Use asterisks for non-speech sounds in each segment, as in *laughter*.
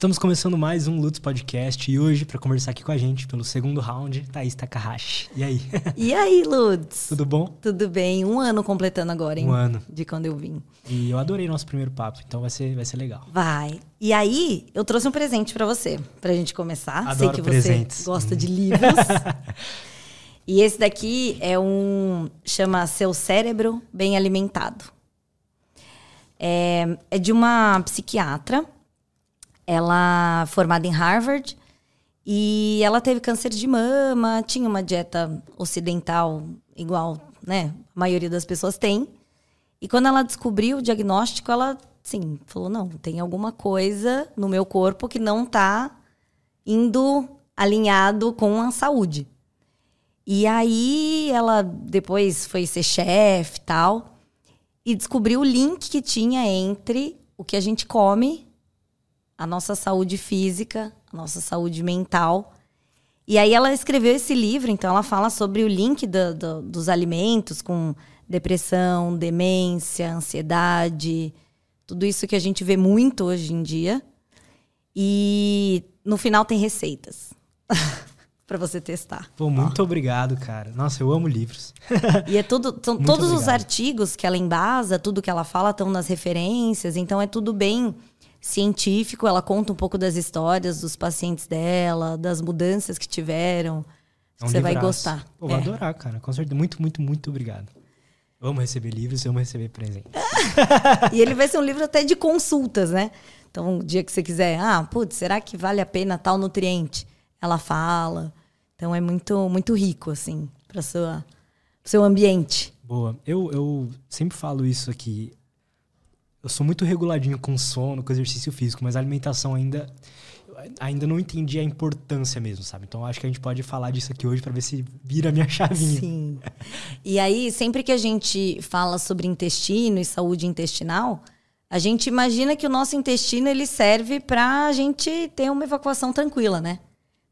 Estamos começando mais um Lutz Podcast e hoje, para conversar aqui com a gente pelo segundo round, Thaís Takahashi. E aí? E aí, Lutz? Tudo bom? Tudo bem. Um ano completando agora, hein? Um ano. De quando eu vim. E eu adorei nosso primeiro papo, então vai ser, vai ser legal. Vai. E aí, eu trouxe um presente para você, pra gente começar. Adoro Sei que presentes. você gosta de livros. *laughs* e esse daqui é um. chama Seu Cérebro Bem Alimentado. É, é de uma psiquiatra ela formada em Harvard e ela teve câncer de mama, tinha uma dieta ocidental igual, né? A maioria das pessoas tem. E quando ela descobriu o diagnóstico, ela, sim, falou: não, tem alguma coisa no meu corpo que não está indo alinhado com a saúde. E aí ela depois foi ser chefe tal, e descobriu o link que tinha entre o que a gente come a nossa saúde física, a nossa saúde mental. E aí ela escreveu esse livro, então ela fala sobre o link do, do, dos alimentos com depressão, demência, ansiedade, tudo isso que a gente vê muito hoje em dia. E no final tem receitas *laughs* para você testar. Pô, muito ah. obrigado, cara. Nossa, eu amo livros. e é tudo, são *laughs* muito todos obrigado. os artigos que ela embasa, tudo que ela fala estão nas referências, então é tudo bem científico, ela conta um pouco das histórias dos pacientes dela, das mudanças que tiveram. É um você vai gostar. Pô, vou é. adorar, cara. Com certeza. Muito, muito, muito obrigado. Eu amo receber livros, eu amo receber presentes. *laughs* e ele vai ser um livro até de consultas, né? Então, um dia que você quiser, ah, putz, será que vale a pena tal nutriente? Ela fala. Então é muito, muito rico, assim, para o seu ambiente. Boa. Eu, eu sempre falo isso aqui eu sou muito reguladinho com sono, com exercício físico, mas a alimentação ainda ainda não entendi a importância mesmo, sabe? Então acho que a gente pode falar disso aqui hoje para ver se vira a minha *laughs* chavinha. Sim. E aí, sempre que a gente fala sobre intestino e saúde intestinal, a gente imagina que o nosso intestino ele serve para a gente ter uma evacuação tranquila, né?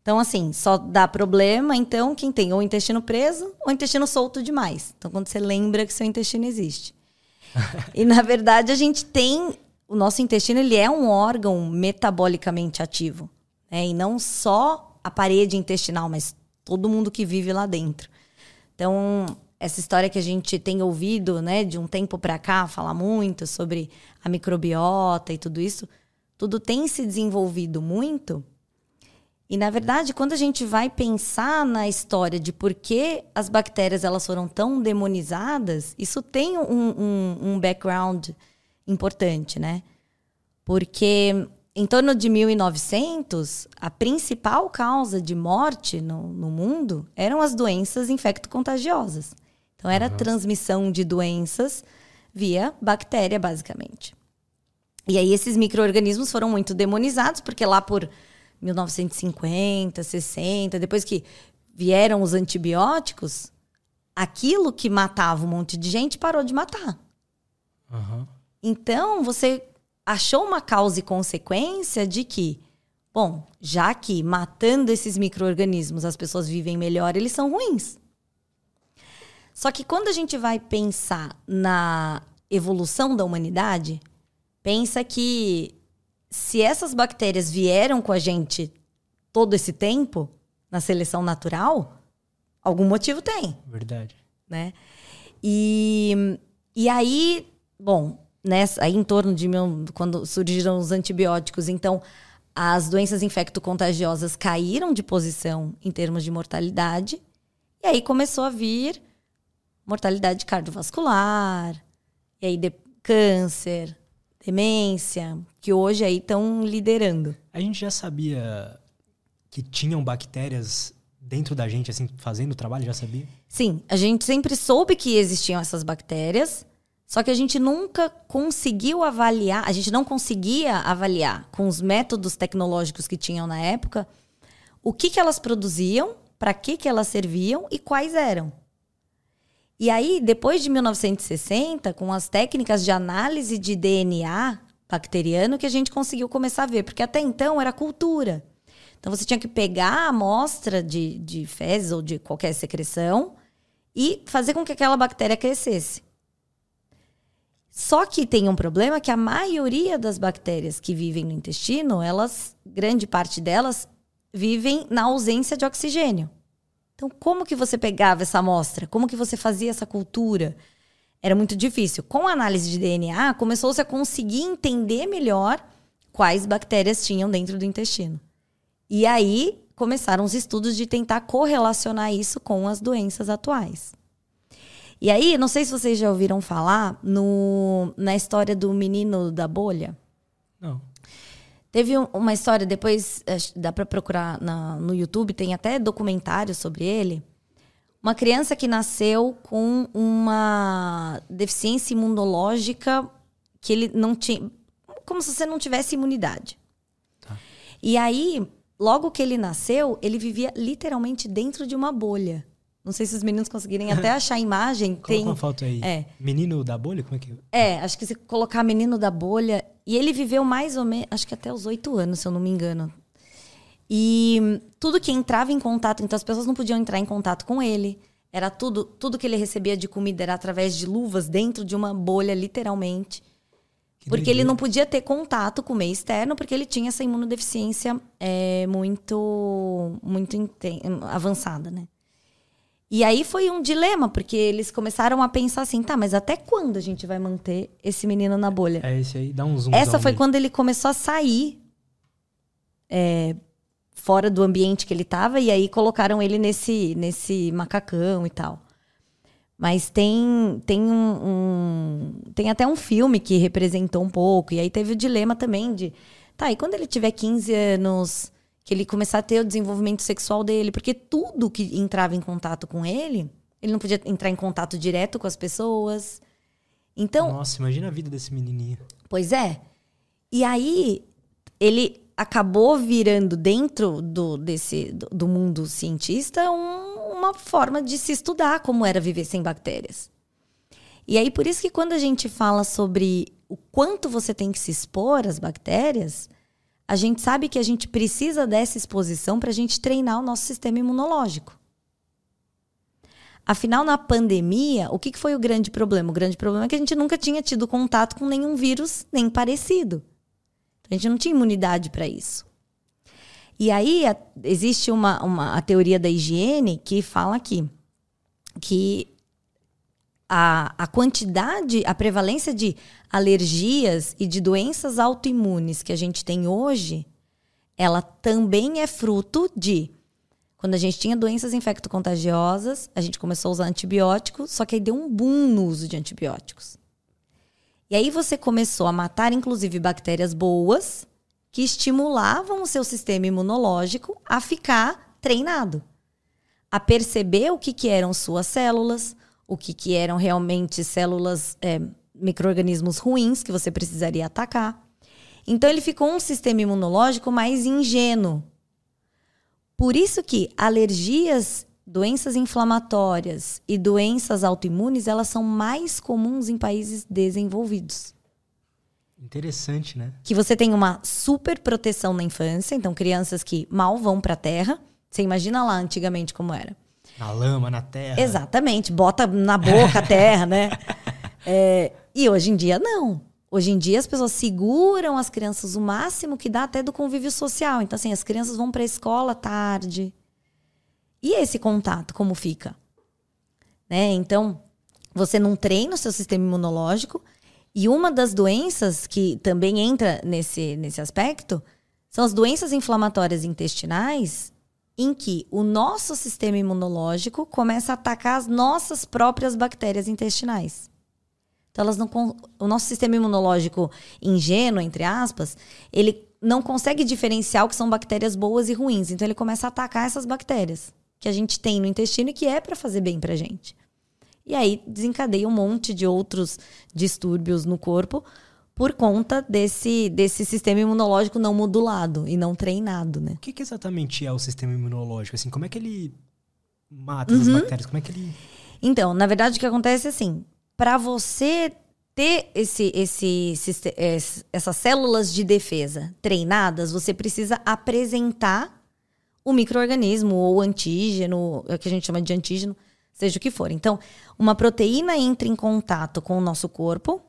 Então, assim, só dá problema, então, quem tem ou intestino preso ou intestino solto demais. Então, quando você lembra que seu intestino existe e na verdade a gente tem o nosso intestino ele é um órgão metabolicamente ativo, né? E não só a parede intestinal, mas todo mundo que vive lá dentro. Então, essa história que a gente tem ouvido, né, de um tempo para cá, falar muito sobre a microbiota e tudo isso, tudo tem se desenvolvido muito e na verdade, quando a gente vai pensar na história de por que as bactérias elas foram tão demonizadas, isso tem um, um, um background importante, né? Porque em torno de 1900, a principal causa de morte no, no mundo eram as doenças infecto-contagiosas. Então, era a transmissão de doenças via bactéria, basicamente. E aí, esses micro-organismos foram muito demonizados, porque lá por 1950, 60, depois que vieram os antibióticos, aquilo que matava um monte de gente parou de matar. Uhum. Então, você achou uma causa e consequência de que, bom, já que matando esses micro-organismos as pessoas vivem melhor, eles são ruins. Só que quando a gente vai pensar na evolução da humanidade, pensa que se essas bactérias vieram com a gente todo esse tempo na seleção natural, algum motivo tem. Verdade. Né? E, e aí, bom, nessa, aí em torno de mil, quando surgiram os antibióticos, então as doenças infecto-contagiosas caíram de posição em termos de mortalidade, e aí começou a vir mortalidade cardiovascular, e aí de, câncer, demência, que hoje aí estão liderando. A gente já sabia que tinham bactérias dentro da gente, assim, fazendo o trabalho, já sabia? Sim, a gente sempre soube que existiam essas bactérias, só que a gente nunca conseguiu avaliar, a gente não conseguia avaliar com os métodos tecnológicos que tinham na época o que, que elas produziam, para que, que elas serviam e quais eram. E aí, depois de 1960, com as técnicas de análise de DNA bacteriano, que a gente conseguiu começar a ver, porque até então era cultura. Então você tinha que pegar a amostra de, de fezes ou de qualquer secreção e fazer com que aquela bactéria crescesse. Só que tem um problema que a maioria das bactérias que vivem no intestino, elas, grande parte delas, vivem na ausência de oxigênio. Então, como que você pegava essa amostra? Como que você fazia essa cultura? Era muito difícil. Com a análise de DNA, começou-se a conseguir entender melhor quais bactérias tinham dentro do intestino. E aí começaram os estudos de tentar correlacionar isso com as doenças atuais. E aí, não sei se vocês já ouviram falar no, na história do menino da bolha. Não. Teve um, uma história, depois dá para procurar na, no YouTube, tem até documentário sobre ele. Uma criança que nasceu com uma deficiência imunológica que ele não tinha. Como se você não tivesse imunidade. Tá. E aí, logo que ele nasceu, ele vivia literalmente dentro de uma bolha. Não sei se os meninos conseguirem até *laughs* achar a imagem. Coloca tem uma foto aí. É. Menino da bolha? Como é que. É, acho que se colocar menino da bolha. E ele viveu mais ou menos, acho que até os oito anos, se eu não me engano. E tudo que entrava em contato, então as pessoas não podiam entrar em contato com ele. Era tudo, tudo que ele recebia de comida era através de luvas dentro de uma bolha, literalmente. Que porque doideira. ele não podia ter contato com o meio externo, porque ele tinha essa imunodeficiência é, muito, muito avançada, né? E aí foi um dilema, porque eles começaram a pensar assim, tá, mas até quando a gente vai manter esse menino na bolha? É esse aí, dá um zoom. Essa foi aí. quando ele começou a sair é, fora do ambiente que ele estava, e aí colocaram ele nesse, nesse macacão e tal. Mas tem, tem um, um, Tem até um filme que representou um pouco. E aí teve o dilema também de. Tá, e quando ele tiver 15 anos, que ele começar a ter o desenvolvimento sexual dele? Porque tudo que entrava em contato com ele, ele não podia entrar em contato direto com as pessoas. Então. Nossa, imagina a vida desse menininho. Pois é. E aí, ele acabou virando dentro do, desse, do, do mundo cientista um, uma forma de se estudar como era viver sem bactérias. E aí, por isso que quando a gente fala sobre o quanto você tem que se expor às bactérias, a gente sabe que a gente precisa dessa exposição para a gente treinar o nosso sistema imunológico. Afinal, na pandemia, o que foi o grande problema? O grande problema é que a gente nunca tinha tido contato com nenhum vírus nem parecido. A gente não tinha imunidade para isso. E aí existe uma, uma a teoria da higiene que fala aqui que a, a quantidade, a prevalência de alergias e de doenças autoimunes que a gente tem hoje, ela também é fruto de quando a gente tinha doenças infecto-contagiosas, a gente começou a usar antibióticos, só que aí deu um boom no uso de antibióticos. E aí você começou a matar, inclusive, bactérias boas que estimulavam o seu sistema imunológico a ficar treinado, a perceber o que, que eram suas células, o que, que eram realmente células, é, micro-organismos ruins que você precisaria atacar. Então ele ficou um sistema imunológico mais ingênuo. Por isso que alergias doenças inflamatórias e doenças autoimunes, elas são mais comuns em países desenvolvidos. Interessante, né? Que você tem uma super proteção na infância, então crianças que mal vão para a terra. Você imagina lá antigamente como era. Na lama, na terra. Exatamente, bota na boca a terra, né? *laughs* É, e hoje em dia não. Hoje em dia as pessoas seguram as crianças o máximo que dá até do convívio social. Então assim, as crianças vão para a escola tarde, e esse contato, como fica? Né? Então, você não treina o seu sistema imunológico. E uma das doenças que também entra nesse, nesse aspecto são as doenças inflamatórias intestinais, em que o nosso sistema imunológico começa a atacar as nossas próprias bactérias intestinais. Então, elas não, o nosso sistema imunológico ingênuo, entre aspas, ele não consegue diferenciar o que são bactérias boas e ruins. Então, ele começa a atacar essas bactérias que a gente tem no intestino e que é para fazer bem pra gente. E aí desencadeia um monte de outros distúrbios no corpo por conta desse, desse sistema imunológico não modulado e não treinado, né? O que, que exatamente é o sistema imunológico? Assim, como é que ele mata uhum. as bactérias? Como é que ele... Então, na verdade, o que acontece é assim, para você ter esse, esse, esse, essas células de defesa treinadas, você precisa apresentar o microorganismo ou antígeno, é que a gente chama de antígeno, seja o que for. Então, uma proteína entra em contato com o nosso corpo,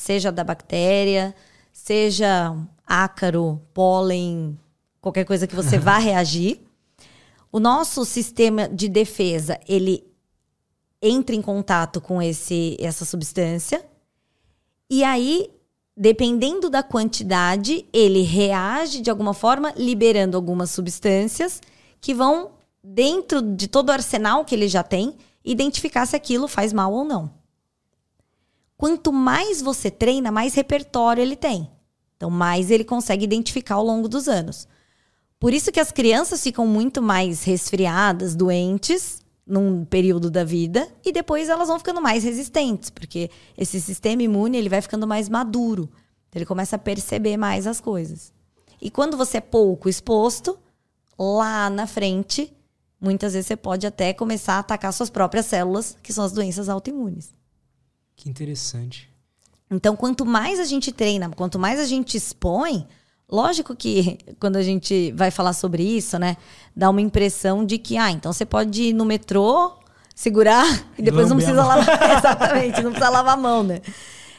seja da bactéria, seja ácaro, pólen, qualquer coisa que você *laughs* vá reagir. O nosso sistema de defesa, ele entra em contato com esse, essa substância. E aí, dependendo da quantidade, ele reage de alguma forma, liberando algumas substâncias que vão, dentro de todo o arsenal que ele já tem, identificar se aquilo faz mal ou não. Quanto mais você treina, mais repertório ele tem. Então, mais ele consegue identificar ao longo dos anos. Por isso que as crianças ficam muito mais resfriadas, doentes, num período da vida, e depois elas vão ficando mais resistentes, porque esse sistema imune ele vai ficando mais maduro. Ele começa a perceber mais as coisas. E quando você é pouco exposto, lá na frente, muitas vezes você pode até começar a atacar suas próprias células, que são as doenças autoimunes. Que interessante. Então, quanto mais a gente treina, quanto mais a gente expõe, Lógico que *laughs* quando a gente vai falar sobre isso, né, dá uma impressão de que, ah, então você pode ir no metrô, segurar *laughs* e depois não precisa lavar. *laughs* Exatamente, não precisa lavar a mão, né?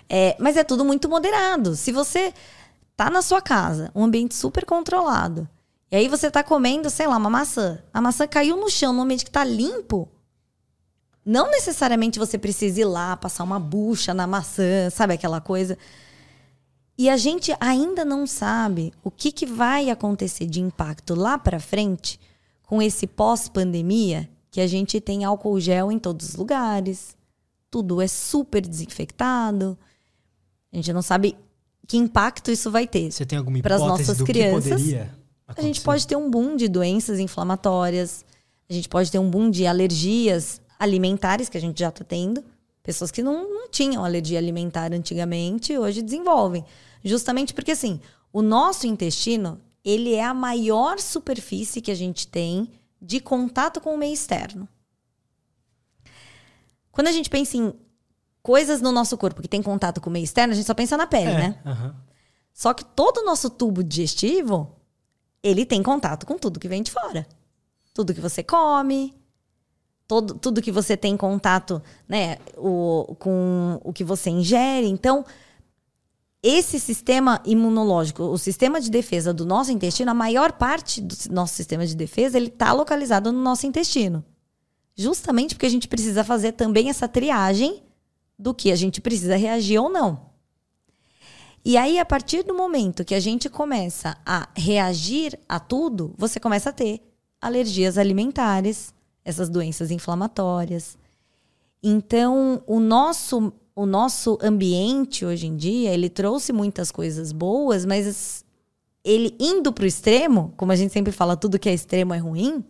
É, mas é tudo muito moderado. Se você tá na sua casa, um ambiente super controlado, e aí você tá comendo, sei lá, uma maçã. A maçã caiu no chão, num ambiente que tá limpo. Não necessariamente você precisa ir lá, passar uma bucha na maçã, sabe aquela coisa. E a gente ainda não sabe o que, que vai acontecer de impacto lá para frente com esse pós-pandemia, que a gente tem álcool gel em todos os lugares, tudo é super desinfectado. A gente não sabe que impacto isso vai ter. Você tem alguma hipótese as nossas crianças? A gente pode ter um boom de doenças inflamatórias, a gente pode ter um boom de alergias alimentares que a gente já está tendo. Pessoas que não, não tinham alergia alimentar antigamente, hoje desenvolvem. Justamente porque, assim, o nosso intestino, ele é a maior superfície que a gente tem de contato com o meio externo. Quando a gente pensa em coisas no nosso corpo que tem contato com o meio externo, a gente só pensa na pele, é, né? Uh-huh. Só que todo o nosso tubo digestivo, ele tem contato com tudo que vem de fora. Tudo que você come, todo, tudo que você tem contato né, o, com o que você ingere. Então, esse sistema imunológico, o sistema de defesa do nosso intestino, a maior parte do nosso sistema de defesa, ele está localizado no nosso intestino. Justamente porque a gente precisa fazer também essa triagem do que a gente precisa reagir ou não. E aí, a partir do momento que a gente começa a reagir a tudo, você começa a ter alergias alimentares, essas doenças inflamatórias. Então, o nosso o nosso ambiente hoje em dia, ele trouxe muitas coisas boas, mas ele indo para o extremo, como a gente sempre fala, tudo que é extremo é ruim,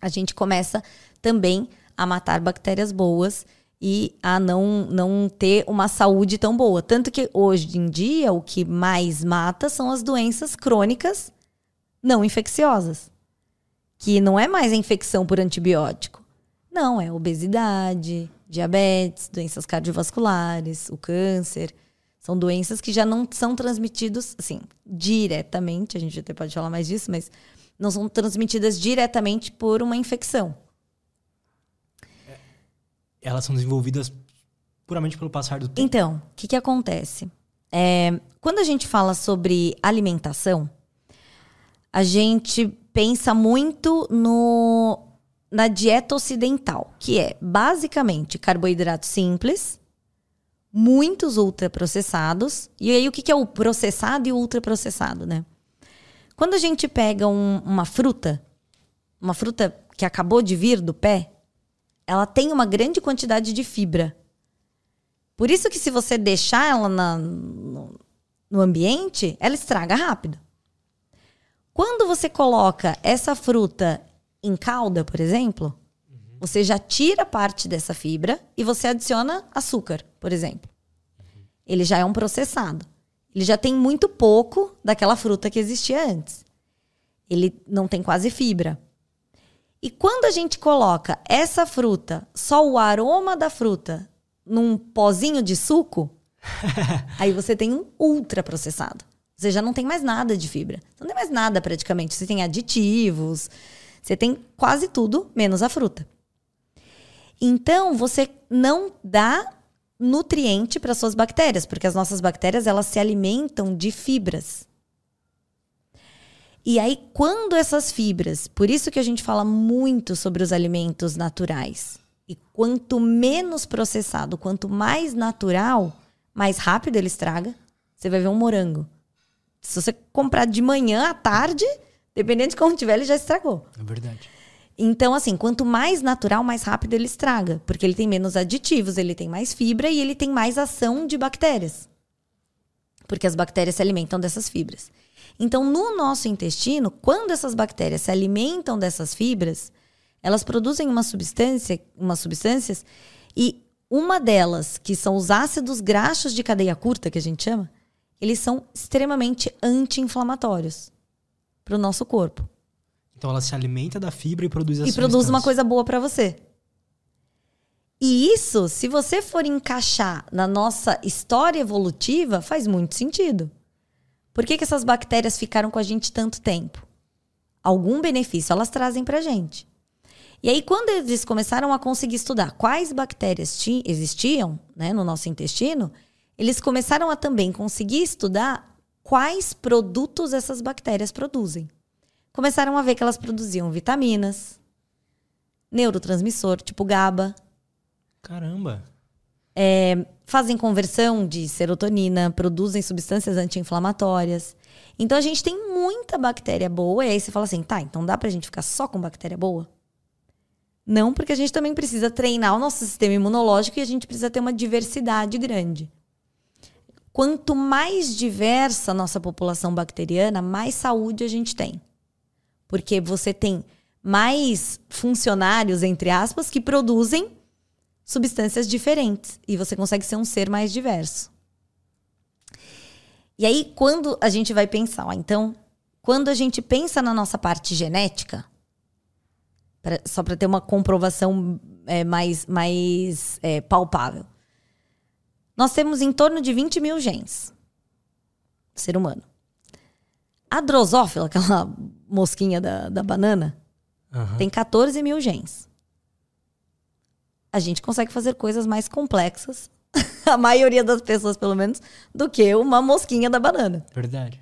a gente começa também a matar bactérias boas e a não, não ter uma saúde tão boa. Tanto que hoje em dia o que mais mata são as doenças crônicas não infecciosas. Que não é mais a infecção por antibiótico. Não, é obesidade, diabetes, doenças cardiovasculares, o câncer. São doenças que já não são transmitidas, assim, diretamente, a gente até pode falar mais disso, mas não são transmitidas diretamente por uma infecção. Elas são desenvolvidas puramente pelo passar do tempo. Então, o que, que acontece? É, quando a gente fala sobre alimentação, a gente pensa muito no na dieta ocidental, que é basicamente carboidrato simples, muitos ultraprocessados. E aí, o que, é o processado e o ultraprocessado, né? Quando a gente pega um, uma fruta, uma fruta que acabou de vir do pé, ela tem uma grande quantidade de fibra. Por isso que se você deixar ela na, no, no ambiente, ela estraga rápido. Quando você coloca essa fruta em calda, por exemplo, uhum. você já tira parte dessa fibra e você adiciona açúcar, por exemplo. Uhum. Ele já é um processado. Ele já tem muito pouco daquela fruta que existia antes. Ele não tem quase fibra. E quando a gente coloca essa fruta, só o aroma da fruta, num pozinho de suco, *laughs* aí você tem um ultra processado. Você já não tem mais nada de fibra. Não tem mais nada praticamente. Você tem aditivos, você tem quase tudo, menos a fruta. Então, você não dá nutriente para suas bactérias, porque as nossas bactérias elas se alimentam de fibras. E aí, quando essas fibras, por isso que a gente fala muito sobre os alimentos naturais. E quanto menos processado, quanto mais natural, mais rápido ele estraga. Você vai ver um morango. Se você comprar de manhã à tarde, dependendo de como tiver, ele já estragou. É verdade. Então, assim, quanto mais natural, mais rápido ele estraga. Porque ele tem menos aditivos, ele tem mais fibra e ele tem mais ação de bactérias. Porque as bactérias se alimentam dessas fibras. Então, no nosso intestino, quando essas bactérias se alimentam dessas fibras, elas produzem uma substância, umas substâncias, e uma delas, que são os ácidos graxos de cadeia curta, que a gente chama, eles são extremamente anti-inflamatórios para o nosso corpo. Então ela se alimenta da fibra e produz E produz uma coisa boa para você. E isso, se você for encaixar na nossa história evolutiva, faz muito sentido. Por que, que essas bactérias ficaram com a gente tanto tempo? Algum benefício elas trazem pra gente. E aí, quando eles começaram a conseguir estudar quais bactérias existiam né, no nosso intestino, eles começaram a também conseguir estudar quais produtos essas bactérias produzem. Começaram a ver que elas produziam vitaminas, neurotransmissor, tipo GABA. Caramba! É, fazem conversão de serotonina, produzem substâncias anti-inflamatórias. Então a gente tem muita bactéria boa, e aí você fala assim, tá, então dá pra gente ficar só com bactéria boa? Não, porque a gente também precisa treinar o nosso sistema imunológico e a gente precisa ter uma diversidade grande. Quanto mais diversa a nossa população bacteriana, mais saúde a gente tem. Porque você tem mais funcionários, entre aspas, que produzem substâncias diferentes e você consegue ser um ser mais diverso. E aí, quando a gente vai pensar, ó, então, quando a gente pensa na nossa parte genética, pra, só para ter uma comprovação é, mais, mais é, palpável, nós temos em torno de 20 mil genes ser humano. A drosófila, aquela mosquinha da, da banana, uhum. tem 14 mil genes a gente consegue fazer coisas mais complexas, *laughs* a maioria das pessoas, pelo menos, do que uma mosquinha da banana. Verdade.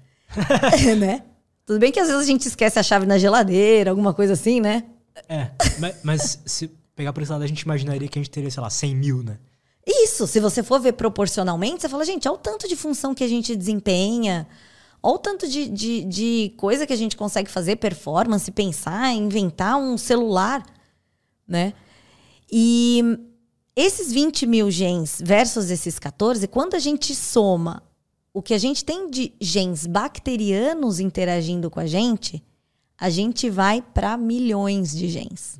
é, *laughs* né? Tudo bem que às vezes a gente esquece a chave na geladeira, alguma coisa assim, né? É, mas, mas se pegar por esse lado, a gente imaginaria que a gente teria, sei lá, 100 mil, né? Isso, se você for ver proporcionalmente, você fala, gente, olha o tanto de função que a gente desempenha, olha o tanto de, de, de coisa que a gente consegue fazer, performance, pensar, inventar um celular, né? E esses 20 mil genes versus esses 14, quando a gente soma o que a gente tem de genes bacterianos interagindo com a gente, a gente vai para milhões de genes.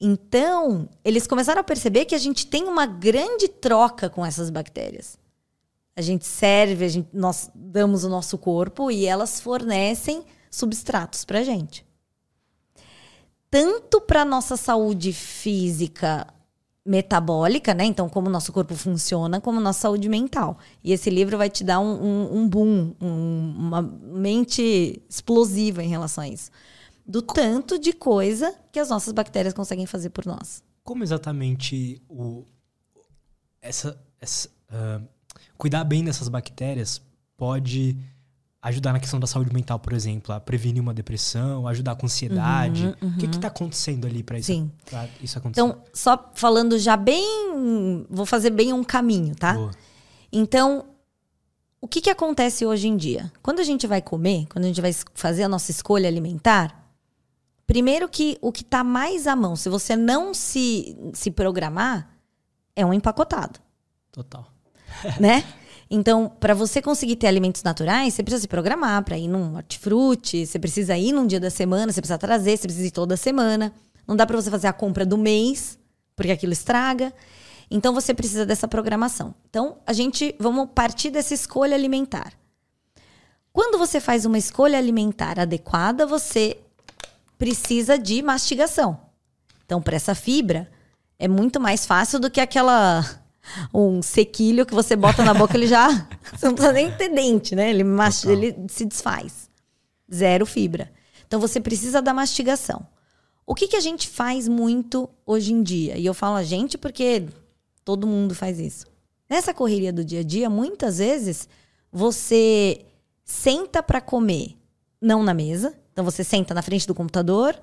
Então, eles começaram a perceber que a gente tem uma grande troca com essas bactérias. A gente serve, a gente, nós damos o nosso corpo e elas fornecem substratos para a gente tanto para nossa saúde física metabólica, né? Então, como o nosso corpo funciona, como nossa saúde mental. E esse livro vai te dar um, um, um boom, um, uma mente explosiva em relação a isso. Do tanto de coisa que as nossas bactérias conseguem fazer por nós. Como exatamente o essa, essa uh, cuidar bem dessas bactérias pode ajudar na questão da saúde mental, por exemplo, a prevenir uma depressão, ajudar com ansiedade. Uhum, uhum. O que está acontecendo ali para isso, isso acontecer? Então, só falando já bem. Vou fazer bem um caminho, tá? Boa. Então, o que, que acontece hoje em dia? Quando a gente vai comer, quando a gente vai fazer a nossa escolha alimentar, primeiro que o que está mais à mão, se você não se, se programar, é um empacotado. Total. *laughs* né? Então, para você conseguir ter alimentos naturais, você precisa se programar para ir num hortifruti, você precisa ir num dia da semana, você precisa trazer, você precisa ir toda semana. Não dá para você fazer a compra do mês, porque aquilo estraga. Então, você precisa dessa programação. Então, a gente vamos partir dessa escolha alimentar. Quando você faz uma escolha alimentar adequada, você precisa de mastigação. Então, para essa fibra, é muito mais fácil do que aquela *laughs* um sequilho que você bota na boca, ele já. *laughs* Você não precisa nem ter dente, né? Ele, ele se desfaz. Zero fibra. Então você precisa da mastigação. O que, que a gente faz muito hoje em dia? E eu falo a gente porque Todo mundo faz isso. Nessa correria do dia a dia, muitas vezes você senta para comer, não na mesa. Então você senta na frente do computador,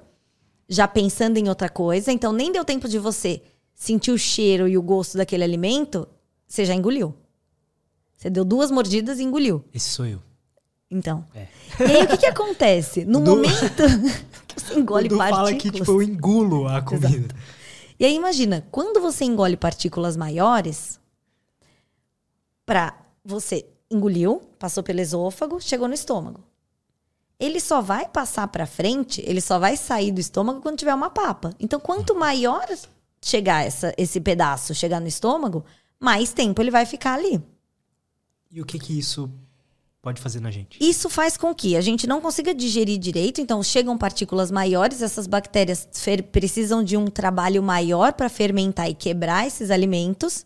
já pensando em outra coisa. Então nem deu tempo de você sentir o cheiro e o gosto daquele alimento, você já engoliu. Você deu duas mordidas e engoliu. Esse sou eu. Então. É. E aí o que, que acontece? No *laughs* Do... momento. *laughs* você engole o partículas. fala que tipo, eu engulo a comida. Exato. E aí imagina, quando você engole partículas maiores, para você engoliu, passou pelo esôfago, chegou no estômago. Ele só vai passar para frente, ele só vai sair do estômago quando tiver uma papa. Então, quanto maior chegar essa, esse pedaço, chegar no estômago, mais tempo ele vai ficar ali. E o que que isso pode fazer na gente? Isso faz com que a gente não consiga digerir direito, então chegam partículas maiores, essas bactérias precisam de um trabalho maior para fermentar e quebrar esses alimentos.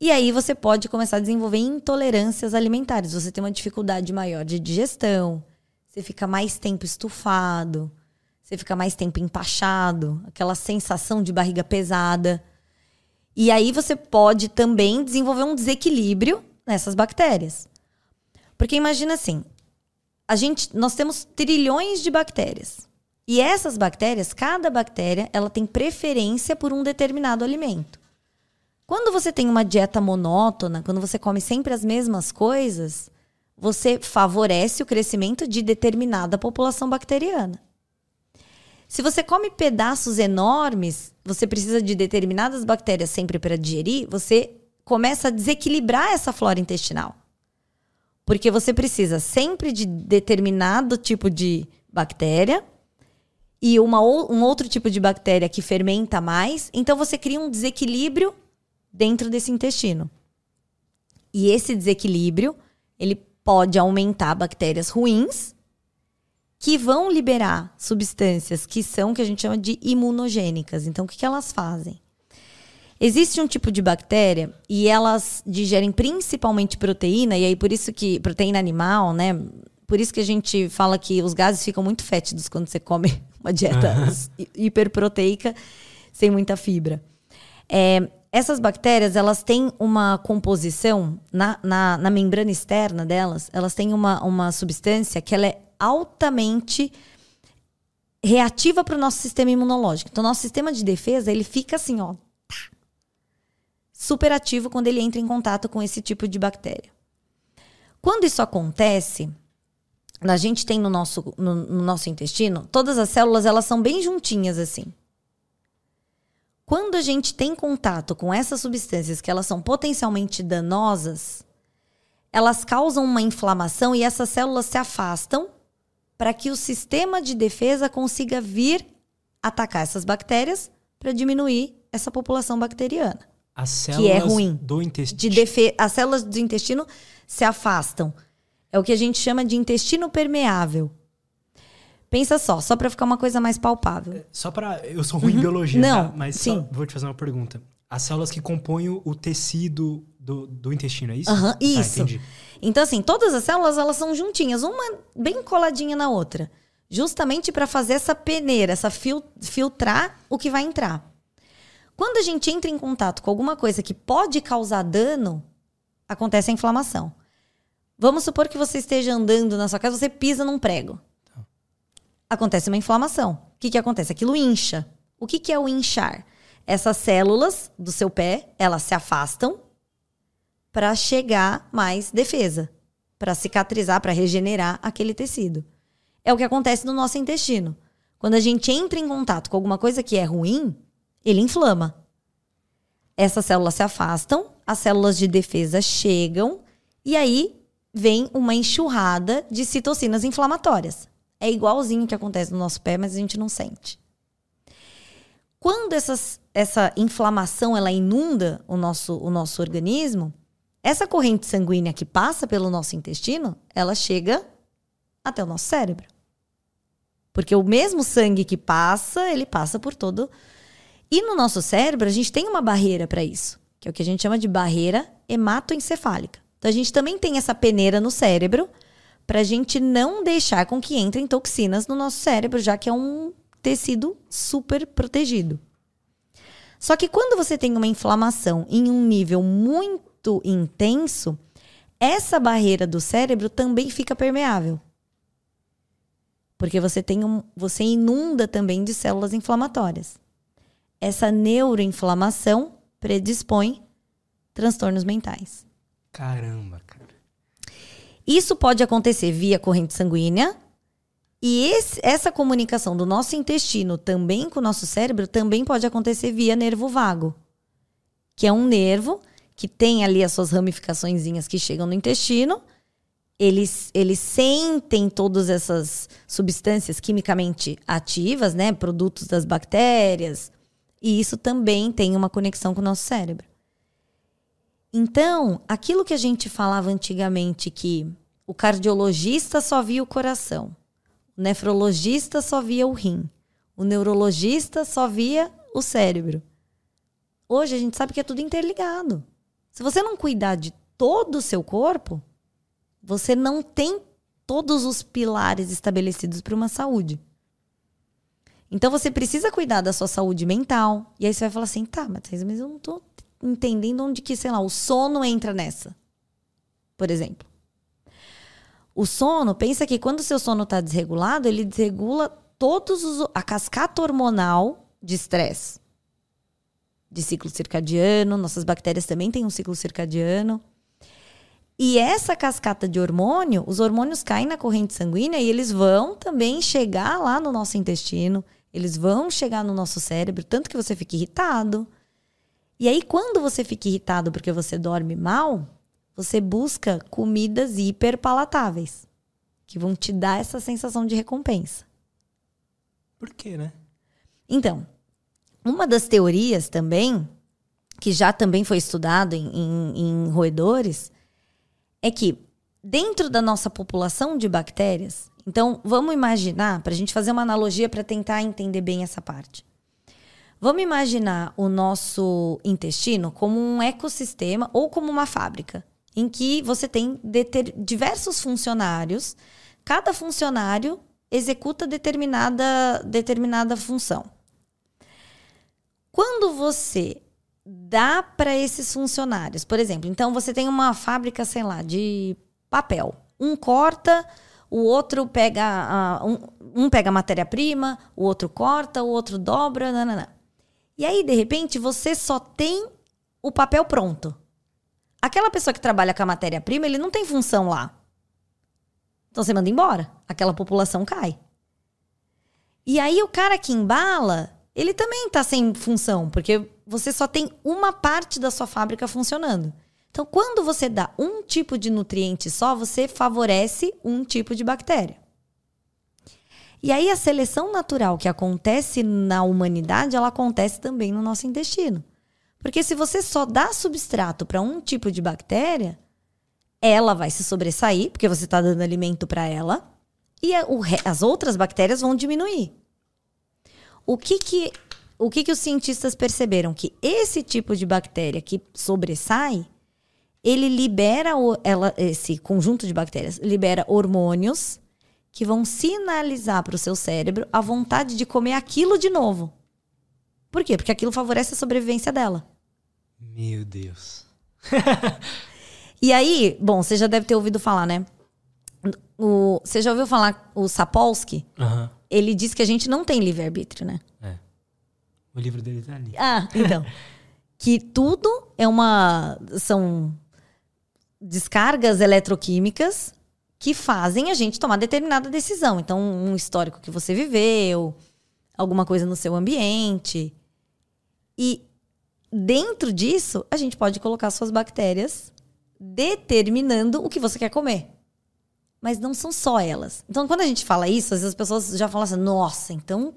E aí você pode começar a desenvolver intolerâncias alimentares. Você tem uma dificuldade maior de digestão, você fica mais tempo estufado, você fica mais tempo empachado, aquela sensação de barriga pesada. E aí você pode também desenvolver um desequilíbrio nessas bactérias. Porque imagina assim, a gente, nós temos trilhões de bactérias. E essas bactérias, cada bactéria, ela tem preferência por um determinado alimento. Quando você tem uma dieta monótona, quando você come sempre as mesmas coisas, você favorece o crescimento de determinada população bacteriana. Se você come pedaços enormes, você precisa de determinadas bactérias sempre para digerir, você começa a desequilibrar essa flora intestinal. Porque você precisa sempre de determinado tipo de bactéria e uma, um outro tipo de bactéria que fermenta mais. Então você cria um desequilíbrio dentro desse intestino. E esse desequilíbrio, ele pode aumentar bactérias ruins que vão liberar substâncias que são que a gente chama de imunogênicas. Então, o que, que elas fazem? Existe um tipo de bactéria e elas digerem principalmente proteína, e aí por isso que proteína animal, né? Por isso que a gente fala que os gases ficam muito fétidos quando você come *laughs* uma dieta *laughs* hiperproteica sem muita fibra. É, essas bactérias, elas têm uma composição na, na, na membrana externa delas, elas têm uma, uma substância que ela é altamente reativa para o nosso sistema imunológico. Então, nosso sistema de defesa, ele fica assim, ó, super ativo quando ele entra em contato com esse tipo de bactéria. Quando isso acontece, a gente tem no nosso, no, no nosso intestino, todas as células, elas são bem juntinhas assim. Quando a gente tem contato com essas substâncias que elas são potencialmente danosas, elas causam uma inflamação e essas células se afastam para que o sistema de defesa consiga vir atacar essas bactérias para diminuir essa população bacteriana. As células que é ruim. do intestino. De As células do intestino se afastam. É o que a gente chama de intestino permeável. Pensa só, só para ficar uma coisa mais palpável. É, só para eu sou ruim uhum. em biologia, Não, tá? mas sim. vou te fazer uma pergunta. As células que compõem o tecido do, do intestino, é isso? Uhum, isso. Ah, então assim, todas as células elas são juntinhas, uma bem coladinha na outra, justamente para fazer essa peneira, essa fil filtrar o que vai entrar. Quando a gente entra em contato com alguma coisa que pode causar dano, acontece a inflamação. Vamos supor que você esteja andando na sua casa, você pisa num prego acontece uma inflamação. O que, que acontece? Aquilo incha. O que, que é o inchar? Essas células do seu pé, elas se afastam para chegar mais defesa, para cicatrizar, para regenerar aquele tecido. É o que acontece no nosso intestino. Quando a gente entra em contato com alguma coisa que é ruim, ele inflama. Essas células se afastam, as células de defesa chegam e aí vem uma enxurrada de citocinas inflamatórias. É igualzinho que acontece no nosso pé, mas a gente não sente. Quando essas, essa inflamação ela inunda o nosso, o nosso organismo, essa corrente sanguínea que passa pelo nosso intestino, ela chega até o nosso cérebro. Porque o mesmo sangue que passa, ele passa por todo. E no nosso cérebro, a gente tem uma barreira para isso, que é o que a gente chama de barreira hematoencefálica. Então a gente também tem essa peneira no cérebro para a gente não deixar com que entrem toxinas no nosso cérebro, já que é um tecido super protegido. Só que quando você tem uma inflamação em um nível muito intenso, essa barreira do cérebro também fica permeável. Porque você tem um, você inunda também de células inflamatórias. Essa neuroinflamação predispõe transtornos mentais. Caramba, cara. Isso pode acontecer via corrente sanguínea. E esse, essa comunicação do nosso intestino também com o nosso cérebro também pode acontecer via nervo vago, que é um nervo que tem ali as suas ramificações que chegam no intestino. Eles, eles sentem todas essas substâncias quimicamente ativas, né? Produtos das bactérias. E isso também tem uma conexão com o nosso cérebro. Então, aquilo que a gente falava antigamente que o cardiologista só via o coração, o nefrologista só via o rim, o neurologista só via o cérebro. Hoje a gente sabe que é tudo interligado. Se você não cuidar de todo o seu corpo, você não tem todos os pilares estabelecidos para uma saúde. Então você precisa cuidar da sua saúde mental. E aí você vai falar assim: tá, mas eu não tô entendendo onde que, sei lá, o sono entra nessa. Por exemplo. O sono, pensa que quando o seu sono está desregulado, ele desregula todos os, a cascata hormonal de estresse. De ciclo circadiano, nossas bactérias também têm um ciclo circadiano. E essa cascata de hormônio, os hormônios caem na corrente sanguínea e eles vão também chegar lá no nosso intestino, eles vão chegar no nosso cérebro, tanto que você fica irritado, e aí, quando você fica irritado porque você dorme mal, você busca comidas hiperpalatáveis, que vão te dar essa sensação de recompensa. Por quê, né? Então, uma das teorias também, que já também foi estudado em, em, em roedores, é que dentro da nossa população de bactérias, então vamos imaginar, para a gente fazer uma analogia para tentar entender bem essa parte. Vamos imaginar o nosso intestino como um ecossistema ou como uma fábrica, em que você tem diversos funcionários, cada funcionário executa determinada, determinada função. Quando você dá para esses funcionários, por exemplo, então você tem uma fábrica, sei lá, de papel. Um corta, o outro pega um, um pega matéria-prima, o outro corta, o outro dobra, nanana. E aí, de repente, você só tem o papel pronto. Aquela pessoa que trabalha com a matéria-prima, ele não tem função lá. Então você manda embora. Aquela população cai. E aí o cara que embala, ele também está sem função, porque você só tem uma parte da sua fábrica funcionando. Então, quando você dá um tipo de nutriente só, você favorece um tipo de bactéria. E aí a seleção natural que acontece na humanidade, ela acontece também no nosso intestino. Porque se você só dá substrato para um tipo de bactéria, ela vai se sobressair, porque você está dando alimento para ela, e a, o, as outras bactérias vão diminuir. O que que, o que que os cientistas perceberam? Que esse tipo de bactéria que sobressai, ele libera, ela, esse conjunto de bactérias, libera hormônios que vão sinalizar para o seu cérebro a vontade de comer aquilo de novo. Por quê? Porque aquilo favorece a sobrevivência dela. Meu Deus. *laughs* e aí, bom, você já deve ter ouvido falar, né? O, você já ouviu falar o Sapolsky? Uhum. Ele diz que a gente não tem livre-arbítrio, né? É. O livro dele tá ali. Ah, então. *laughs* que tudo é uma. São descargas eletroquímicas que fazem a gente tomar determinada decisão. Então, um histórico que você viveu, alguma coisa no seu ambiente. E dentro disso, a gente pode colocar suas bactérias determinando o que você quer comer. Mas não são só elas. Então, quando a gente fala isso, às vezes as pessoas já falam assim: nossa, então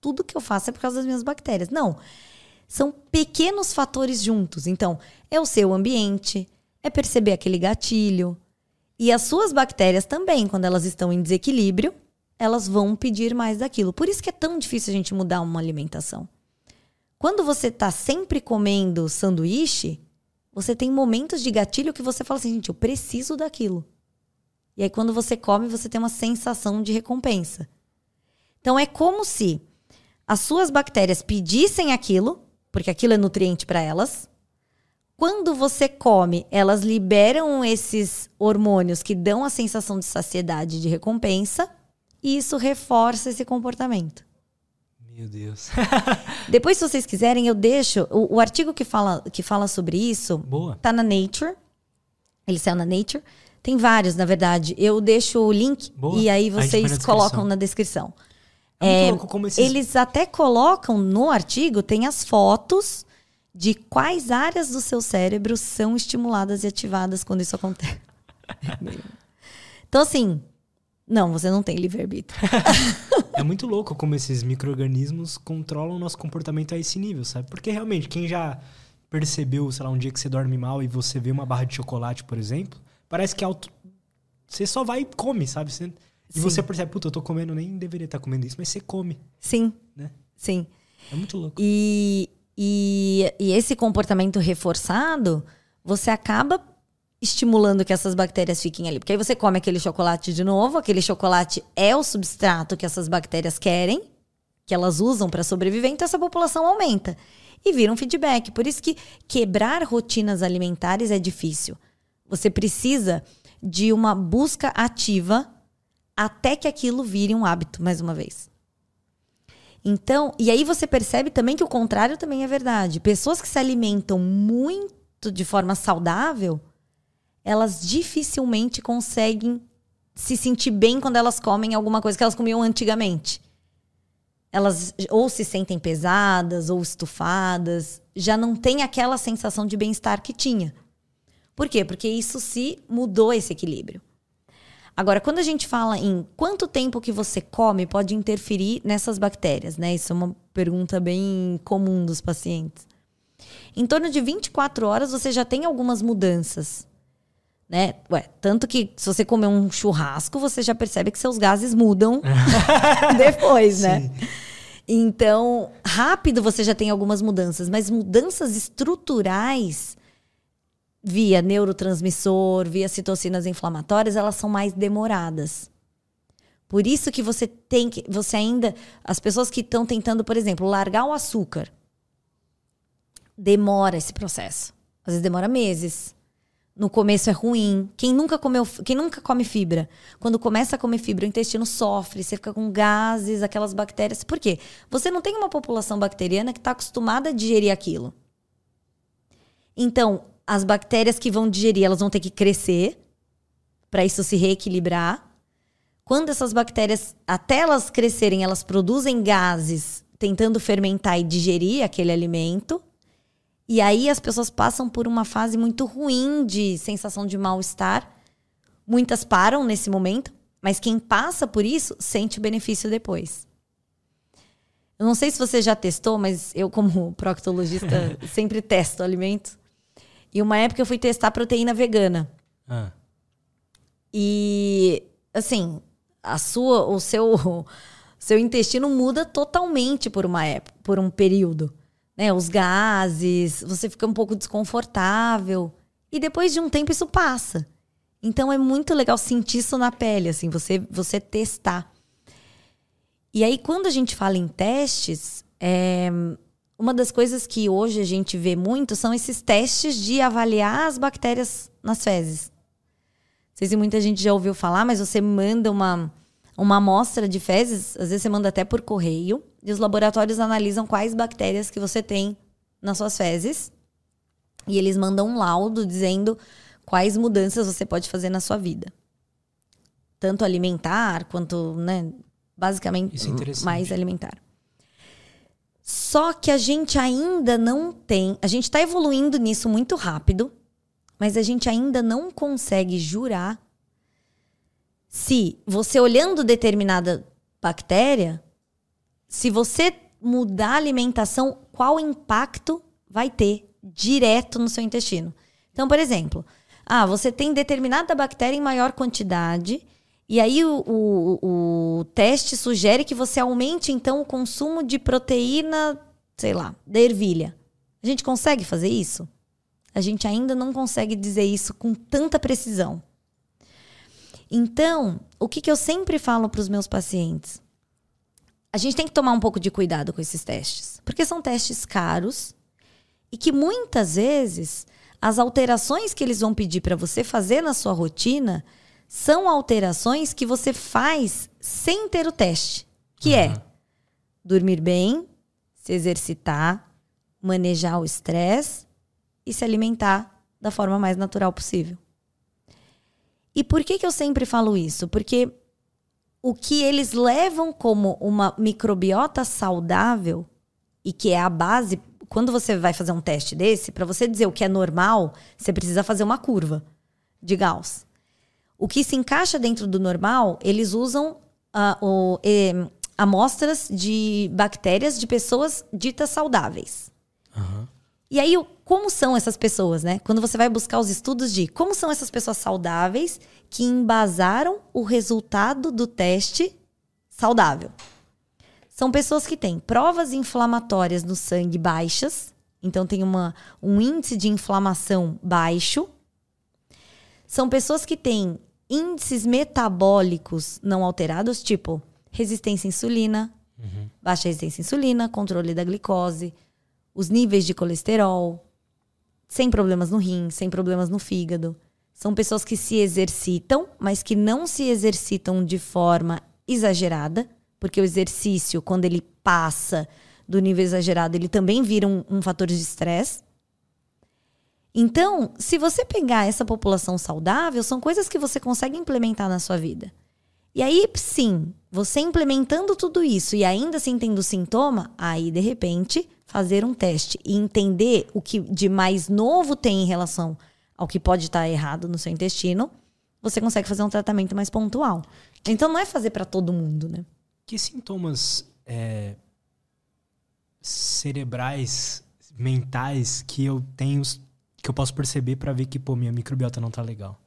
tudo que eu faço é por causa das minhas bactérias. Não. São pequenos fatores juntos. Então, é o seu ambiente, é perceber aquele gatilho, e as suas bactérias também, quando elas estão em desequilíbrio, elas vão pedir mais daquilo. Por isso que é tão difícil a gente mudar uma alimentação. Quando você está sempre comendo sanduíche, você tem momentos de gatilho que você fala assim, gente, eu preciso daquilo. E aí, quando você come, você tem uma sensação de recompensa. Então, é como se as suas bactérias pedissem aquilo porque aquilo é nutriente para elas. Quando você come, elas liberam esses hormônios que dão a sensação de saciedade, de recompensa, e isso reforça esse comportamento. Meu Deus. *laughs* Depois, se vocês quiserem, eu deixo o, o, artigo que fala, que fala sobre isso. Boa. Tá na Nature. Ele saiu na Nature. Tem vários, na verdade. Eu deixo o link Boa. e aí vocês na colocam na descrição. É É, esses... Eles até colocam no artigo, tem as fotos de quais áreas do seu cérebro são estimuladas e ativadas quando isso acontece. *laughs* então, assim, não, você não tem livre-arbítrio. *laughs* É muito louco como esses micro-organismos controlam o nosso comportamento a esse nível, sabe? Porque realmente, quem já percebeu, sei lá, um dia que você dorme mal e você vê uma barra de chocolate, por exemplo, parece que auto... você só vai e come, sabe? Você- E Sim. você percebe, puta, eu tô comendo, nem deveria estar comendo isso, mas você come, Sim, né? sim. É muito louco. E, e, e esse comportamento reforçado, você acaba estimulando que essas bactérias fiquem ali. Porque aí você come aquele chocolate de novo, aquele chocolate é o substrato que essas bactérias querem, que elas usam para sobreviver, então essa população aumenta. E vira um feedback. Por isso que quebrar rotinas alimentares é difícil. Você precisa de uma busca ativa até que aquilo vire um hábito, mais uma vez. Então, e aí você percebe também que o contrário também é verdade. Pessoas que se alimentam muito de forma saudável, elas dificilmente conseguem se sentir bem quando elas comem alguma coisa que elas comiam antigamente. Elas ou se sentem pesadas ou estufadas, já não tem aquela sensação de bem-estar que tinha. Por quê? Porque isso se mudou esse equilíbrio. Agora, quando a gente fala em quanto tempo que você come pode interferir nessas bactérias, né? Isso é uma pergunta bem comum dos pacientes. Em torno de 24 horas você já tem algumas mudanças, né? Ué, tanto que se você comer um churrasco, você já percebe que seus gases mudam *laughs* depois, né? Então, rápido você já tem algumas mudanças, mas mudanças estruturais via neurotransmissor, via citocinas inflamatórias, elas são mais demoradas. Por isso que você tem que. Você ainda. As pessoas que estão tentando, por exemplo, largar o açúcar. Demora esse processo. Às vezes demora meses. No começo é ruim. Quem nunca comeu, quem nunca come fibra, quando começa a comer fibra, o intestino sofre, você fica com gases, aquelas bactérias. Por quê? Você não tem uma população bacteriana que está acostumada a digerir aquilo. Então, as bactérias que vão digerir, elas vão ter que crescer para isso se reequilibrar. Quando essas bactérias, até elas crescerem, elas produzem gases tentando fermentar e digerir aquele alimento. E aí as pessoas passam por uma fase muito ruim de sensação de mal-estar. Muitas param nesse momento, mas quem passa por isso sente o benefício depois. Eu não sei se você já testou, mas eu, como *laughs* proctologista, *laughs* sempre testo alimentos. E uma época eu fui testar proteína vegana. Ah, E assim, a sua, o seu, *laughs* seu intestino muda totalmente por uma época, por um período, né? Os gases, você fica um pouco desconfortável e depois de um tempo isso passa. Então é muito legal sentir isso na pele, assim, você você testar. E aí quando a gente fala em testes, é, uma das coisas que hoje a gente vê muito são esses testes de avaliar as bactérias nas fezes. Não sei se muita gente já ouviu falar, mas você manda uma, uma amostra de fezes, às vezes você manda até por correio, e os laboratórios analisam quais bactérias que você tem nas suas fezes. E eles mandam um laudo dizendo quais mudanças você pode fazer na sua vida. Tanto alimentar quanto, né, basicamente é mais alimentar. Só que a gente ainda não tem, a gente está evoluindo nisso muito rápido, mas a gente ainda não consegue jurar se você olhando determinada bactéria, se você mudar a alimentação, qual impacto vai ter direto no seu intestino. Então, por exemplo, ah, você tem determinada bactéria em maior quantidade, e aí o, o, o teste sugere que você aumente, então, o consumo de proteína, sei lá, da ervilha. A gente consegue fazer isso? A gente ainda não consegue dizer isso com tanta precisão. Então, o que, que eu sempre falo para os meus pacientes? A gente tem que tomar um pouco de cuidado com esses testes, porque são testes caros E que muitas vezes as alterações que eles vão pedir para você fazer na sua rotina são alterações que você faz sem ter o teste, que uhum. é dormir bem, se exercitar, manejar o estresse e se alimentar da forma mais natural possível. E por que, que eu sempre falo isso? Porque o que eles levam como uma microbiota saudável e que é a base, quando você vai fazer um teste desse, para você dizer o que é normal, você precisa fazer uma curva de Gauss. O que se encaixa dentro do normal, eles usam uh, o, eh, amostras de bactérias de pessoas ditas saudáveis. Uhum. E aí, como são essas pessoas, né? Quando você vai buscar os estudos de como são essas pessoas saudáveis que embasaram o resultado do teste saudável. São pessoas que têm provas inflamatórias no sangue baixas, então tem uma, um índice de inflamação baixo. São pessoas que têm índices metabólicos não alterados, tipo resistência à insulina, uhum. baixa resistência à insulina, controle da glicose, os níveis de colesterol, sem problemas no rim, sem problemas no fígado. São pessoas que se exercitam, mas que não se exercitam de forma exagerada, porque o exercício, quando ele passa do nível exagerado, ele também vira um, um fator de estresse. Então, se você pegar essa população saudável, são coisas que você consegue implementar na sua vida. E aí, sim, você implementando tudo isso e ainda assim tendo sintoma, aí de repente fazer um teste e entender o que de mais novo tem em relação ao que pode estar errado no seu intestino, você consegue fazer um tratamento mais pontual. Então não é fazer para todo mundo, né? Que sintomas é, cerebrais, mentais que eu tenho, que eu posso perceber para ver que pô, minha microbiota não tá legal?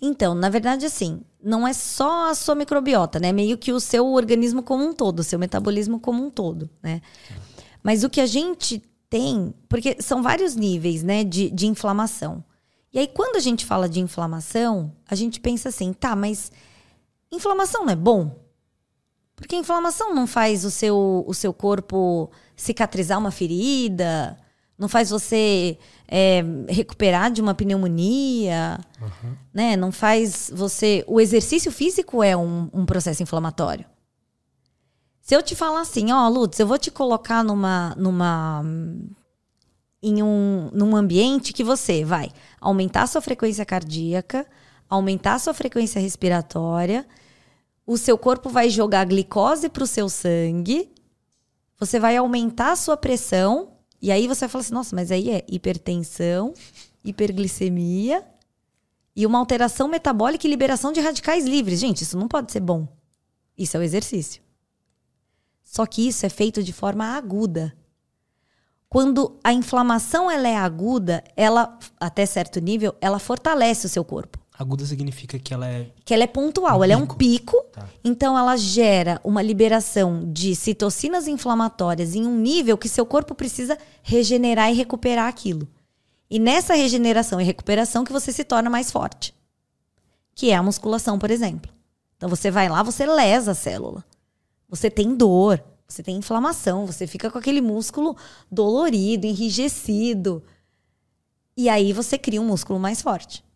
Então, na verdade, assim, não é só a sua microbiota, né? Meio que o seu organismo como um todo, o seu metabolismo como um todo, né? Mas o que a gente tem, porque são vários níveis, né, de, de inflamação. E aí, quando a gente fala de inflamação, a gente pensa assim, tá, mas inflamação não é bom? Porque inflamação não faz o seu, o seu corpo cicatrizar uma ferida, não faz você é, recuperar de uma pneumonia, uhum. né? Não faz você. O exercício físico é um, um processo inflamatório. Se eu te falar assim, ó, Lutz, eu vou te colocar numa, numa, em um, num ambiente que você vai aumentar a sua frequência cardíaca, aumentar a sua frequência respiratória, o seu corpo vai jogar glicose para o seu sangue, você vai aumentar a sua pressão, e aí você vai falar assim, nossa, mas aí é hipertensão, hiperglicemia e uma alteração metabólica e liberação de radicais livres. Gente, isso não pode ser bom. Isso é o exercício. Só que isso é feito de forma aguda. Quando a inflamação ela é aguda, ela até certo nível, ela fortalece o seu corpo. Aguda significa que ela é que ela é pontual, um ela pico. é um pico. Tá. Então ela gera uma liberação de citocinas inflamatórias em um nível que seu corpo precisa regenerar e recuperar aquilo. E nessa regeneração e recuperação que você se torna mais forte. Que é a musculação, por exemplo. Então você vai lá, você lesa a célula. Você tem dor, você tem inflamação, você fica com aquele músculo dolorido, enrijecido. E aí você cria um músculo mais forte.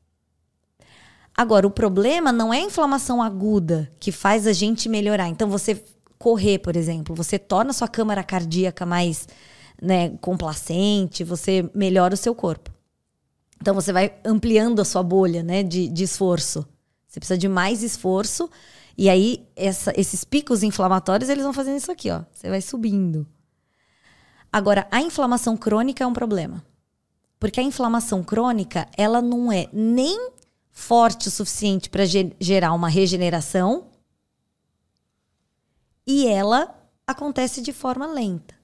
Agora, o problema não é a inflamação aguda que faz a gente melhorar. Então, você correr, por exemplo, você torna a sua câmara cardíaca mais né, complacente, você melhora o seu corpo. Então, você vai ampliando a sua bolha né, de, de esforço. Você precisa de mais esforço e aí, essa, esses picos inflamatórios, eles vão fazendo isso aqui, ó. Você vai subindo. Agora, a inflamação crônica é um problema. Porque a inflamação crônica, ela não é nem forte o suficiente para gerar uma regeneração e ela acontece de forma lenta.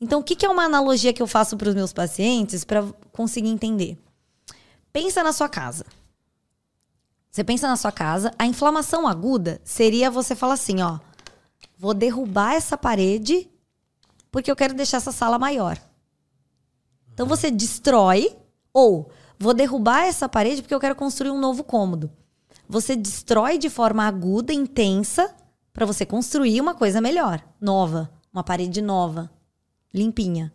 Então, o que, que é uma analogia que eu faço para os meus pacientes para conseguir entender? Pensa na sua casa. Você pensa na sua casa, a inflamação aguda seria você falar assim, ó, vou derrubar essa parede porque eu quero deixar essa sala maior. Então você destrói ou vou derrubar essa parede porque eu quero construir um novo cômodo. Você destrói de forma aguda, intensa, para você construir uma coisa melhor, nova, uma parede nova, limpinha.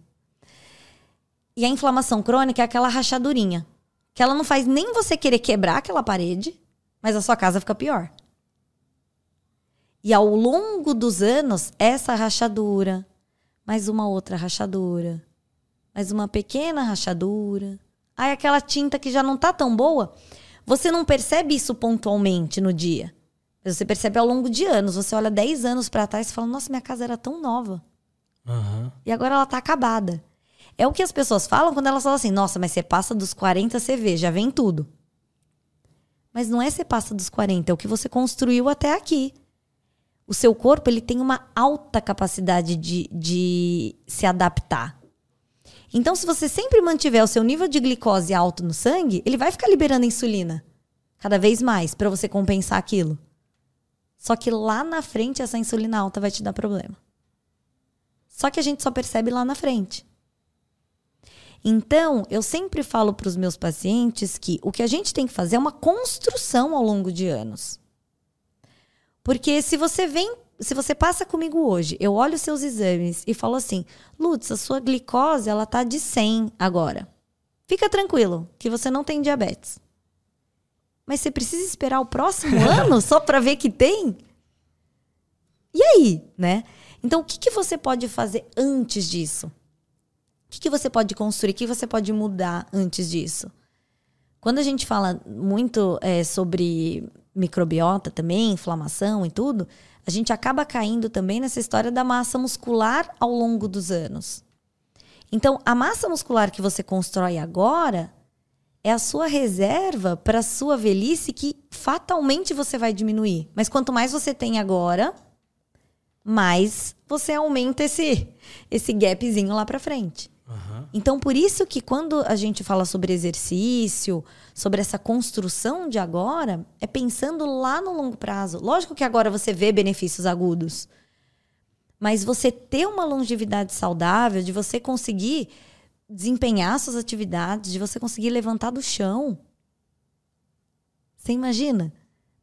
E a inflamação crônica é aquela rachadurinha. Que ela não faz nem você querer quebrar aquela parede, mas a sua casa fica pior. E ao longo dos anos, essa rachadura, mais uma outra rachadura, mais uma pequena rachadura. Aí aquela tinta que já não tá tão boa, você não percebe isso pontualmente no dia. Mas você percebe ao longo de anos. Você olha 10 anos para trás e fala: Nossa, minha casa era tão nova. Uhum. E agora ela tá acabada. É o que as pessoas falam quando elas falam assim: Nossa, mas você passa dos 40, você vê, já vem tudo. Mas não é você passa dos 40, é o que você construiu até aqui. O seu corpo ele tem uma alta capacidade de, de se adaptar. Então, se você sempre mantiver o seu nível de glicose alto no sangue, ele vai ficar liberando insulina cada vez mais para você compensar aquilo. Só que lá na frente essa insulina alta vai te dar problema. Só que a gente só percebe lá na frente. Então, eu sempre falo para os meus pacientes que o que a gente tem que fazer é uma construção ao longo de anos. Porque se você vem, se você passa comigo hoje, eu olho os seus exames e falo assim: "Lutz, a sua glicose ela tá de 100 agora. Fica tranquilo, que você não tem diabetes." Mas você precisa esperar o próximo *laughs* ano só para ver que tem? E aí, né? Então, o que, que você pode fazer antes disso? O que, que você pode construir? O que você pode mudar antes disso? Quando a gente fala muito é, sobre microbiota também, inflamação e tudo, a gente acaba caindo também nessa história da massa muscular ao longo dos anos. Então, a massa muscular que você constrói agora é a sua reserva para a sua velhice que fatalmente você vai diminuir. Mas quanto mais você tem agora, mais você aumenta esse esse gapzinho lá para frente. Então, por isso que quando a gente fala sobre exercício, sobre essa construção de agora, é pensando lá no longo prazo. Lógico que agora você vê benefícios agudos. Mas você ter uma longevidade saudável, de você conseguir desempenhar suas atividades, de você conseguir levantar do chão. Você imagina?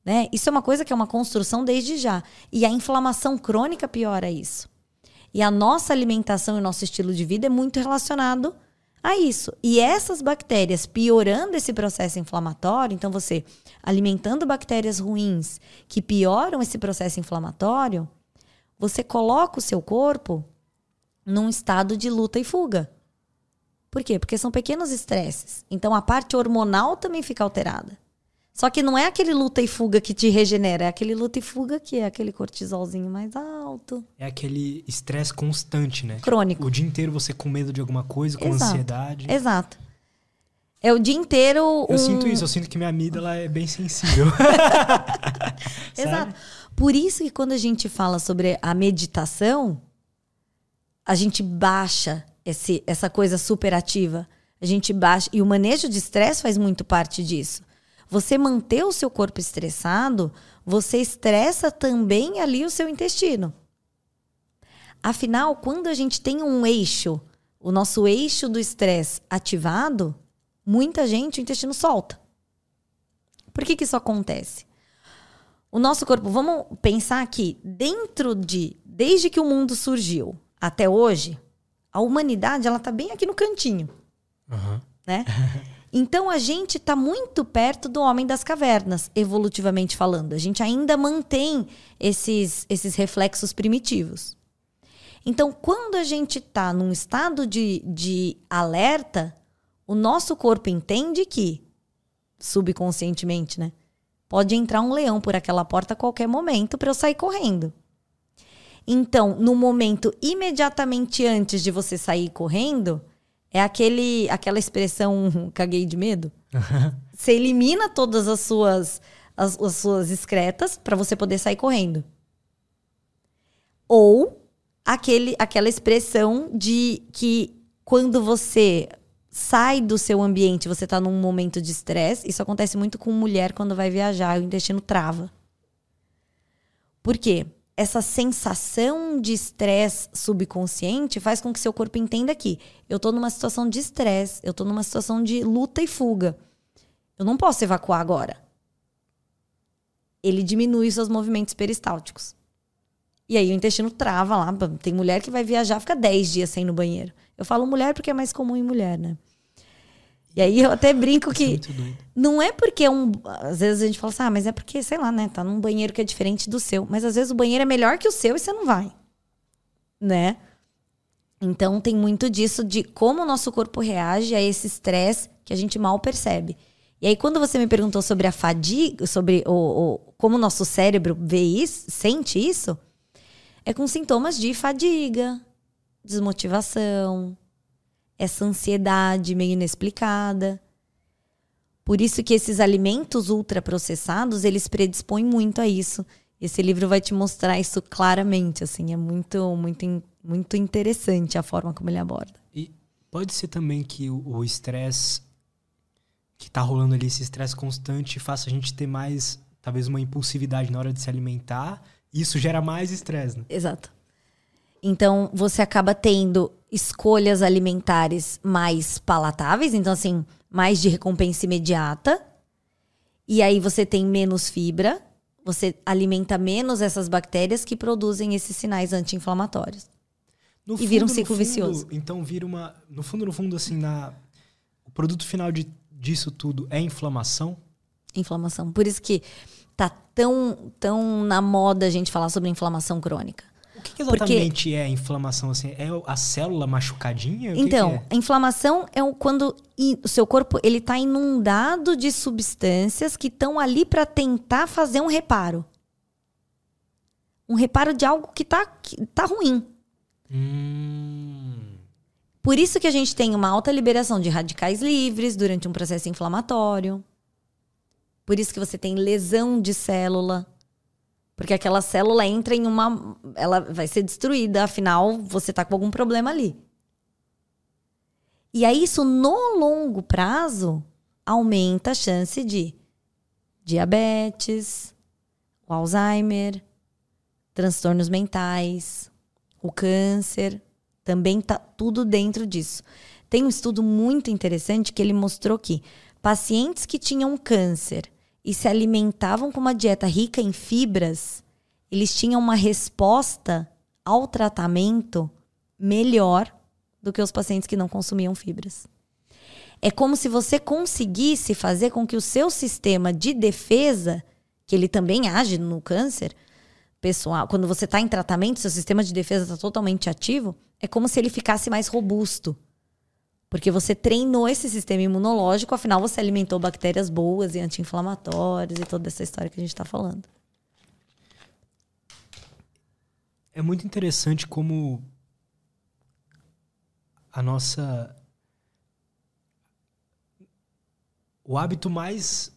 Né? Isso é uma coisa que é uma construção desde já. E a inflamação crônica piora isso. E a nossa alimentação e o nosso estilo de vida é muito relacionado a isso. E essas bactérias piorando esse processo inflamatório, então você alimentando bactérias ruins que pioram esse processo inflamatório, você coloca o seu corpo num estado de luta e fuga. Por quê? Porque são pequenos estresses. Então a parte hormonal também fica alterada. Só que não é aquele luta e fuga que te regenera, é aquele luta e fuga que é aquele cortisolzinho mais alto. É aquele estresse constante, né? Crônico. O dia inteiro você com medo de alguma coisa, com Exato. ansiedade. Exato. É o dia inteiro. Eu um- sinto isso, eu sinto que minha amígdala é bem sensível. *laughs* *laughs* Exato. Por isso que quando a gente fala sobre a meditação, a gente baixa esse, essa coisa superativa. A gente baixa. E o manejo de estresse faz muito parte disso. Você manter o seu corpo estressado, você estressa também ali o seu intestino. Afinal, quando a gente tem um eixo, o nosso eixo do estresse ativado, muita gente o intestino solta. Por que, que isso acontece? O nosso corpo, vamos pensar aqui, dentro de, desde que o mundo surgiu até hoje, a humanidade ela tá bem aqui no cantinho, Aham. né? *laughs* Então a gente está muito perto do homem das cavernas, evolutivamente falando. A gente ainda mantém esses, esses reflexos primitivos. Então, quando a gente está num estado de, de alerta, o nosso corpo entende que, subconscientemente, né? Pode entrar um leão por aquela porta a qualquer momento para eu sair correndo. Então, no momento imediatamente antes de você sair correndo, é aquele, aquela expressão *laughs* caguei de medo. Você elimina todas as suas, as, as suas excretas para você poder sair correndo. Ou aquele, aquela expressão de que quando você sai do seu ambiente, você está num momento de estresse. Isso acontece muito com mulher quando vai viajar, o intestino trava. Por quê? Essa sensação de estresse subconsciente faz com que seu corpo entenda que eu estou numa situação de estresse, eu estou numa situação de luta e fuga. Eu não posso evacuar agora. Ele diminui seus movimentos peristálticos. E aí o intestino trava lá. Tem mulher que vai viajar, fica 10 dias sem ir no banheiro. Eu falo mulher porque é mais comum em mulher, né? E aí eu até brinco que é não é porque é um. Às vezes a gente fala assim, ah, mas é porque, sei lá, né? Tá num banheiro que é diferente do seu. Mas às vezes o banheiro é melhor que o seu e você não vai. Né? Então tem muito disso de como o nosso corpo reage a esse estresse que a gente mal percebe. E aí, quando você me perguntou sobre a fadiga, sobre o, o, como o nosso cérebro vê isso, sente isso, é com sintomas de fadiga, desmotivação, essa ansiedade meio inexplicada. Por isso que esses alimentos ultraprocessados, eles predispõem muito a isso. Esse livro vai te mostrar isso claramente, assim, é muito muito muito interessante a forma como ele aborda. E pode ser também que o estresse que tá rolando ali, esse estresse constante, faça a gente ter mais, talvez, uma impulsividade na hora de se alimentar. E isso gera mais estresse, né? Exato. Então, você acaba tendo escolhas alimentares mais palatáveis, então, assim, mais de recompensa imediata. E aí você tem menos fibra, você alimenta menos essas bactérias que produzem esses sinais anti-inflamatórios. e fundo, vira um ciclo fundo, vicioso. Então vira uma. No fundo, no fundo, assim, na, o produto final de disso tudo é inflamação? Inflamação. Por isso que tá tão, tão na moda a gente falar sobre inflamação crônica. O que, que exatamente Porque... é inflamação? Assim, é a célula machucadinha? então, que que é? a inflamação é quando o seu corpo ele está inundado de substâncias que estão ali para tentar fazer um reparo. Um reparo de algo que está que tá ruim. Hum. Por isso que a gente tem uma alta liberação de radicais livres durante um processo inflamatório. Por isso que você tem lesão de célula. Porque aquela célula entra em uma. Ela vai ser destruída, afinal, você está com algum problema ali. E aí, isso no longo prazo aumenta a chance de diabetes, o Alzheimer, transtornos mentais, o câncer. Também tá tudo dentro disso. Tem um estudo muito interessante que ele mostrou que pacientes que tinham câncer e se alimentavam com uma dieta rica em fibras, eles tinham uma resposta ao tratamento melhor do que os pacientes que não consumiam fibras. É como se você conseguisse fazer com que o seu sistema de defesa, que ele também age no câncer, pessoal, quando você está em tratamento, seu sistema de defesa está totalmente ativo, é como se ele ficasse mais robusto. Porque você treinou esse sistema imunológico, afinal você alimentou bactérias boas e anti-inflamatórias e toda essa história que a gente está falando. É muito interessante como a nossa. O hábito mais.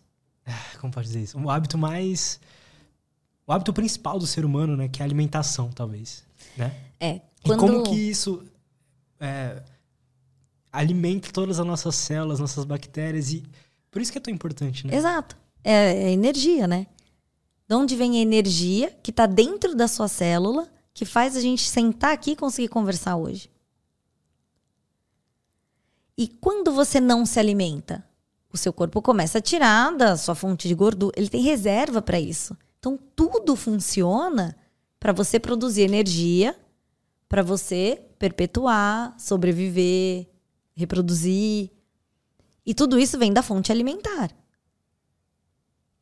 *sighs* Como pode dizer isso? O hábito mais o hábito principal do ser humano, né? Que é a alimentação, talvez. Né? É. Quando... E como que isso é, alimenta todas as nossas células, nossas bactérias. E por isso que é tão importante, né? Exato. É, é energia, né? De onde vem a energia que está dentro da sua célula que faz a gente sentar aqui e conseguir conversar hoje? E quando você não se alimenta, o seu corpo começa a tirar da sua fonte de gordura. Ele tem reserva para isso. Então, tudo funciona para você produzir energia, para você perpetuar, sobreviver, reproduzir. E tudo isso vem da fonte alimentar.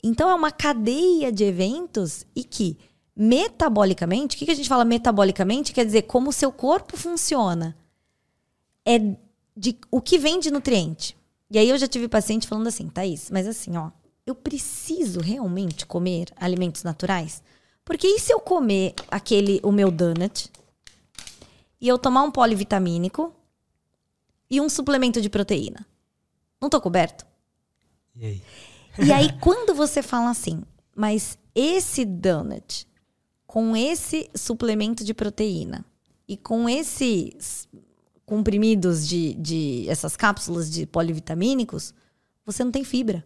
Então, é uma cadeia de eventos e que, metabolicamente, o que a gente fala metabolicamente? Quer dizer, como o seu corpo funciona. É de o que vem de nutriente. E aí eu já tive paciente falando assim, Thaís, mas assim, ó, eu preciso realmente comer alimentos naturais? Porque e se eu comer aquele, o meu donut, e eu tomar um polivitamínico e um suplemento de proteína? Não tô coberto? E aí? E aí, *laughs* quando você fala assim, mas esse donut com esse suplemento de proteína e com esses comprimidos de, de essas cápsulas de polivitamínicos, você não tem fibra.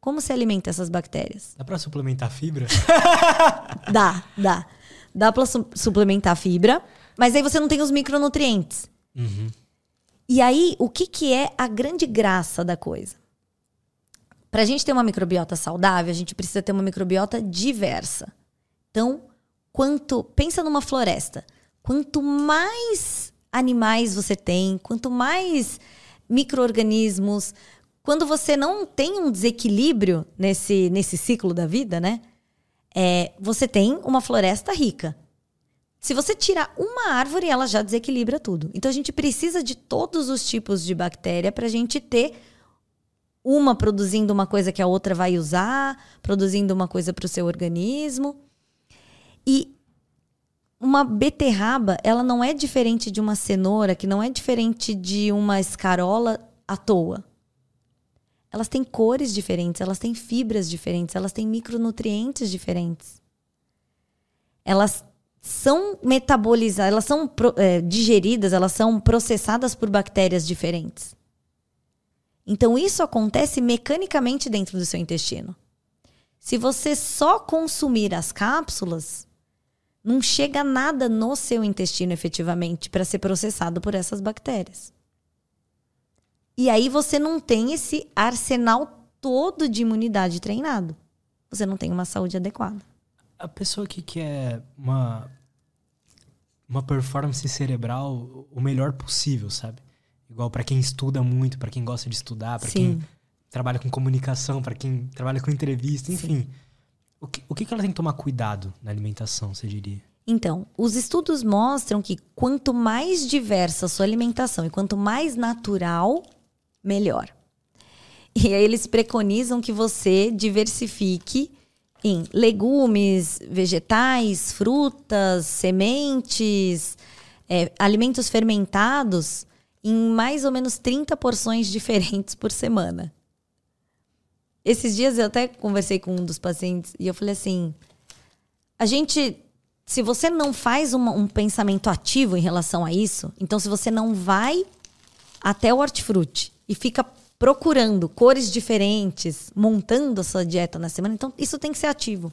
Como se alimenta essas bactérias? Dá para suplementar fibra? *laughs* dá, dá. Dá para su suplementar fibra, mas aí você não tem os micronutrientes. Uhum. E aí, o que, que é a grande graça da coisa? Para a gente ter uma microbiota saudável, a gente precisa ter uma microbiota diversa. Então, quanto. Pensa numa floresta. Quanto mais animais você tem, quanto mais micro-organismos, quando você não tem um desequilíbrio nesse, nesse ciclo da vida, né? É, você tem uma floresta rica. Se você tirar uma árvore, ela já desequilibra tudo. Então a gente precisa de todos os tipos de bactéria para a gente ter uma produzindo uma coisa que a outra vai usar, produzindo uma coisa para o seu organismo. E uma beterraba, ela não é diferente de uma cenoura, que não é diferente de uma escarola à toa. Elas têm cores diferentes, elas têm fibras diferentes, elas têm micronutrientes diferentes. Elas são metabolizadas, elas são é, digeridas, elas são processadas por bactérias diferentes. Então isso acontece mecanicamente dentro do seu intestino. Se você só consumir as cápsulas, não chega nada no seu intestino efetivamente para ser processado por essas bactérias. E aí você não tem esse arsenal todo de imunidade treinado. Você não tem uma saúde adequada. A pessoa que quer uma, uma performance cerebral o melhor possível, sabe? Igual para quem estuda muito, para quem gosta de estudar, para quem trabalha com comunicação, para quem trabalha com entrevista, enfim. Sim. O que, o que ela tem que tomar cuidado na alimentação, você diria? Então, os estudos mostram que quanto mais diversa a sua alimentação e quanto mais natural, melhor. E aí eles preconizam que você diversifique em legumes, vegetais, frutas, sementes, é, alimentos fermentados em mais ou menos 30 porções *laughs* diferentes por semana. Esses dias eu até conversei com um dos pacientes e eu falei assim: a gente, se você não faz uma, um pensamento ativo em relação a isso, então se você não vai até o hortifruti e fica procurando cores diferentes, montando a sua dieta na semana, então isso tem que ser ativo.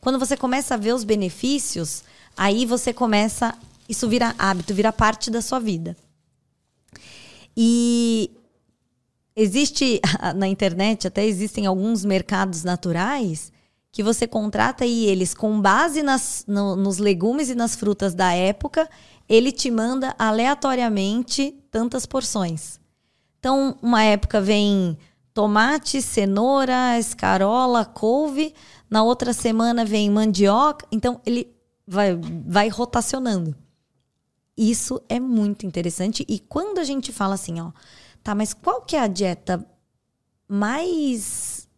Quando você começa a ver os benefícios, aí você começa, isso vira hábito, vira parte da sua vida. E existe *laughs* na internet, até existem alguns mercados naturais que você contrata e eles, com base nas, no, nos legumes e nas frutas da época, ele te manda aleatoriamente tantas porções. Então, uma época vem tomate, cenoura, escarola, couve, na outra semana vem mandioca. Então, ele vai, vai rotacionando. Isso é muito interessante. E quando a gente fala assim, ó, Tá, mas qual que é a dieta mais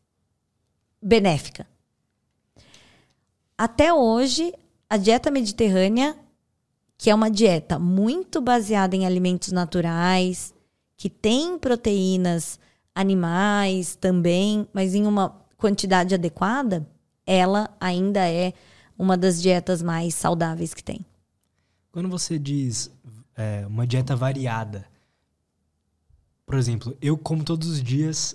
benéfica? Até hoje, a dieta mediterrânea, que é uma dieta muito baseada em alimentos naturais, que tem proteínas animais também, mas em uma quantidade adequada, ela ainda é uma das dietas mais saudáveis que tem. Quando você diz é, uma dieta variada, por exemplo, eu como todos os dias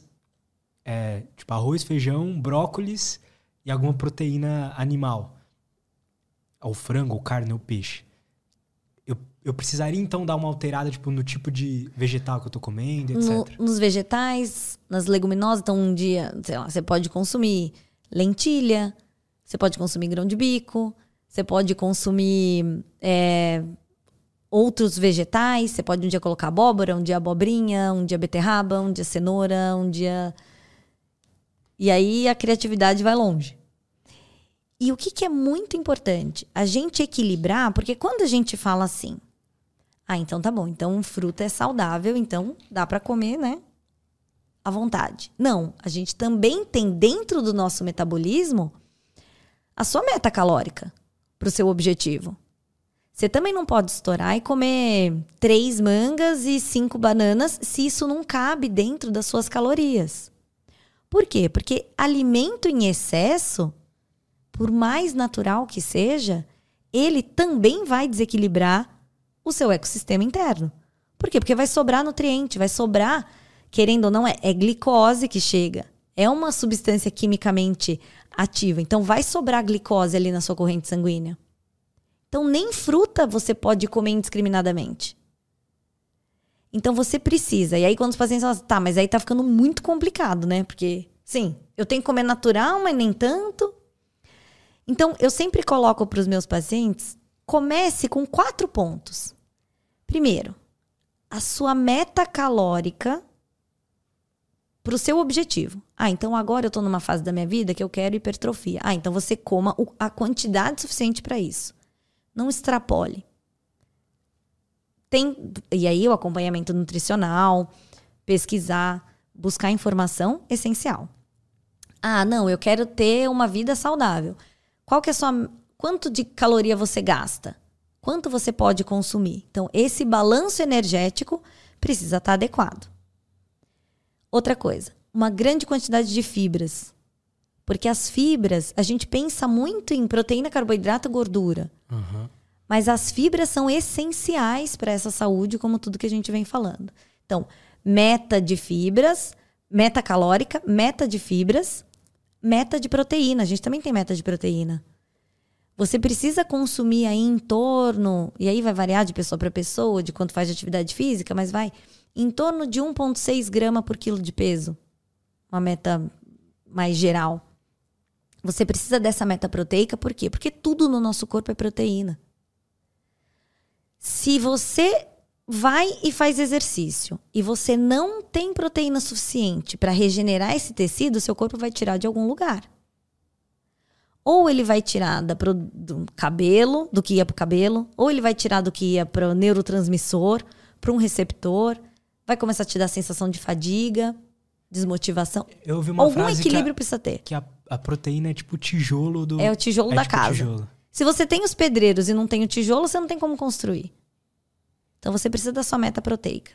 é, tipo arroz, feijão, brócolis e alguma proteína animal. Ou frango, ou carne, ou peixe. Eu, precisaria então dar uma alterada tipo, no tipo de vegetal que eu tô comendo, etc. No, nos vegetais, nas leguminosas, então um dia, sei lá, você pode consumir lentilha, você pode consumir grão de bico, você pode consumir é, outros vegetais. Você pode um dia colocar abóbora, um dia abobrinha, um dia beterraba, um dia cenoura, um dia. E aí a criatividade vai longe. E o que, que é muito importante? A gente equilibrar, porque quando a gente fala assim, ah, então tá bom, então fruta é saudável, então dá para comer, né? À vontade. Não, a gente também tem dentro do nosso metabolismo a sua meta calórica para o seu objetivo. Você também não pode estourar e comer três mangas e cinco bananas se isso não cabe dentro das suas calorias. Por quê? Porque alimento em excesso, por mais natural que seja, ele também vai desequilibrar o seu ecossistema interno. Por quê? Porque vai sobrar nutriente, vai sobrar, querendo ou não, é, é glicose que chega. É uma substância quimicamente ativa. Então vai sobrar glicose ali na sua corrente sanguínea. Então, nem fruta você pode comer indiscriminadamente. Então, você precisa. E aí, quando os pacientes falam, tá, mas aí tá ficando muito complicado, né? Porque, sim, eu tenho que comer natural, mas nem tanto. Então, eu sempre coloco para os meus pacientes: comece com quatro pontos. Primeiro, a sua meta calórica para o seu objetivo. Ah, então agora eu estou numa fase da minha vida que eu quero hipertrofia. Ah, então você coma a quantidade suficiente para isso. Não extrapole. Tem, e aí o acompanhamento nutricional, pesquisar, buscar informação, essencial. Ah, não, eu quero ter uma vida saudável. Qual que é a sua quanto de caloria você gasta? Quanto você pode consumir? Então, esse balanço energético precisa estar adequado. Outra coisa, uma grande quantidade de fibras. Porque as fibras, a gente pensa muito em proteína, carboidrato, gordura. Uhum. Mas as fibras são essenciais para essa saúde, como tudo que a gente vem falando. Então, meta de fibras, meta calórica, meta de fibras, meta de proteína. A gente também tem meta de proteína. Você precisa consumir aí em torno, e aí vai variar de pessoa para pessoa, de quanto faz de atividade física, mas vai em torno de 1,6 grama por quilo de peso. Uma meta mais geral. Você precisa dessa meta proteica, por quê? Porque tudo no nosso corpo é proteína. Se você vai e faz exercício e você não tem proteína suficiente para regenerar esse tecido, seu corpo vai tirar de algum lugar. Ou ele vai tirar da, do cabelo, do que ia para o cabelo, ou ele vai tirar do que ia para o neurotransmissor, para um receptor, vai começar a te dar sensação de fadiga, desmotivação. Eu ouvi uma Algum equilíbrio que a, precisa ter. Que a, a, proteína é tipo o tijolo do. É o tijolo é da tipo casa. Tijolo. Se você tem os pedreiros e não tem o tijolo, você não tem como construir. Então você precisa da sua meta proteica.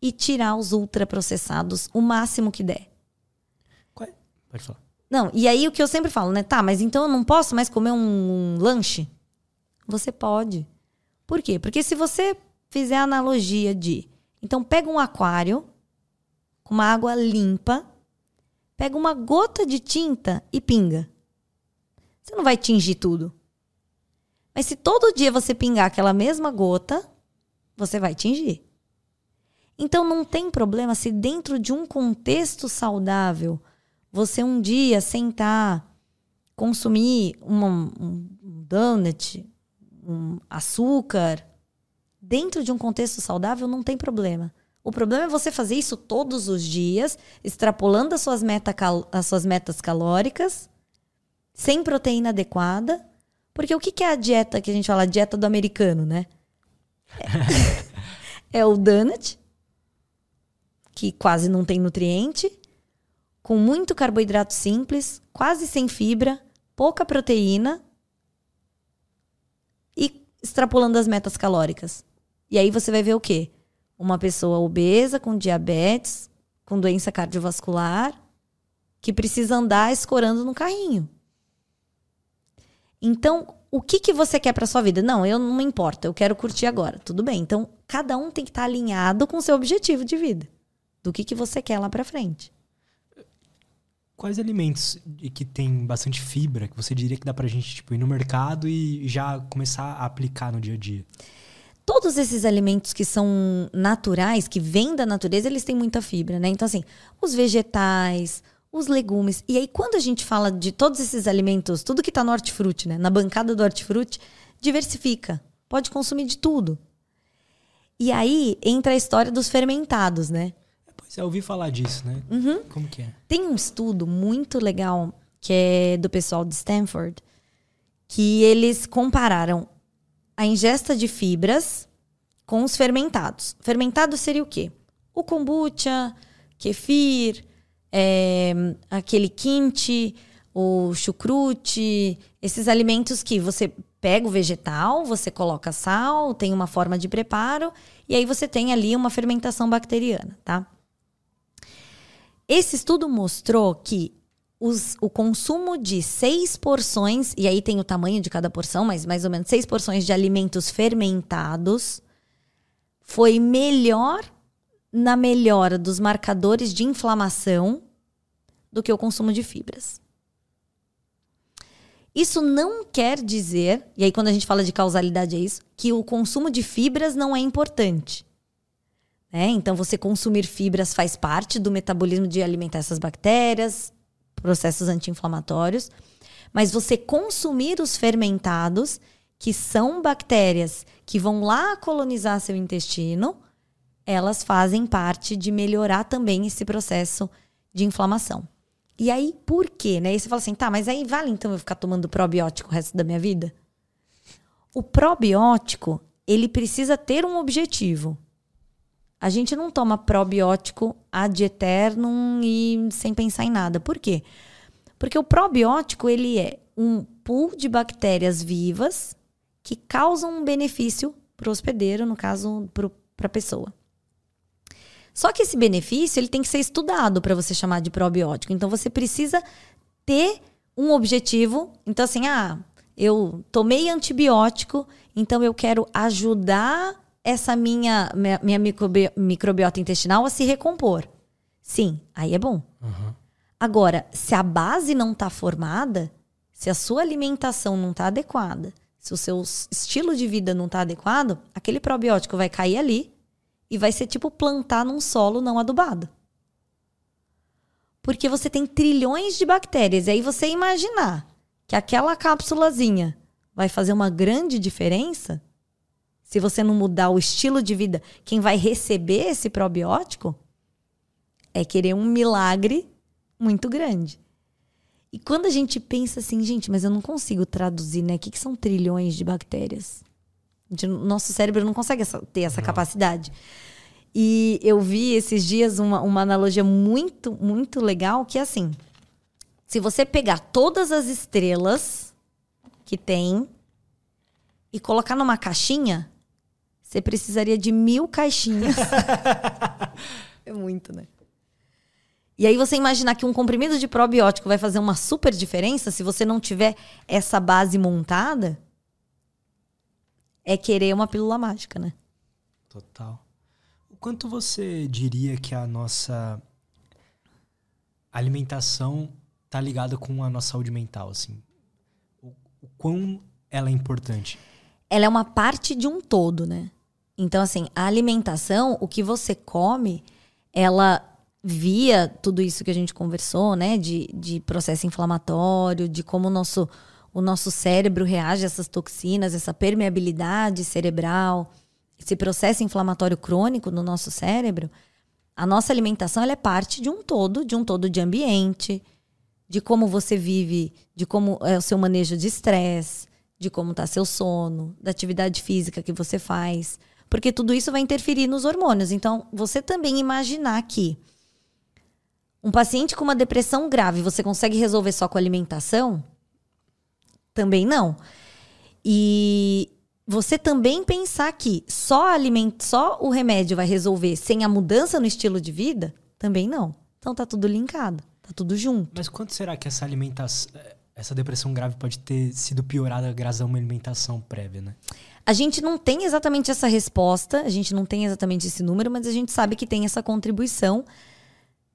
E tirar os ultraprocessados o máximo que der. Qual? É? Pode falar. Não, e aí o que eu sempre falo, né? Tá, mas então eu não posso mais comer um, um lanche? Você pode. Por quê? Porque se você fizer a analogia de então pega um aquário com uma água limpa, pega uma gota de tinta e pinga. Você não vai tingir tudo. Mas se todo dia você pingar aquela mesma gota, você vai tingir. Então não tem problema se dentro de um contexto saudável você um dia sentar, consumir uma, um donut, um açúcar, dentro de um contexto saudável não tem problema. O problema é você fazer isso todos os dias, extrapolando as suas, meta as suas metas calóricas, sem proteína adequada. Porque o que é a dieta que a gente fala, a dieta do americano, né? É, *laughs* é o donut, que quase não tem nutriente, com muito carboidrato simples, quase sem fibra, pouca proteína e extrapolando as metas calóricas. E aí você vai ver o quê? Uma pessoa obesa, com diabetes, com doença cardiovascular, que precisa andar escorando no carrinho. Então, o que, que você quer para sua vida? Não, eu não me importo, eu quero curtir agora. Tudo bem. Então, cada um tem que estar tá alinhado com o seu objetivo de vida. Do que, que você quer lá para frente. Quais alimentos que tem bastante fibra que você diria que dá pra gente tipo, ir no mercado e já começar a aplicar no dia a dia? todos esses alimentos que são naturais, que vêm da natureza, eles têm muita fibra, né? Então, assim, os vegetais, os legumes. E aí, quando a gente fala de todos esses alimentos, tudo que está no hortifruti, né? Na bancada do hortifruti, diversifica. Pode consumir de tudo. E aí entra a história dos fermentados, né? É, eu ouvi falar disso, né? Uhum. Como que é? Tem um estudo muito legal que é do pessoal de Stanford, que eles compararam a ingesta de fibras com os fermentados. Fermentado seria o quê? O kombucha, kefir, é, aquele kimchi, o chucrute, esses alimentos que você pega o vegetal, você coloca sal, tem uma forma de preparo e aí você tem ali uma fermentação bacteriana, tá? Esse estudo mostrou que os, o consumo de seis porções, e aí tem o tamanho de cada porção, mas mais ou menos seis porções de alimentos fermentados, foi melhor na melhora dos marcadores de inflamação do que o consumo de fibras. Isso não quer dizer, e aí quando a gente fala de causalidade é isso, que o consumo de fibras não é importante. Né? Então, você consumir fibras faz parte do metabolismo de alimentar essas bactérias, processos anti-inflamatórios. Mas você consumir os fermentados, que são bactérias que vão lá colonizar seu intestino, elas fazem parte de melhorar também esse processo de inflamação. E aí, por quê? Né? E você fala assim, tá, mas aí vale então eu ficar tomando probiótico o resto da minha vida? O probiótico, ele precisa ter um objetivo. A gente não toma probiótico ad eternum e sem pensar em nada. Por quê? Porque o probiótico, ele é um pool de bactérias vivas que causam um benefício para o hospedeiro, no caso, para a pessoa. Só que esse benefício ele tem que ser estudado para você chamar de probiótico. Então você precisa ter um objetivo. Então, assim, ah, eu tomei antibiótico, então eu quero ajudar essa minha, minha, minha microbi microbiota intestinal a se recompor. Sim, aí é bom. Uhum. Agora, se a base não está formada, se a sua alimentação não está adequada, se o seu estilo de vida não está adequado, aquele probiótico vai cair ali e vai ser tipo plantar num solo não adubado. Porque você tem trilhões de bactérias. E aí você imaginar que aquela cápsulazinha vai fazer uma grande diferença, se você não mudar o estilo de vida, quem vai receber esse probiótico é querer um milagre muito grande. E quando a gente pensa assim, gente, mas eu não consigo traduzir, né? O que, que são trilhões de bactérias? Gente, nosso cérebro não consegue essa, ter essa não. capacidade. E eu vi esses dias uma, uma analogia muito, muito legal, que é assim: se você pegar todas as estrelas que tem e colocar numa caixinha, você precisaria de mil caixinhas. *laughs* é muito, né? E aí você imaginar que um comprimido de probiótico vai fazer uma super diferença se você não tiver essa base montada, é querer uma pílula mágica, né? Total. O quanto você diria que a nossa alimentação tá ligada com a nossa saúde mental, assim? O, o quão ela é importante? Ela é uma parte de um todo, né? Então, assim, a alimentação, o que você come, ela via tudo isso que a gente conversou, né? De, de processo inflamatório, de como o nosso o nosso cérebro reage a essas toxinas, essa permeabilidade cerebral, esse processo inflamatório crônico no nosso cérebro, a nossa alimentação ela é parte de um todo, de um todo de ambiente, de como você vive, de como é o seu manejo de estresse, de como está seu sono, da atividade física que você faz, porque tudo isso vai interferir nos hormônios. Então, você também imaginar que um paciente com uma depressão grave, você consegue resolver só com alimentação? Também não. E você também pensar que só alimento, só o remédio vai resolver sem a mudança no estilo de vida, também não. Então tá tudo linkado, tá tudo junto. Mas quanto será que essa alimentação, essa depressão grave pode ter sido piorada graças a uma alimentação prévia, né? A gente não tem exatamente essa resposta, a gente não tem exatamente esse número, mas a gente sabe que tem essa contribuição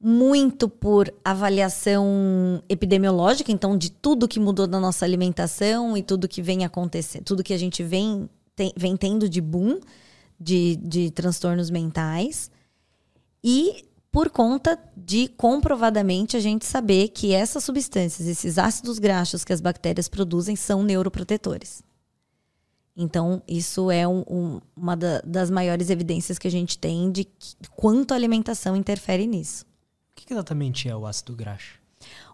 muito por avaliação epidemiológica, então de tudo que mudou na nossa alimentação e tudo que vem acontecendo, tudo que a gente vem, tem, vem tendo de boom de, de transtornos mentais. E por conta de comprovadamente a gente saber que essas substâncias, esses ácidos graxos que as bactérias produzem, são neuroprotetores. Então, isso é um, um, uma da, das maiores evidências que a gente tem de que, quanto a alimentação interfere nisso. O que exatamente é o ácido graxo?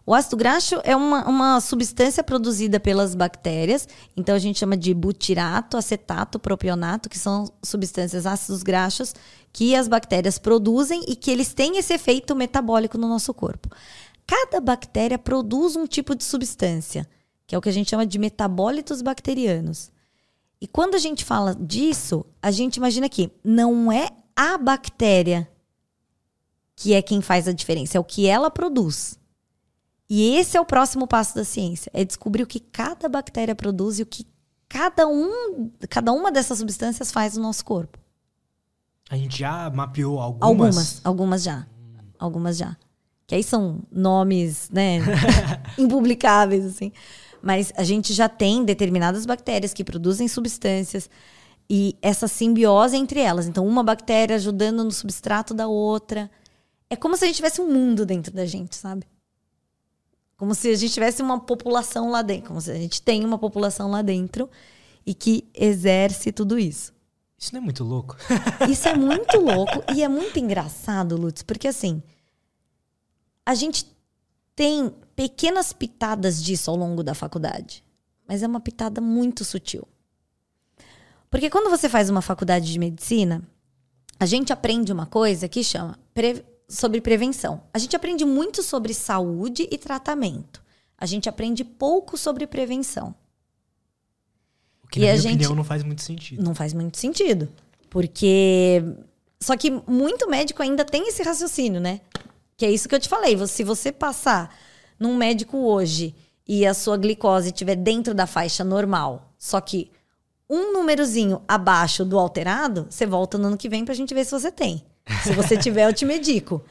O ácido graxo é uma, uma substância produzida pelas bactérias, então a gente chama de butirato, acetato, propionato, que são substâncias ácidos graxos que as bactérias produzem e que eles têm esse efeito metabólico no nosso corpo. Cada bactéria produz um tipo de substância, que é o que a gente chama de metabólitos bacterianos. E quando a gente fala disso, a gente imagina que não é a bactéria que é quem faz a diferença, é o que ela produz. E esse é o próximo passo da ciência, é descobrir o que cada bactéria produz e o que cada, um, cada uma dessas substâncias faz no nosso corpo. A gente já mapeou algumas? Algumas, algumas já. Algumas já. Que aí são nomes, né, *laughs* impublicáveis, assim. Mas a gente já tem determinadas bactérias que produzem substâncias e essa simbiose entre elas. Então, uma bactéria ajudando no substrato da outra. É como se a gente tivesse um mundo dentro da gente, sabe? Como se a gente tivesse uma população lá dentro, como se a gente tem uma população lá dentro e que exerce tudo isso. Isso não é muito louco? *laughs* Isso é muito louco e é muito engraçado, Lutz, porque assim, a gente tem pequenas pitadas disso ao longo da faculdade, mas é uma pitada muito sutil. Porque quando você faz uma faculdade de medicina, a gente aprende uma coisa que chama pre sobre prevenção. A gente aprende muito sobre saúde e tratamento. A gente aprende pouco sobre prevenção. O que, na minha gente, opinião, não faz muito sentido. Não faz muito sentido. Porque. Só que muito médico ainda tem esse raciocínio, né? Que é isso que eu te falei. Se você passar num médico hoje e a sua glicose estiver dentro da faixa normal, só que um númerozinho abaixo do alterado, você volta no ano que vem pra gente ver se você tem. Se você tiver, eu te medico.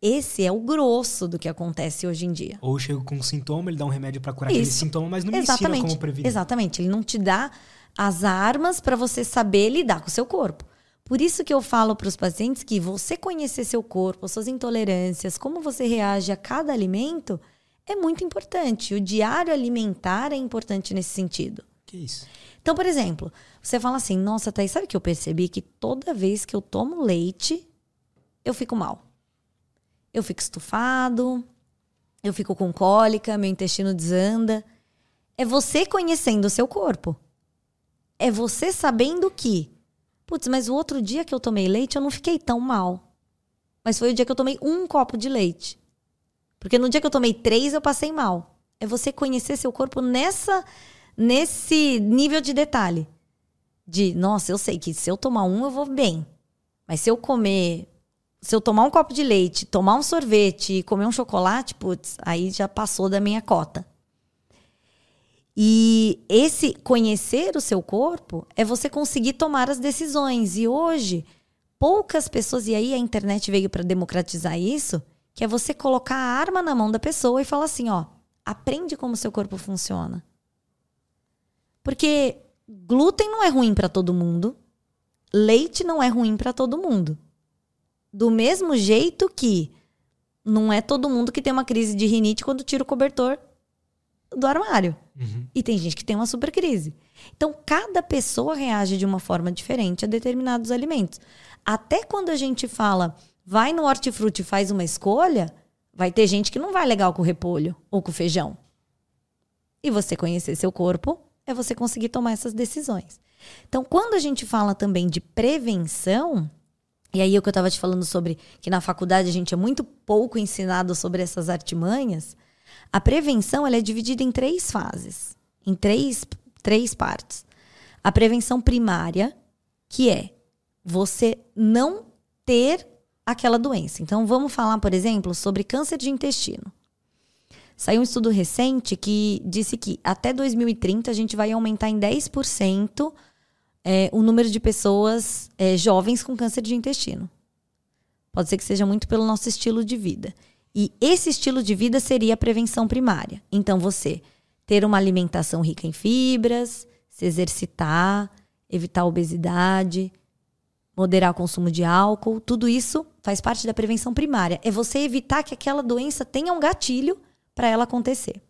Esse é o grosso do que acontece hoje em dia. Ou chega com um sintoma, ele dá um remédio para curar Isso. aquele sintoma, mas não me Exatamente. ensina como prevenir. Exatamente. Ele não te dá as armas para você saber lidar com o seu corpo. Por isso que eu falo para os pacientes que você conhecer seu corpo, suas intolerâncias, como você reage a cada alimento, é muito importante. O diário alimentar é importante nesse sentido. Que isso? Então, por exemplo, você fala assim: nossa, Thaís, sabe que eu percebi que toda vez que eu tomo leite, eu fico mal. Eu fico estufado, eu fico com cólica, meu intestino desanda. É você conhecendo o seu corpo. É você sabendo que, putz, mas o outro dia que eu tomei leite, eu não fiquei tão mal. Mas foi o dia que eu tomei um copo de leite. Porque no dia que eu tomei três, eu passei mal. É você conhecer seu corpo nessa nesse nível de detalhe. De, nossa, eu sei que se eu tomar um, eu vou bem. Mas se eu comer. Se eu tomar um copo de leite, tomar um sorvete e comer um chocolate, putz, aí já passou da minha cota. E esse conhecer o seu corpo é você conseguir tomar as decisões. E hoje, poucas pessoas, e aí a internet veio para democratizar isso, que é você colocar a arma na mão da pessoa e falar assim: ó, aprende como seu corpo funciona. Porque glúten não é ruim para todo mundo, leite não é ruim para todo mundo. Do mesmo jeito que não é todo mundo que tem uma crise de rinite quando tira o cobertor do armário. Uhum. E tem gente que tem uma super crise. Então, cada pessoa reage de uma forma diferente a determinados alimentos. Até quando a gente fala, vai no hortifruti e faz uma escolha, vai ter gente que não vai legal com repolho ou com feijão. E você conhecer seu corpo é você conseguir tomar essas decisões. Então, quando a gente fala também de prevenção, e aí o que eu estava te falando sobre que na faculdade a gente é muito pouco ensinado sobre essas artimanhas, a prevenção ela é dividida em três fases, em três, três partes. A prevenção primária, que é você não ter aquela doença. Então, vamos falar, por exemplo, sobre câncer de intestino. Saiu um estudo recente que disse que até 2030 a gente vai aumentar em 10% é, o número de pessoas é, jovens com câncer de intestino. Pode ser que seja muito pelo nosso estilo de vida. E esse estilo de vida seria a prevenção primária. Então, você ter uma alimentação rica em fibras, se exercitar, evitar obesidade, moderar o consumo de álcool, tudo isso faz parte da prevenção primária. É você evitar que aquela doença tenha um gatilho para ela acontecer.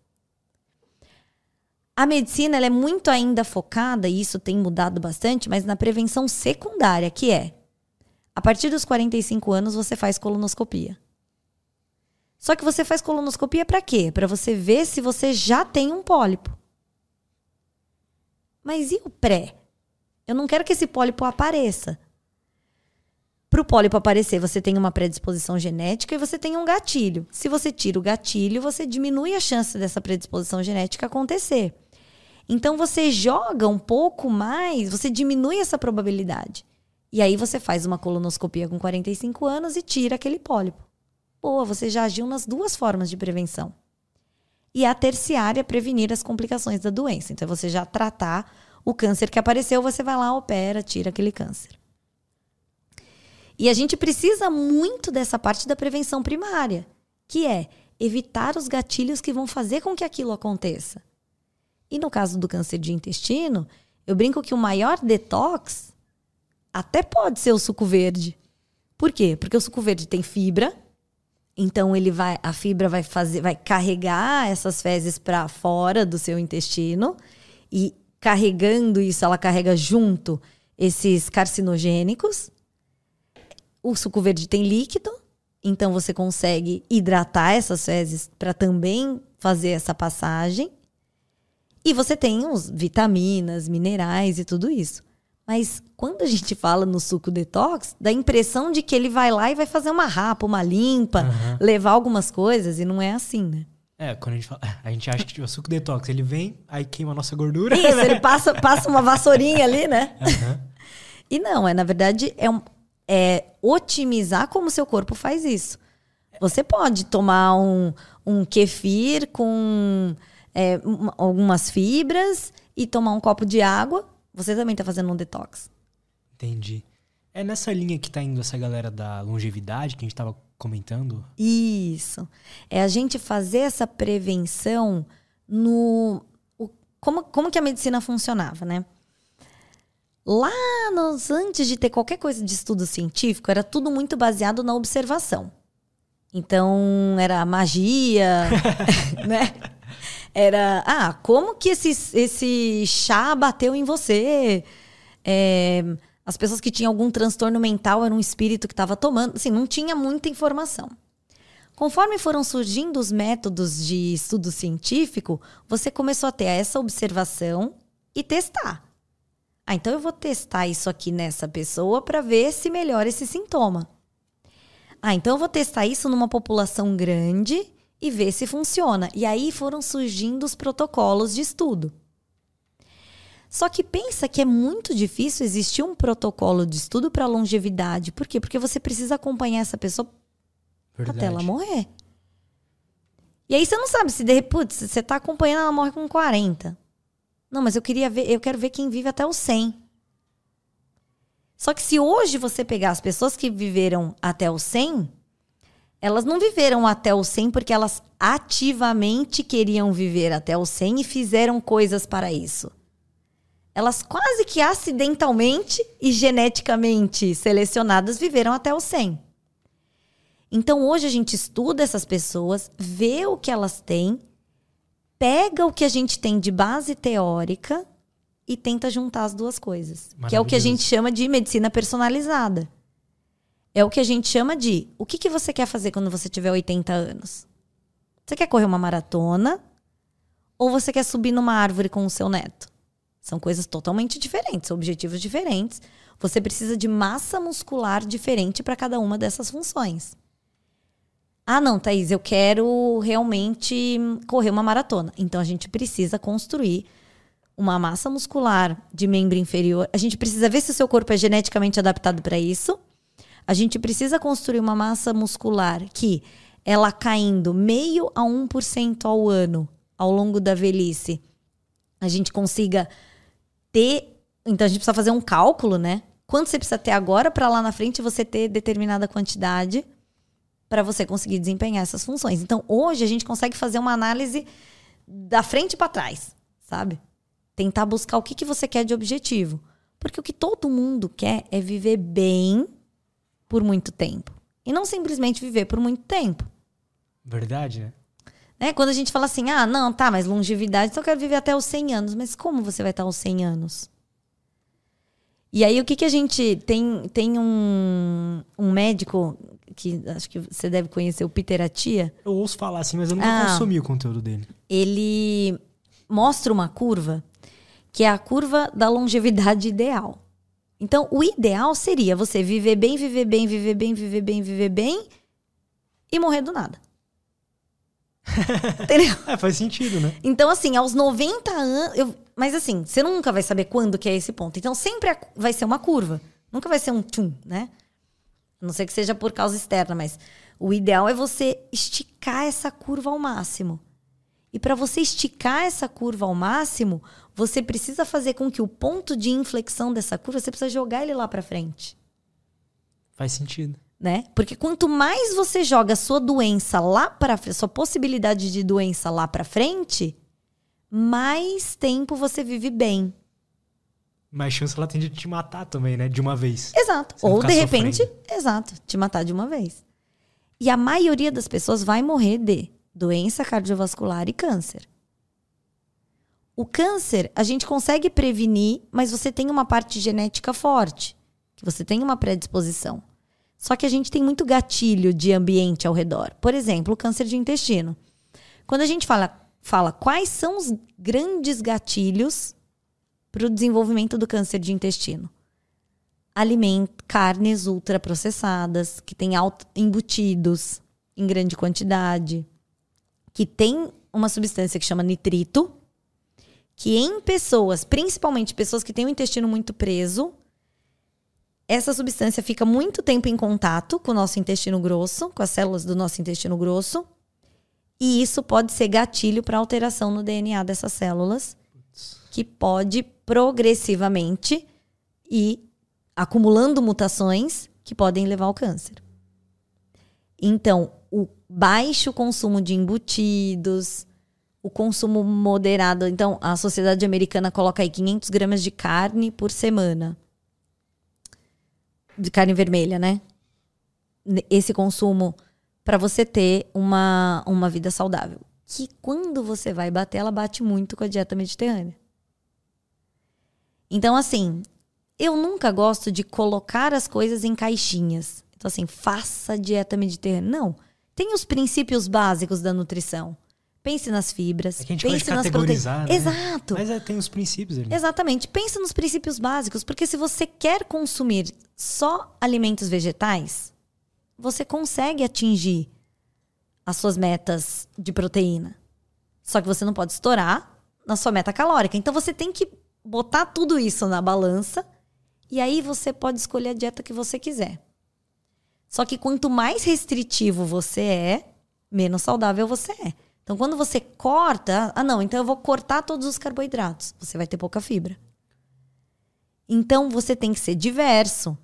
A medicina é muito ainda focada, e isso tem mudado bastante, mas na prevenção secundária, que é a partir dos 45 anos você faz colonoscopia. Só que você faz colonoscopia para quê? Para você ver se você já tem um pólipo. Mas e o pré? Eu não quero que esse pólipo apareça. Para o pólipo aparecer, você tem uma predisposição genética e você tem um gatilho. Se você tira o gatilho, você diminui a chance dessa predisposição genética acontecer. Então você joga um pouco mais, você diminui essa probabilidade. E aí você faz uma colonoscopia com 45 anos e tira aquele pólipo. Boa, você já agiu nas duas formas de prevenção. E a terciária é prevenir as complicações da doença. Então você já tratar o câncer que apareceu, você vai lá, opera, tira aquele câncer. E a gente precisa muito dessa parte da prevenção primária, que é evitar os gatilhos que vão fazer com que aquilo aconteça. E no caso do câncer de intestino, eu brinco que o maior detox até pode ser o suco verde. Por quê? Porque o suco verde tem fibra, Então ele vai, a fibra vai fazer, vai carregar essas fezes para fora do seu intestino e carregando isso, ela carrega junto esses carcinogênicos. O suco verde tem líquido, então você consegue hidratar essas fezes para também fazer essa passagem. E você tem os vitaminas, minerais e tudo isso. Mas quando a gente fala no suco detox, dá a impressão de que ele vai lá e vai fazer uma rapa, uma limpa, uhum. levar algumas coisas, e não é assim, né? É, quando a gente fala. *laughs* A gente acha que tipo, o suco detox, ele vem, aí queima a nossa gordura. Isso, né? ele passa, passa uma vassourinha ali, né? Uhum. *laughs* E não, é, na verdade, é, um, é otimizar como o seu corpo faz isso. Você pode tomar um, um kefir com é, algumas fibras e tomar um copo de água você também está fazendo um detox. Entendi. É nessa linha que está indo essa galera da longevidade que a gente estava comentando? Isso. É a gente fazer essa prevenção no. O, como, como que a medicina funcionava, né? Lá nos, antes de ter qualquer coisa de estudo científico, era tudo muito baseado na observação. Então, era magia, *laughs* né? Era, ah, como que esse, esse chá bateu em você? É, as pessoas que tinham algum transtorno mental era um espírito que estava tomando. Assim, não tinha muita informação. Conforme foram surgindo os métodos de estudo científico, você começou a ter essa observação e testar. Ah, então eu vou testar isso aqui nessa pessoa para ver se melhora esse sintoma. Ah, então eu vou testar isso numa população grande e ver se funciona. E aí foram surgindo os protocolos de estudo. Só que pensa que é muito difícil existir um protocolo de estudo para longevidade. Por quê? Porque você precisa acompanhar essa pessoa Verdade. até ela morrer. E aí você não sabe se de repente você está acompanhando ela morre com 40. Não, mas eu queria ver, eu quero ver quem vive até os 100. Só que se hoje você pegar as pessoas que viveram até os 100, elas não viveram até o 100 porque elas ativamente queriam viver até o 100 e fizeram coisas para isso. Elas quase que acidentalmente e geneticamente selecionadas viveram até o 100. Então hoje a gente estuda essas pessoas, vê o que elas têm, pega o que a gente tem de base teórica e tenta juntar as duas coisas. Que é o que a gente chama de medicina personalizada. É o que a gente chama de o que, que você quer fazer quando você tiver 80 anos? Você quer correr uma maratona ou você quer subir numa árvore com o seu neto? São coisas totalmente diferentes, objetivos diferentes. Você precisa de massa muscular diferente para cada uma dessas funções. Ah, não, Thaís, eu quero realmente correr uma maratona. Então a gente precisa construir uma massa muscular de membro inferior. A gente precisa ver se o seu corpo é geneticamente adaptado para isso a gente precisa construir uma massa muscular que ela caindo meio a 1% ao ano ao longo da velhice, a gente consiga ter. Então a gente precisa fazer um cálculo, né? Quanto você precisa ter agora para lá na frente você ter determinada quantidade para você conseguir desempenhar essas funções. Então hoje a gente consegue fazer uma análise da frente para trás, sabe? Tentar buscar o que, que você quer de objetivo. Porque o que todo mundo quer é viver bem por muito tempo. E não simplesmente viver por muito tempo. Verdade, né? né? Quando a gente fala assim, ah, não, tá, mas longevidade, só quero viver até os 100 anos. Mas como você vai estar aos 100 anos? E aí, o que que a gente... Tem, tem um, um médico que acho que você deve conhecer, o Peter Atia. Eu ouço falar assim, mas eu nunca ah, consumi o conteúdo dele. Ele mostra uma curva que é a curva da longevidade ideal. Então, o ideal seria você viver bem, viver bem, viver bem, viver bem, viver bem e morrer do nada. *laughs* Entendeu? É, faz sentido, né? Então, assim, aos 90 anos. Eu... Mas assim, você nunca vai saber quando que é esse ponto. Então, sempre vai ser uma curva. Nunca vai ser um tchum, né? A não sei que seja por causa externa, mas o ideal é você esticar essa curva ao máximo. E para você esticar essa curva ao máximo, você precisa fazer com que o ponto de inflexão dessa curva, você precisa jogar ele lá para frente. Faz sentido. Né? Porque quanto mais você joga a sua doença lá para sua possibilidade de doença lá para frente, mais tempo você vive bem. Mais chance ela tem de te matar também, né? De uma vez. Exato. Ou de repente, sofrendo. exato, te matar de uma vez. E a maioria das pessoas vai morrer de doença cardiovascular e câncer. O câncer a gente consegue prevenir, mas você tem uma parte genética forte, que você tem uma predisposição. Só que a gente tem muito gatilho de ambiente ao redor. Por exemplo, o câncer de intestino. Quando a gente fala, fala quais são os grandes gatilhos para o desenvolvimento do câncer de intestino? Alimento, carnes ultraprocessadas, que têm alto, embutidos em grande quantidade, que tem uma substância que chama nitrito, que em pessoas, principalmente pessoas que têm o intestino muito preso, essa substância fica muito tempo em contato com o nosso intestino grosso, com as células do nosso intestino grosso, e isso pode ser gatilho para alteração no DNA dessas células, que pode progressivamente ir acumulando mutações que podem levar ao câncer. Então, o baixo consumo de embutidos, o consumo moderado. Então, a sociedade americana coloca aí 500 gramas de carne por semana. De carne vermelha, né? Esse consumo para você ter uma, uma vida saudável. Que quando você vai bater, ela bate muito com a dieta mediterrânea. Então, assim, eu nunca gosto de colocar as coisas em caixinhas. Então, assim, faça dieta mediterrânea. Não. Tem os princípios básicos da nutrição. Pense nas fibras, É que a gente pense pode nas proteínas. né? Exato. Mas é, tem os princípios ali. Exatamente. Pense nos princípios básicos, porque se você quer consumir só alimentos vegetais, você consegue atingir as suas metas de proteína. Só que você não pode estourar na sua meta calórica. Então você tem que botar tudo isso na balança e aí você pode escolher a dieta que você quiser. Só que quanto mais restritivo você é, menos saudável você é. Então, quando você corta, ah, não, então eu vou cortar todos os carboidratos, você vai ter pouca fibra. Então, você tem que ser diverso.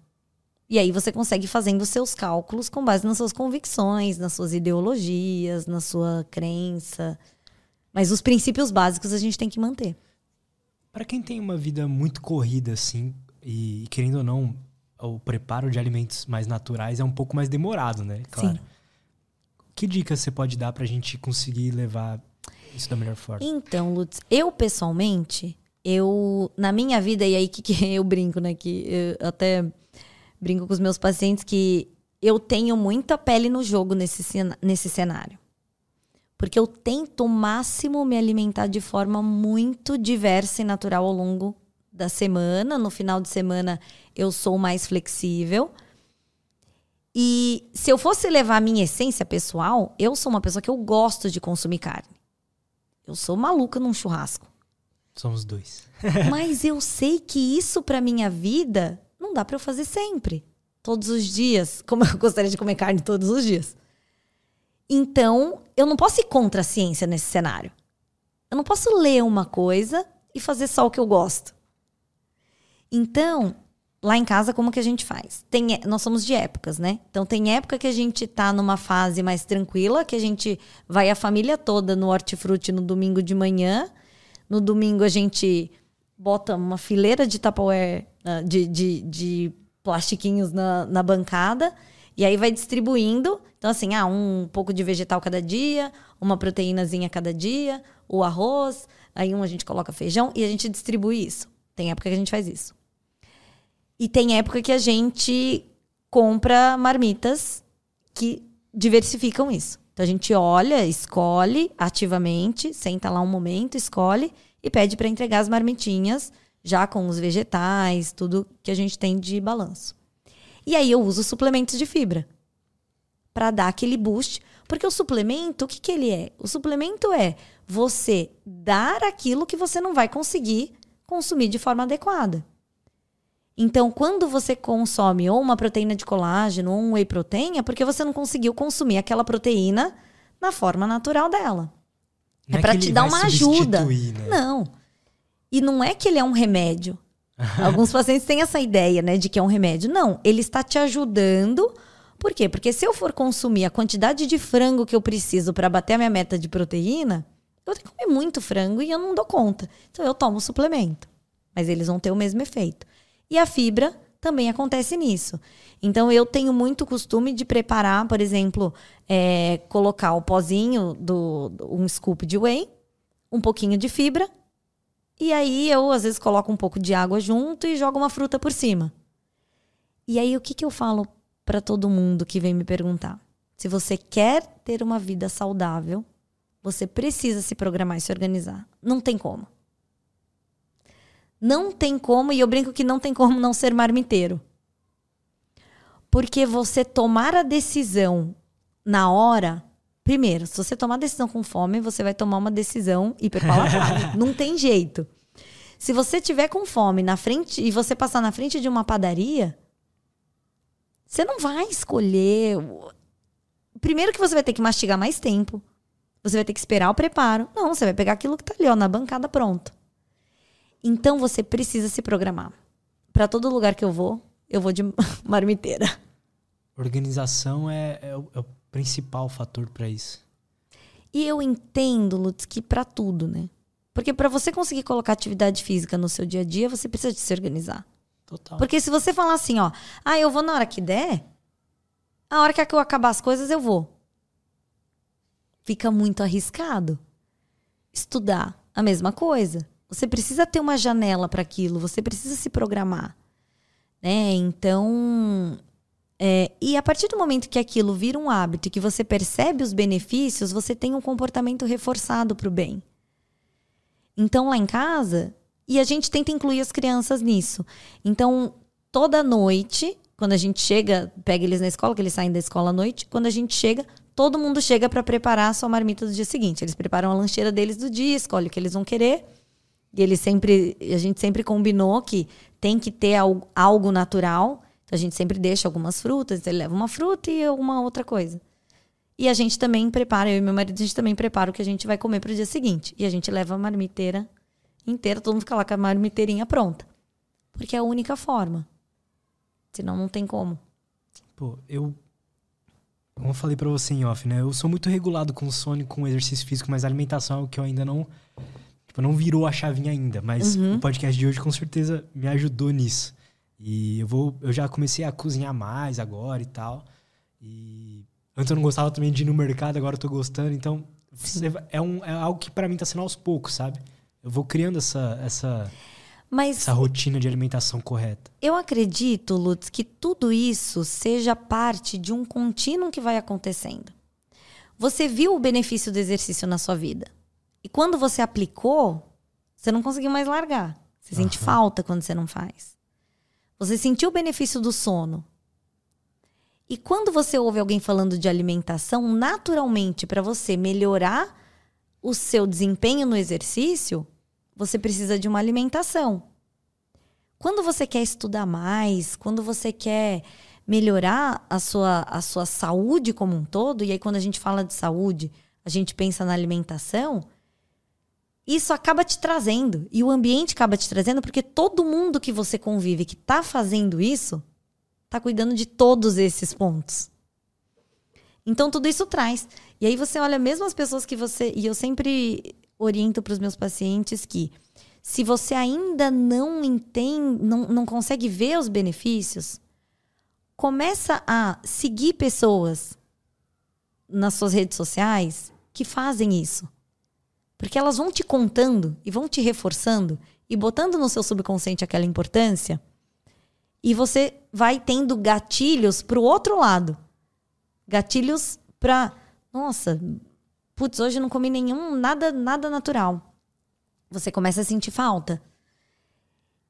E aí você consegue fazendo seus cálculos com base nas suas convicções, nas suas ideologias, na sua crença. Mas os princípios básicos a gente tem que manter. Para quem tem uma vida muito corrida, assim, e querendo ou não, o preparo de alimentos mais naturais é um pouco mais demorado, né? Claro. Sim. Que dicas você pode dar pra gente conseguir levar isso da melhor forma? Então, Lutz, eu pessoalmente, eu, na minha vida, e aí que, que eu brinco, né? Que eu até brinco com os meus pacientes que eu tenho muita pele no jogo nesse, nesse cenário. Porque eu tento o máximo me alimentar de forma muito diversa e natural ao longo da semana. No final de semana eu sou mais flexível. E se eu fosse levar a minha essência pessoal, eu sou uma pessoa que eu gosto de consumir carne. Eu sou maluca num churrasco. Somos dois. *laughs* *laughs* Mas eu sei que isso pra minha vida não dá pra eu fazer sempre. Todos os dias. Como eu gostaria de comer carne todos os dias. Então, eu não posso ir contra a ciência nesse cenário. Eu não posso ler uma coisa e fazer só o que eu gosto. Então, lá em casa, como que a gente faz? Tem, nós somos de épocas, né? Então, tem época que a gente tá numa fase mais tranquila, que a gente vai a família toda no hortifruti no domingo de manhã. No domingo, a gente bota uma fileira de Tupperware, ah, de, de, de plastiquinhos na, na bancada. E aí vai distribuindo. Então, assim, ah, um pouco de vegetal cada dia, uma proteínazinha cada dia, o arroz, aí um a gente coloca feijão e a gente distribui isso. Tem época que a gente faz isso. E tem época que a gente compra marmitas que diversificam isso. Então a gente olha, escolhe ativamente, senta lá um momento, escolhe e pede para entregar as marmitinhas já com os vegetais, tudo que a gente tem de balanço. E aí eu uso suplementos de fibra para dar aquele boost, porque o suplemento, o que, que ele é? O suplemento é você dar aquilo que você não vai conseguir consumir de forma adequada. Então, quando você consome ou uma proteína de colágeno ou um whey protein, é porque você não conseguiu consumir aquela proteína na forma natural dela. Não é para que te dar uma ajuda. né? Não. E não é que ele é um remédio. *laughs* Alguns pacientes têm essa ideia, né, de que é um remédio. Não, ele está te ajudando. Por quê? Porque se eu for consumir a quantidade de frango que eu preciso para bater a minha meta de proteína, eu tenho que comer muito frango e eu não dou conta. Então eu tomo suplemento. Mas eles vão ter o mesmo efeito. E a fibra também acontece nisso. Então eu tenho muito costume de preparar, por exemplo, é, colocar o pozinho do, um scoop de whey, um pouquinho de fibra, e aí eu às vezes coloco um pouco de água junto e jogo uma fruta por cima. E aí o que, que eu falo para todo mundo que vem me perguntar? Se você quer ter uma vida saudável, você precisa se programar e se organizar. Não tem como. Não tem como, e eu brinco que não tem como não ser marmiteiro. Porque você tomar a decisão na hora. Primeiro, se você tomar decisão com fome, você vai tomar uma decisão hiperpalatável. *laughs* não tem jeito. Se você tiver com fome na frente e você passar na frente de uma padaria, você não vai escolher. Primeiro que você vai ter que mastigar mais tempo. Você vai ter que esperar o preparo. Não, você vai pegar aquilo que tá ali, ó, na bancada pronto. Então você precisa se programar. Para todo lugar que eu vou, eu vou de *laughs* marmiteira. Organização é, é, é o principal fator para isso. E eu entendo, Lutz, que para tudo, né? Porque para você conseguir colocar atividade física no seu dia a dia, você precisa de se organizar. Total. Porque se você falar assim, ó, ah, eu vou na hora que der, a hora que eu acabar as coisas, eu vou. Fica muito arriscado. Estudar, a mesma coisa. Você precisa ter uma janela para aquilo, você precisa se programar. Né? Então. É, e a partir do momento que aquilo vira um hábito e que você percebe os benefícios, você tem um comportamento reforçado para o bem. Então, lá em casa, e a gente tenta incluir as crianças nisso. Então, toda noite, quando a gente chega, pega eles na escola, que eles saem da escola à noite, quando a gente chega, todo mundo chega para preparar a sua marmita do dia seguinte. Eles preparam a lancheira deles do dia, escolhe o que eles vão querer. E ele sempre, a gente sempre combinou que tem que ter algo natural. A gente sempre deixa algumas frutas, ele leva uma fruta e alguma outra coisa. E a gente também prepara, eu e meu marido, a gente também prepara o que a gente vai comer para o dia seguinte. E a gente leva a marmiteira inteira, todo mundo fica lá com a marmiteirinha pronta. Porque é a única forma. Senão não tem como. Pô, eu. Como eu falei pra você em off, né? Eu sou muito regulado com sono e com exercício físico, mas a alimentação é o que eu ainda não Tipo, não virou a chavinha ainda, mas uhum. o podcast de hoje com certeza me ajudou nisso. E eu vou, eu já comecei a cozinhar mais agora e tal. E antes eu não gostava também de ir no mercado, agora eu tô gostando. Então, é, um, é algo que para mim tá sendo aos poucos, sabe? Eu vou criando essa essa mas essa rotina de alimentação correta. Eu acredito, Lutz, que tudo isso seja parte de um contínuo que vai acontecendo. Você viu o benefício do exercício na sua vida. E quando você aplicou, você não conseguiu mais largar. Você uhum. sente falta quando você não faz. Você sentiu o benefício do sono. E quando você ouve alguém falando de alimentação, naturalmente, para você melhorar o seu desempenho no exercício, você precisa de uma alimentação. Quando você quer estudar mais, quando você quer melhorar a sua, a sua saúde como um todo, e aí quando a gente fala de saúde, a gente pensa na alimentação, isso acaba te trazendo. E o ambiente acaba te trazendo porque todo mundo que você convive que está fazendo isso está cuidando de todos esses pontos. Então tudo isso traz. E aí você olha mesmo as pessoas que você. E eu sempre oriento para os meus pacientes que se você ainda não entende, não, não consegue ver os benefícios, começa a seguir pessoas nas suas redes sociais que fazem isso. Porque elas vão te contando e vão te reforçando e botando no seu subconsciente aquela importância. E você vai tendo gatilhos para o outro lado. Gatilhos para, nossa, putz, hoje não comi nenhum nada nada natural. Você começa a sentir falta.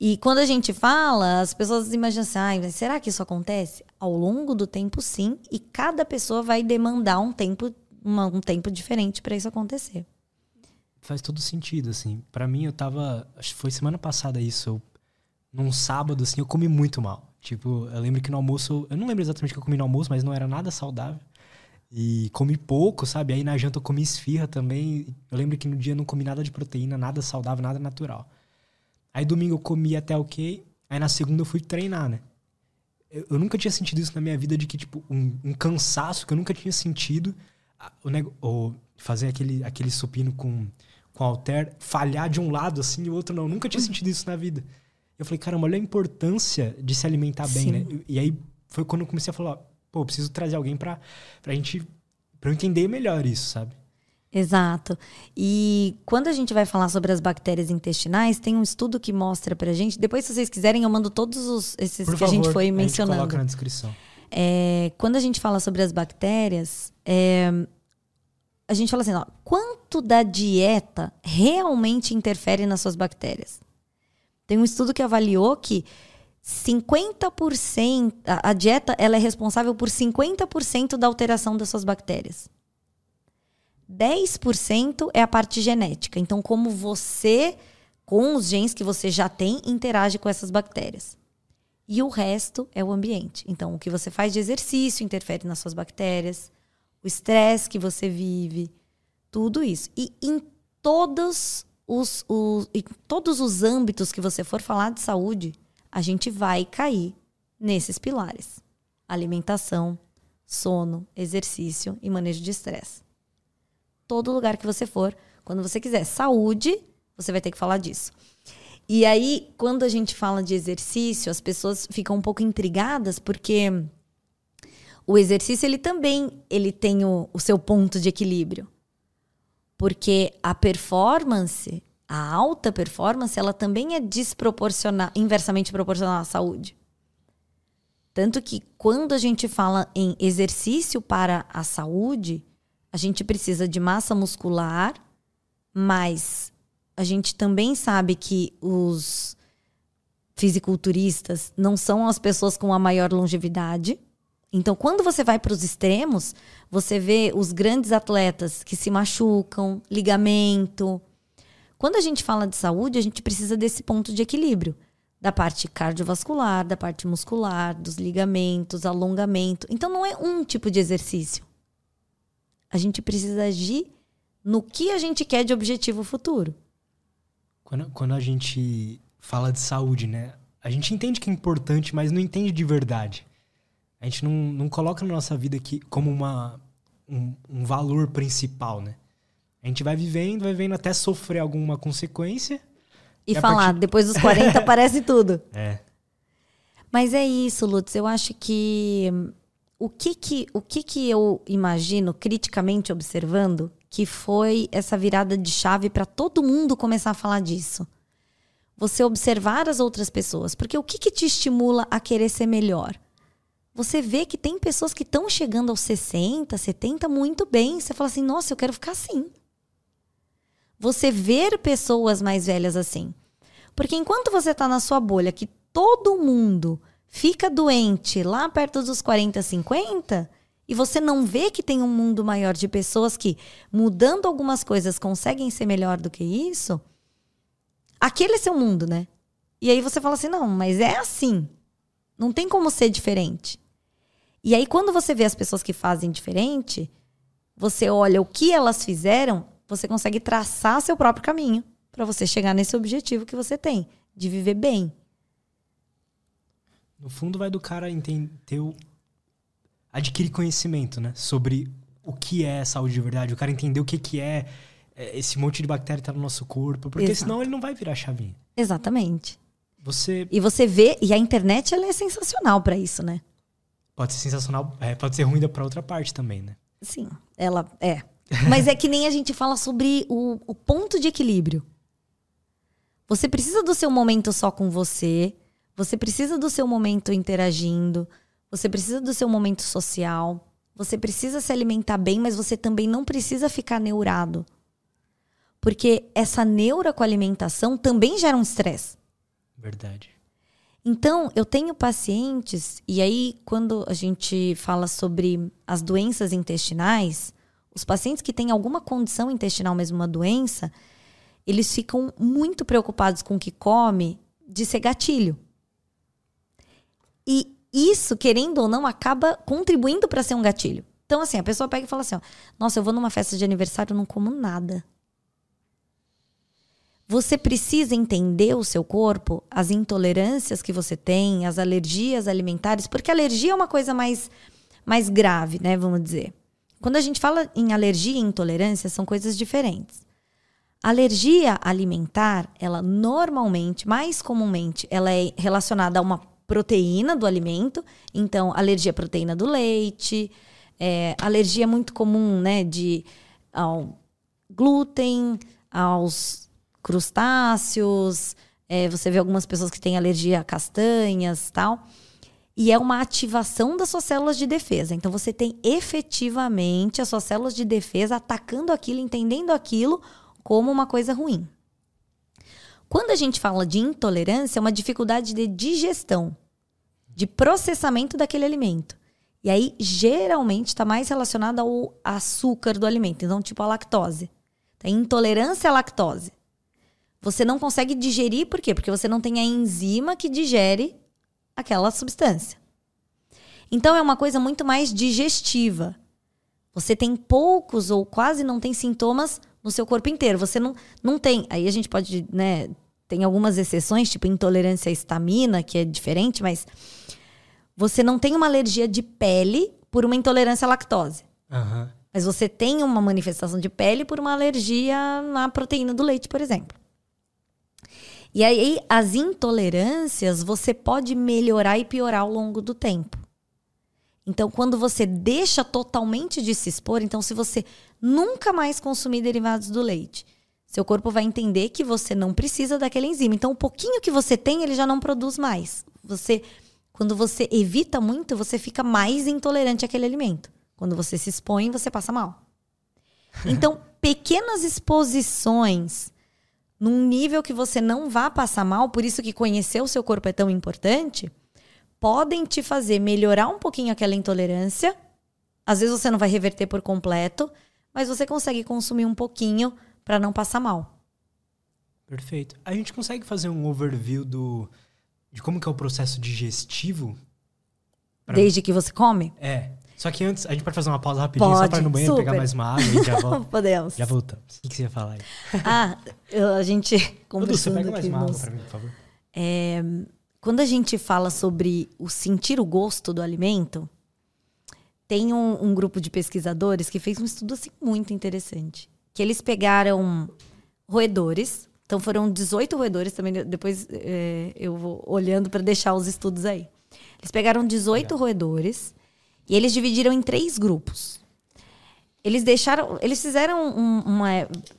E quando a gente fala, as pessoas imaginam assim, ah, será que isso acontece? Ao longo do tempo, sim, e cada pessoa vai demandar um tempo, uma, um tempo diferente para isso acontecer faz todo sentido, assim. para mim, eu tava. Acho que foi semana passada isso. Eu, num sábado, assim, eu comi muito mal. Tipo, eu lembro que no almoço. Eu não lembro exatamente o que eu comi no almoço, mas não era nada saudável. E comi pouco, sabe? Aí na janta eu comi esfirra também. Eu lembro que no dia eu não comi nada de proteína, nada saudável, nada natural. Aí domingo eu comi até ok. Aí na segunda eu fui treinar, né? Eu, eu nunca tinha sentido isso na minha vida de que, tipo, um, um cansaço que eu nunca tinha sentido. O, o, fazer aquele, aquele supino com com o halter falhar de um lado assim e o outro não. Nunca tinha sentido isso na vida. Eu falei, caramba, olha a importância de se alimentar bem, Sim. né? E, e aí foi quando eu comecei a falar, pô, eu preciso trazer alguém pra, pra gente. pra eu entender melhor isso, sabe? Exato. E quando a gente vai falar sobre as bactérias intestinais, tem um estudo que mostra pra gente. Depois, se vocês quiserem, eu mando todos os, esses Por que favor, a gente foi A gente mencionando. coloca na descrição. É, quando a gente fala sobre as bactérias, é, a gente fala assim: ó, quanto da dieta realmente interfere nas suas bactérias? Tem um estudo que avaliou que 50%, a, a dieta ela é responsável por 50% da alteração das suas bactérias. 10% é a parte genética. Então, como você, com os genes que você já tem, interage com essas bactérias. E o resto é o ambiente. Então, o que você faz de exercício interfere nas suas bactérias, o estresse que você vive, tudo isso. E em todos os, os, em todos os âmbitos que você for falar de saúde, a gente vai cair nesses pilares: alimentação, sono, exercício e manejo de estresse. Todo lugar que você for, quando você quiser saúde, você vai ter que falar disso. E aí, quando a gente fala de exercício, as pessoas ficam um pouco intrigadas porque o exercício ele também ele tem o, o seu ponto de equilíbrio. Porque a performance, a alta performance, ela também é desproporcional, inversamente proporcional à saúde. Tanto que quando a gente fala em exercício para a saúde, a gente precisa de massa muscular, mas a gente também sabe que os fisiculturistas não são as pessoas com a maior longevidade. Então, quando você vai para os extremos, você vê os grandes atletas que se machucam, ligamento. Quando a gente fala de saúde, a gente precisa desse ponto de equilíbrio da parte cardiovascular, da parte muscular, dos ligamentos, alongamento. Então, não é um tipo de exercício. A gente precisa agir no que a gente quer de objetivo futuro. Quando, quando a gente fala de saúde, né? A gente entende que é importante, mas não entende de verdade. A gente não, não coloca na nossa vida aqui como uma, um, um valor principal, né? A gente vai vivendo, vai vivendo até sofrer alguma consequência. E, E falar, partir- depois dos 40 *laughs* aparece tudo. É. Mas é isso, Lutz. Eu acho que hum, o que que, o que que eu imagino, criticamente observando, que foi essa virada de chave para todo mundo começar a falar disso. Você observar as outras pessoas. Porque o que, que te estimula a querer ser melhor? Você vê que tem pessoas que estão chegando aos 60, 70 muito bem. Você fala assim, nossa, eu quero ficar assim. Você ver pessoas mais velhas assim. Porque enquanto você está na sua bolha, que todo mundo fica doente lá perto dos 40, 50, e você não vê que tem um mundo maior de pessoas que, mudando algumas coisas, conseguem ser melhor do que isso, aquele é seu mundo, né? E aí você fala assim: não, mas é assim. Não tem como ser diferente. E aí, quando você vê as pessoas que fazem diferente, você olha o que elas fizeram, você consegue traçar seu próprio caminho para você chegar nesse objetivo que você tem, de viver bem. No fundo, vai do cara enten- ter o... adquirir conhecimento, né? Sobre o que é saúde de verdade. O cara entender o que, que é é, esse monte de bactéria que tá no nosso corpo. Porque Exato. senão ele não vai virar chavinha. Exatamente. Você E você vê, e a internet ela é sensacional para isso, né? Pode ser sensacional, é, pode ser ruim da- pra outra parte também, né? Sim, ela é. Mas é que nem a gente fala sobre o, o ponto de equilíbrio. Você precisa do seu momento só com você, você precisa do seu momento interagindo, você precisa do seu momento social, você precisa se alimentar bem, mas você também não precisa ficar neurado. Porque essa neura com a alimentação também gera um estresse. Verdade. Então, eu tenho pacientes, e aí, quando a gente fala sobre as doenças intestinais, os pacientes que têm alguma condição intestinal, mesmo uma doença, eles ficam muito preocupados com o que come de ser gatilho. E isso, querendo ou não, acaba contribuindo para ser um gatilho. Então, assim, a pessoa pega e fala assim: ó, Nossa, eu vou numa festa de aniversário e não como nada. Você precisa entender o seu corpo, as intolerâncias que você tem, as alergias alimentares, porque alergia é uma coisa mais, mais grave, né? Vamos dizer. Quando a gente fala em alergia e intolerância, são coisas diferentes. alergia alimentar, ela normalmente, mais comumente, ela é relacionada a uma proteína do alimento. Então, alergia à proteína do leite, é, alergia muito comum, né, de ao glúten, aos crustáceos. É, você vê algumas pessoas que têm alergia a castanhas, tal. E é uma ativação das suas células de defesa. Então, você tem efetivamente as suas células de defesa atacando aquilo, entendendo aquilo como uma coisa ruim. Quando a gente fala de intolerância, é uma dificuldade de digestão, de processamento daquele alimento. E aí, geralmente, está mais relacionado ao açúcar do alimento. Então, tipo a lactose. Tem intolerância à lactose. Você não consegue digerir, por quê? Porque você não tem a enzima que digere aquela substância. Então, é uma coisa muito mais digestiva. Você tem poucos ou quase não tem sintomas no seu corpo inteiro. Você não, não tem. Aí a gente pode, né? Tem algumas exceções, tipo intolerância à estamina, que é diferente, mas você não tem uma alergia de pele por uma intolerância à lactose. Aham. Mas você tem uma manifestação de pele por uma alergia na proteína do leite, por exemplo. E aí, as intolerâncias você pode melhorar e piorar ao longo do tempo. Então, quando você deixa totalmente de se expor, então, se você nunca mais consumir derivados do leite, seu corpo vai entender que você não precisa daquela enzima. Então, o pouquinho que você tem, ele já não produz mais. Você, quando você evita muito, você fica mais intolerante àquele alimento. Quando você se expõe, você passa mal. *laughs* Então, pequenas exposições num nível que você não vá passar mal, por isso que conhecer o seu corpo é tão importante, podem te fazer melhorar um pouquinho aquela intolerância. Às vezes você não vai reverter por completo, mas você consegue consumir um pouquinho para não passar mal. Perfeito. A gente consegue fazer um overview do de como que é o processo digestivo? Pra- Desde que você come? É. Só que antes, a gente pode fazer uma pausa rapidinho só Pode, para ir no banheiro super. pegar mais uma água e já, volta, *laughs* Podemos. já voltamos. O que, que você ia falar aí? Ah, eu- a gente *laughs* Dudu, você pega mais uma água pra mim, por favor. Quando a gente fala sobre o sentir o gosto do alimento, tem um, um grupo de pesquisadores que fez um estudo assim, muito interessante. Que eles pegaram roedores, então foram 18 roedores, também depois é, eu vou olhando para deixar os estudos aí. Eles pegaram 18 Legal. roedores e eles dividiram em três grupos. Eles deixaram, eles fizeram um- uma,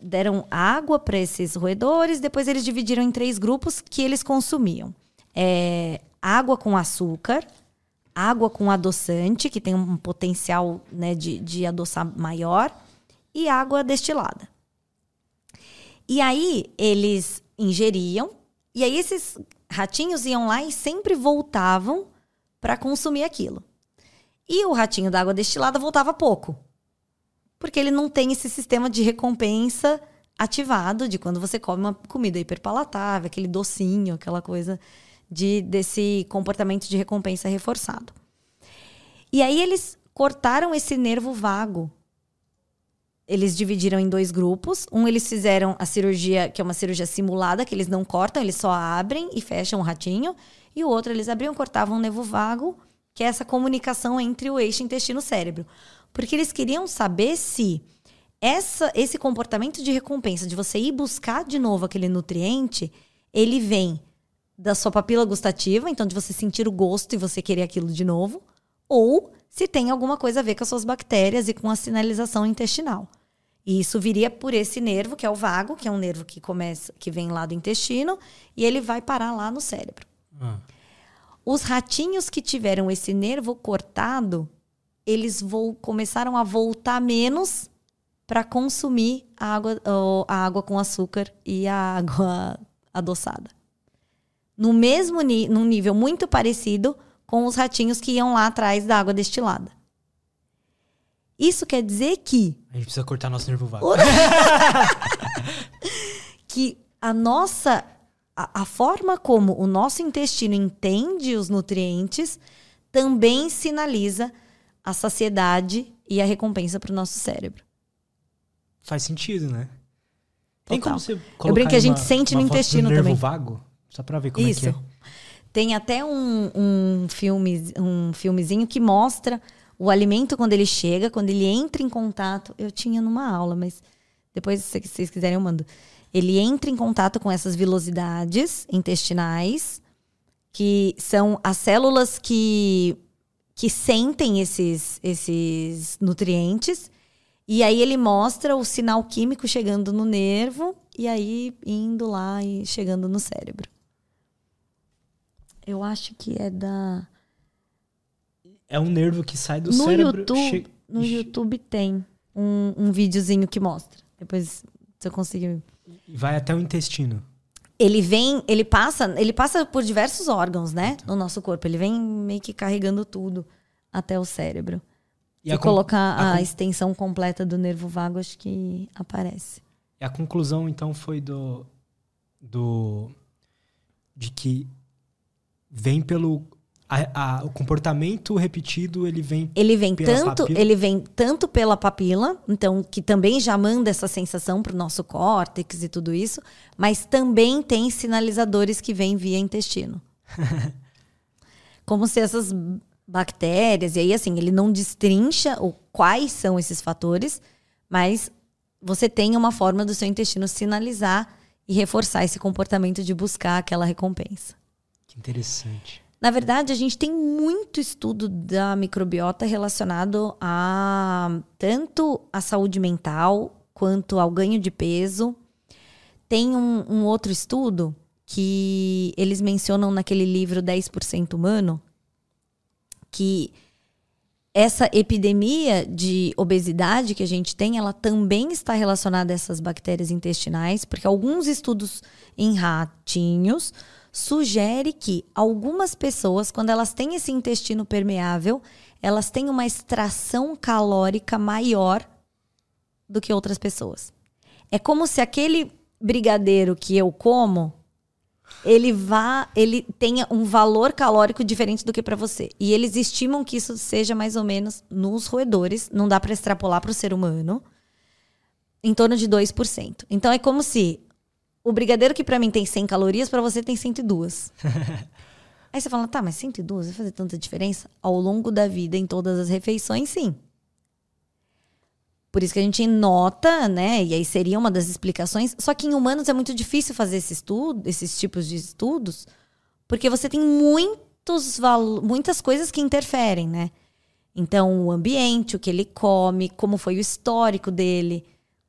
deram água para esses roedores, depois eles dividiram em três grupos que eles consumiam. É, água com açúcar, água com adoçante, que tem um potencial né, de, de adoçar maior, e água destilada. E aí eles ingeriam, e aí esses ratinhos iam lá e sempre voltavam para consumir aquilo. E o ratinho da água destilada voltava pouco. Porque ele não tem esse sistema de recompensa ativado de quando você come uma comida hiperpalatável, aquele docinho, aquela coisa de desse comportamento de recompensa reforçado. E aí eles cortaram esse nervo vago. Eles dividiram em dois grupos. Um eles fizeram a cirurgia, que é uma cirurgia simulada, que eles não cortam, eles só abrem e fecham o ratinho. E o outro eles abriam cortavam o nervo vago, que é essa comunicação entre o eixo intestino-cérebro. Porque eles queriam saber se essa, esse comportamento de recompensa, de você ir buscar de novo aquele nutriente, ele vem da sua papila gustativa, então de você sentir o gosto e você querer aquilo de novo, ou se tem alguma coisa a ver com as suas bactérias e com a sinalização intestinal. E isso viria por esse nervo, que é o vago, que é um nervo que começa, que vem lá do intestino, e ele vai parar lá no cérebro. Ah, Os ratinhos que tiveram esse nervo cortado, eles começaram a voltar menos para consumir a água, a água com açúcar e a *laughs* água adoçada. No mesmo num nível muito parecido com os ratinhos que iam lá atrás da água destilada. Isso quer dizer que a gente precisa cortar nosso nervo vago. *laughs* *laughs* que a nossa a, a forma como o nosso intestino entende os nutrientes também sinaliza a saciedade e a recompensa para o nosso cérebro. Faz sentido, né? Tem Total. como você Eu colocar brinco que a gente uma- sente uma no intestino nervo também. vago? Só pra ver como Isso. é que é. Tem até um, um, filme, um filmezinho que mostra o alimento quando ele chega, quando ele entra em contato. Eu tinha numa aula, mas depois, se vocês quiserem, eu mando. Ele entra em contato com essas vilosidades intestinais, que são as células que, que sentem esses, esses nutrientes. E aí ele mostra o sinal químico chegando no nervo e aí indo lá e chegando no cérebro. Eu acho que é da. É um nervo que sai do no cérebro. YouTube, che- no YouTube tem um, um videozinho que mostra. Depois, se eu conseguir. vai até o intestino. Ele vem, ele passa, ele passa por diversos órgãos, né, no nosso corpo. Ele vem meio que carregando tudo até o cérebro. E Se colocar a a, extensão completa do nervo vago, acho que aparece. e a conclusão, então, foi do. do de que vem pelo. A- a- o comportamento repetido, ele vem. Ele vem tanto, papilas? ele vem tanto pela papila, então que também já manda essa sensação para o nosso córtex e tudo isso, mas também tem sinalizadores que vêm via intestino. *laughs* Como se essas bactérias, e aí assim, ele não destrincha o quais são esses fatores, mas você tem uma forma do seu intestino sinalizar e reforçar esse comportamento de buscar aquela recompensa. Que interessante. Na verdade, a gente tem muito estudo da microbiota relacionado a tanto a saúde mental quanto ao ganho de peso. Tem um, um outro estudo que eles mencionam naquele livro 10% humano que essa epidemia de obesidade que a gente tem, ela também está relacionada a essas bactérias intestinais, porque alguns estudos em ratinhos sugere que algumas pessoas, quando elas têm esse intestino permeável, elas têm uma extração calórica maior do que outras pessoas. É como se aquele brigadeiro que eu como, ele vá, ele tenha um valor calórico diferente do que para você. E eles estimam que isso seja mais ou menos nos roedores, não dá para extrapolar para o ser humano, em torno de 2%. Então é como se o brigadeiro que para mim tem 100 calorias, para você tem 102. *laughs* Aí você fala, tá, mas 102 vai fazer tanta diferença? Ao longo da vida, em todas as refeições, sim. Por isso que a gente nota, né? E aí seria uma das explicações. Só que em humanos é muito difícil fazer esse estudo, esses tipos de estudos, porque você tem muitos muitas coisas que interferem, né? Então, o ambiente, o que ele come, como foi o histórico dele,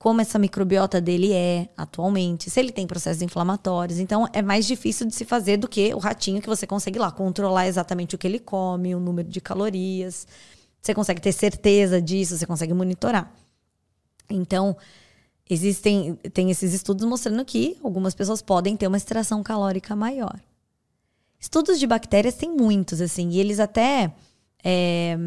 como essa microbiota dele é atualmente, se ele tem processos inflamatórios. Então, é mais difícil de se fazer do que o ratinho que você consegue lá controlar exatamente o que ele come, o número de calorias. Você consegue ter certeza disso, você consegue monitorar. Então, existem tem esses estudos mostrando que algumas pessoas podem ter uma extração calórica maior. Estudos de bactérias tem muitos, assim, e eles até é,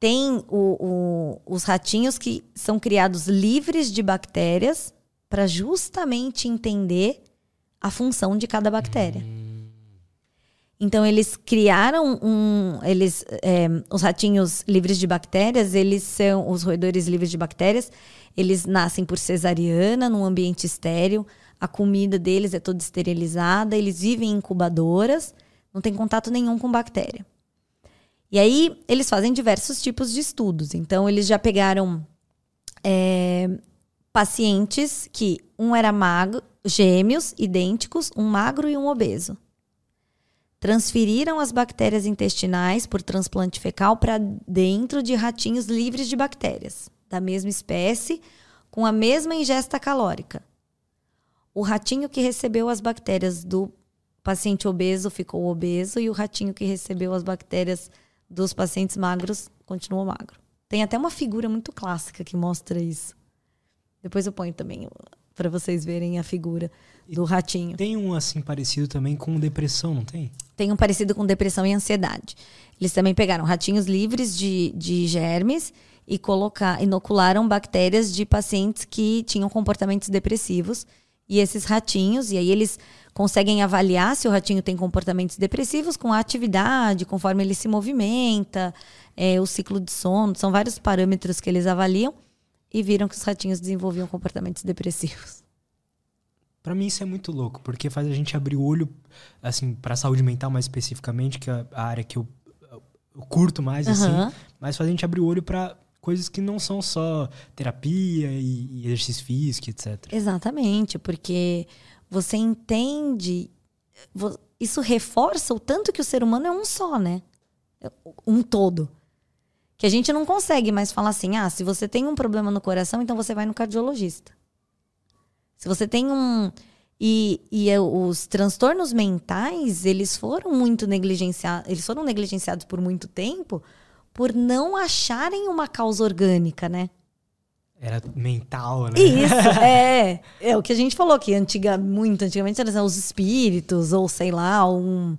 têm o- o- os ratinhos que são criados livres de bactérias para justamente entender a função de cada bactéria. Então eles criaram um, eles, é, os ratinhos livres de bactérias, eles são os roedores livres de bactérias. Eles nascem por cesariana num ambiente estéril. A comida deles é toda esterilizada. Eles vivem em incubadoras, não tem contato nenhum com bactéria. E aí eles fazem diversos tipos de estudos. Então eles já pegaram é, pacientes que um era magro, gêmeos idênticos, um magro e um obeso transferiram as bactérias intestinais por transplante fecal para dentro de ratinhos livres de bactérias, da mesma espécie, com a mesma ingesta calórica. O ratinho que recebeu as bactérias do paciente obeso ficou obeso e o ratinho que recebeu as bactérias dos pacientes magros continuou magro. Tem até uma figura muito clássica que mostra isso. Depois eu ponho também para vocês verem a figura do ratinho. Tem um assim parecido também com depressão, não tem? Tem um parecido com depressão e ansiedade. Eles também pegaram ratinhos livres de, de germes e colocar, inocularam bactérias de pacientes que tinham comportamentos depressivos. E esses ratinhos, e aí eles conseguem avaliar se o ratinho tem comportamentos depressivos com a atividade, conforme ele se movimenta, é, o ciclo de sono. São vários parâmetros que eles avaliam e viram que os ratinhos desenvolviam comportamentos depressivos. Pra mim isso é muito louco, porque faz a gente abrir o olho, assim, pra saúde mental mais especificamente, que é a área que eu, eu curto mais, Aham. assim. Mas faz a gente abrir o olho pra coisas que não são só terapia e, e exercício físico, etc. Exatamente, porque você entende. Isso reforça o tanto que o ser humano é um só, né? Um todo. Que a gente não consegue mais falar assim: ah, se você tem um problema no coração, então você vai no cardiologista. Se você tem um. E, e é, os transtornos mentais, eles foram muito negligenciados, eles foram negligenciados por muito tempo por não acharem uma causa orgânica, né? Era mental, né? Isso, *laughs* é. É o que a gente falou que antiga, muito antigamente eram os espíritos, ou sei lá, um.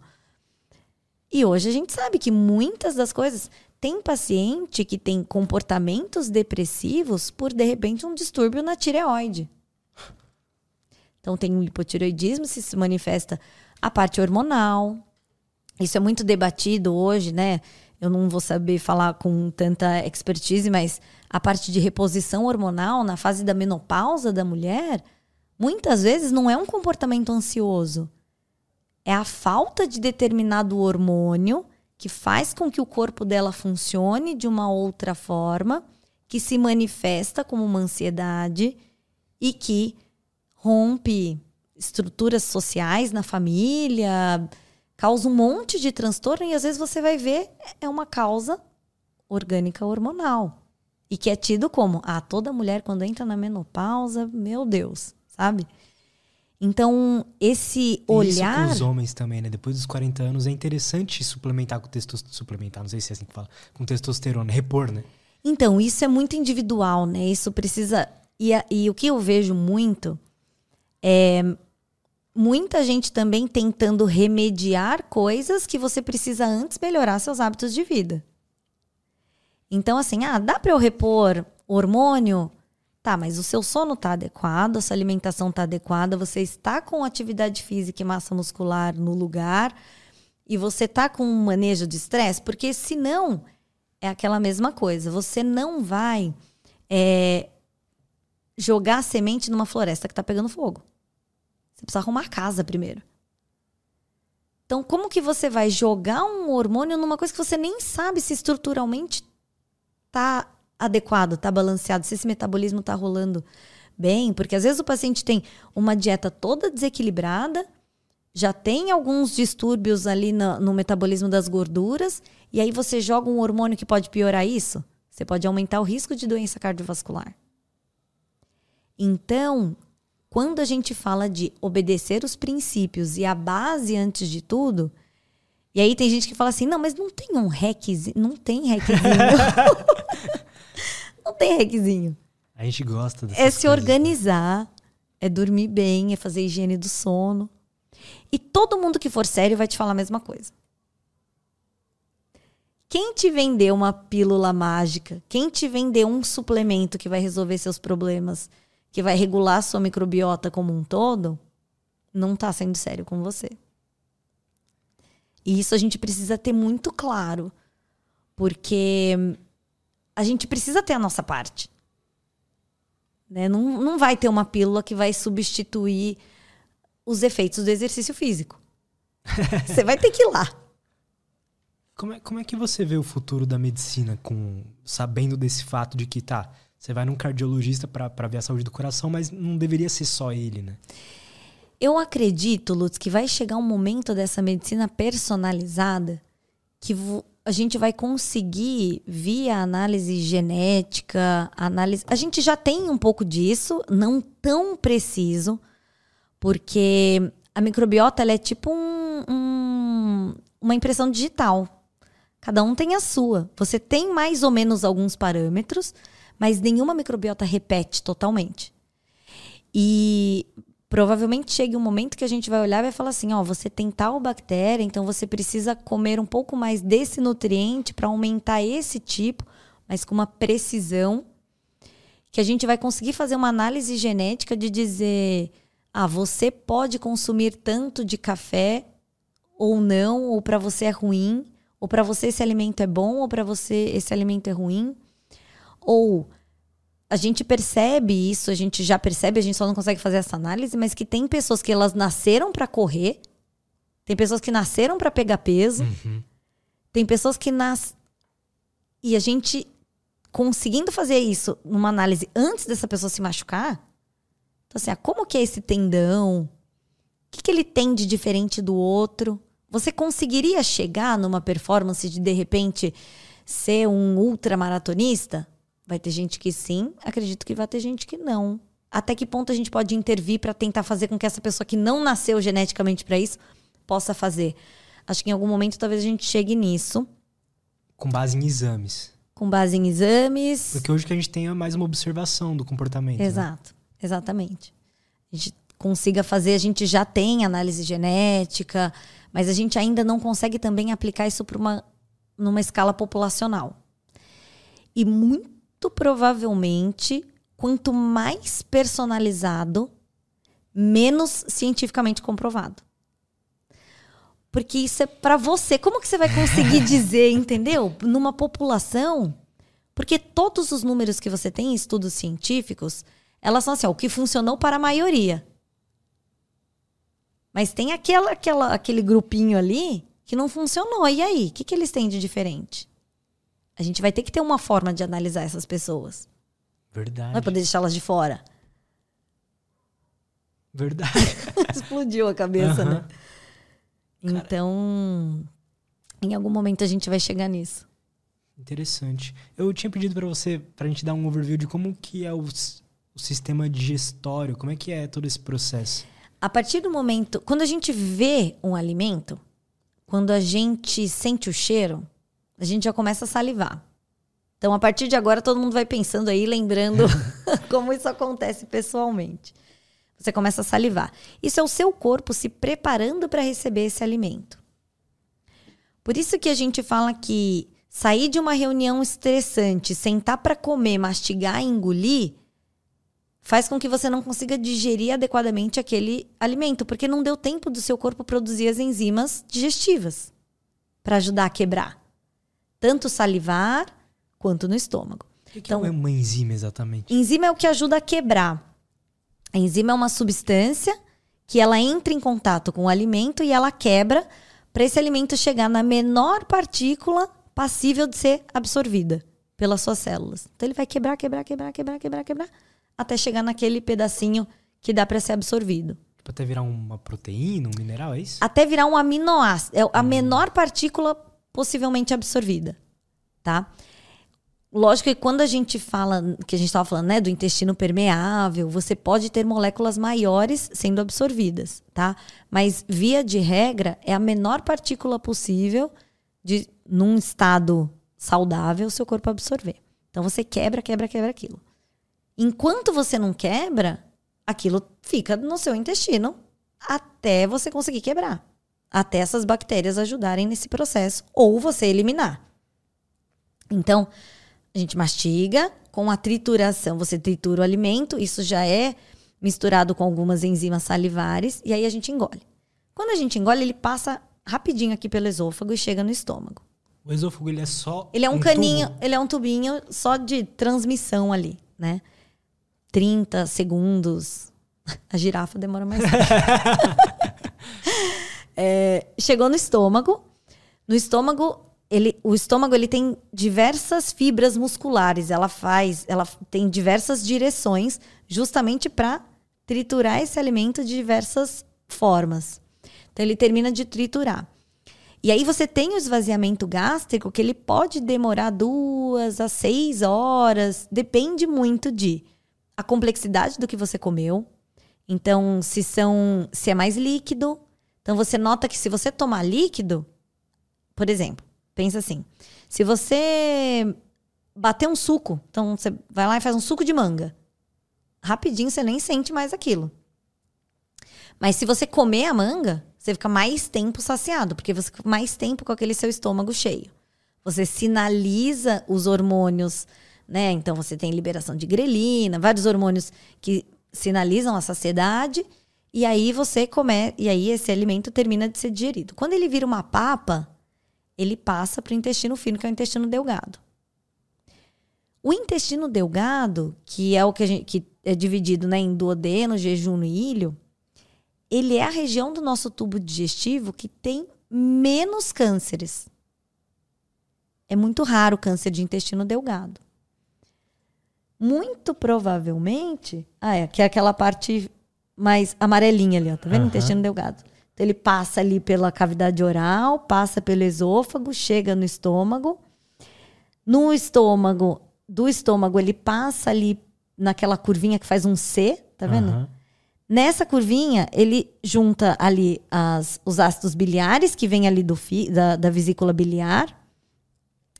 E hoje a gente sabe que muitas das coisas. Tem paciente que tem comportamentos depressivos por, de repente, um distúrbio na tireoide. Então, tem o hipotireoidismo, se manifesta a parte hormonal. Isso é muito debatido hoje, né? Eu não vou saber falar com tanta expertise, mas a parte de reposição hormonal na fase da menopausa da mulher, muitas vezes não é um comportamento ansioso. É a falta de determinado hormônio que faz com que o corpo dela funcione de uma outra forma, que se manifesta como uma ansiedade e que rompe estruturas sociais na família, causa um monte de transtorno e às vezes você vai ver é uma causa orgânica hormonal. E que é tido como, ah, toda mulher quando entra na menopausa, meu Deus, sabe? Então, esse olhar. Isso com os homens também, né? Depois dos 40 anos é interessante suplementar com testosterona. Suplementar, não sei se é assim que fala. Com testosterona, repor, né? Então, isso é muito individual, né? Isso precisa. E, e o que eu vejo muito é muita gente também tentando remediar coisas que você precisa antes melhorar seus hábitos de vida. Então, assim, ah, dá para eu repor hormônio? Tá, mas o seu sono está adequado, a sua alimentação está adequada, você está com atividade física e massa muscular no lugar e você está com um manejo de estresse, porque senão é aquela mesma coisa. Você não vai é, jogar semente numa floresta que está pegando fogo. Você precisa arrumar casa primeiro. Então, como que você vai jogar um hormônio numa coisa que você nem sabe se estruturalmente está adequado, está balanceado, se esse metabolismo está rolando bem, porque às vezes o paciente tem uma dieta toda desequilibrada, já tem alguns distúrbios ali no, no metabolismo das gorduras, e aí você joga um hormônio que pode piorar isso, você pode aumentar o risco de doença cardiovascular. Então, quando a gente fala de obedecer os princípios e a base antes de tudo, e aí tem gente que fala assim: não, mas não tem um requisito. Não tem requisito. *laughs* Não tem requisinho. A gente gosta dessas É se coisas. organizar, é dormir bem, é fazer higiene do sono. E todo mundo que for sério vai te falar a mesma coisa. Quem te vendeu uma pílula mágica, quem te vendeu um suplemento que vai resolver seus problemas, que vai regular sua microbiota como um todo, não está sendo sério com você. E isso a gente precisa ter muito claro. Porque a gente precisa ter a nossa parte. Né? Não, não vai ter uma pílula que vai substituir os efeitos do exercício físico. *laughs* você vai ter que ir lá. Como é, como é que você vê o futuro da medicina com sabendo desse fato de que tá, você vai num cardiologista para ver a saúde do coração, mas não deveria ser só ele, né? Eu acredito, Lutz, que vai chegar um momento dessa medicina personalizada que a gente vai conseguir, via análise genética, análise. A gente já tem um pouco disso, não tão preciso, porque a microbiota é tipo um, um, uma impressão digital. Cada um tem a sua. Você tem mais ou menos alguns parâmetros, mas nenhuma microbiota repete totalmente. E provavelmente chegue um momento que a gente vai olhar e vai falar assim, ó, você tem tal bactéria, então você precisa comer um pouco mais desse nutriente para aumentar esse tipo, mas com uma precisão que a gente vai conseguir fazer uma análise genética de dizer, ah, você pode consumir tanto de café ou não, ou para você é ruim, ou para você esse alimento é bom, ou para você esse alimento é ruim, ou a gente percebe isso, a gente já percebe, a gente só não consegue fazer essa análise, mas que tem pessoas que elas nasceram para correr, tem pessoas que nasceram para pegar peso, uhum. tem pessoas que nas e a gente conseguindo fazer isso numa análise antes dessa pessoa se machucar, então assim, ah, como que é esse tendão? O que, que ele tem de diferente do outro? Você conseguiria chegar numa performance de de repente ser um ultramaratonista? Vai ter gente que sim, acredito que vai ter gente que não. Até que ponto a gente pode intervir para tentar fazer com que essa pessoa que não nasceu geneticamente para isso possa fazer? Acho que em algum momento talvez a gente chegue nisso. Com base em exames. Com base em exames. Porque hoje que a gente tem é mais uma observação do comportamento. Né? Exato, né? exatamente. A gente consiga fazer, a gente já tem análise genética, mas a gente ainda não consegue também aplicar isso para uma numa escala populacional. E muito muito provavelmente, quanto mais personalizado, menos cientificamente comprovado. Porque isso é para você. Como que você vai conseguir *laughs* dizer, entendeu? Numa população. Porque todos os números que você tem em estudos científicos, elas são assim, ó, o que funcionou para a maioria. Mas tem aquela, aquela, aquele grupinho ali que não funcionou. E aí? O que, que eles têm de diferente? A gente vai ter que ter uma forma de analisar essas pessoas. Verdade. Não vai poder deixá-las de fora. Verdade. *laughs* Explodiu a cabeça, né? Então, em algum momento a gente vai chegar nisso. Interessante. Eu tinha pedido para você, para a gente dar um overview de como que é o, o sistema digestório, como é que é todo esse processo. A partir do momento, quando a gente vê um alimento, quando a gente sente o cheiro, a gente já começa a salivar. Então, a partir de agora, todo mundo vai pensando aí, lembrando *laughs* *laughs* como isso acontece pessoalmente. Você começa a salivar. Isso é o seu corpo se preparando para receber esse alimento. Por isso que a gente fala que sair de uma reunião estressante, sentar para comer, mastigar e engolir, faz com que você não consiga digerir adequadamente aquele alimento, porque não deu tempo do seu corpo produzir as enzimas digestivas para ajudar a quebrar tanto salivar quanto no estômago. O que, então, é uma enzima exatamente? Enzima é o que ajuda a quebrar. A enzima é uma substância que ela entra em contato com o alimento e ela quebra para esse alimento chegar na menor partícula passível de ser absorvida pelas suas células. Então ele vai quebrar, quebrar, quebrar, quebrar, quebrar, quebrar, até chegar naquele pedacinho que dá para ser absorvido. Tipo, até virar uma proteína, um mineral, é isso? Até virar um aminoácido. É a hum. menor partícula possivelmente absorvida, tá? Lógico que quando a gente fala, que a gente estava falando, né, do intestino permeável, você pode ter moléculas maiores sendo absorvidas, tá? Mas via de regra é a menor partícula possível de num estado saudável seu corpo absorver. Então você quebra, quebra, quebra aquilo. Enquanto você não quebra, aquilo fica no seu intestino até você conseguir quebrar até essas bactérias ajudarem nesse processo ou você eliminar. Então, a gente mastiga com a trituração, você tritura o alimento, isso já é misturado com algumas enzimas salivares e aí a gente engole. Quando a gente engole, ele passa rapidinho aqui pelo esôfago e chega no estômago. O esôfago ele é só Ele é um, um caninho, tubo. ele é um tubinho só de transmissão ali, né? 30 segundos. *laughs* A girafa demora mais. *laughs* É, chegou no estômago. No estômago, ele, o estômago ele tem diversas fibras musculares. Ela faz, ela tem diversas direções, justamente para triturar esse alimento de diversas formas. Então ele termina de triturar. E aí você tem o esvaziamento gástrico que ele pode demorar duas a seis horas, depende muito de a complexidade do que você comeu. Então, se são, se é mais líquido, então você nota que se você tomar líquido, por exemplo, pensa assim: se você bater um suco, então você vai lá e faz um suco de manga, rapidinho você nem sente mais aquilo. Mas se você comer a manga, você fica mais tempo saciado, porque você fica mais tempo com aquele seu estômago cheio. Você sinaliza os hormônios, né? Então você tem liberação de grelina, vários hormônios que sinalizam a saciedade e aí você come, e aí esse alimento termina de ser digerido. Quando ele vira uma papa, ele passa para o intestino fino, que é o intestino delgado. O intestino delgado, que é o que, gente, que é dividido né, em duodeno, jejum e ilho, ele é a região do nosso tubo digestivo que tem menos cânceres. É muito raro o câncer de intestino delgado. Muito provavelmente. Ah, é, que é aquela parte mais amarelinha ali, ó. Tá vendo? Aham. Intestino delgado. Então ele passa ali pela cavidade oral, passa pelo esôfago, chega no estômago. No estômago, do estômago, ele passa ali naquela curvinha que faz um C, tá vendo? Aham. Nessa curvinha, ele junta ali as, os ácidos biliares, que vem ali do fi, da, da vesícula biliar,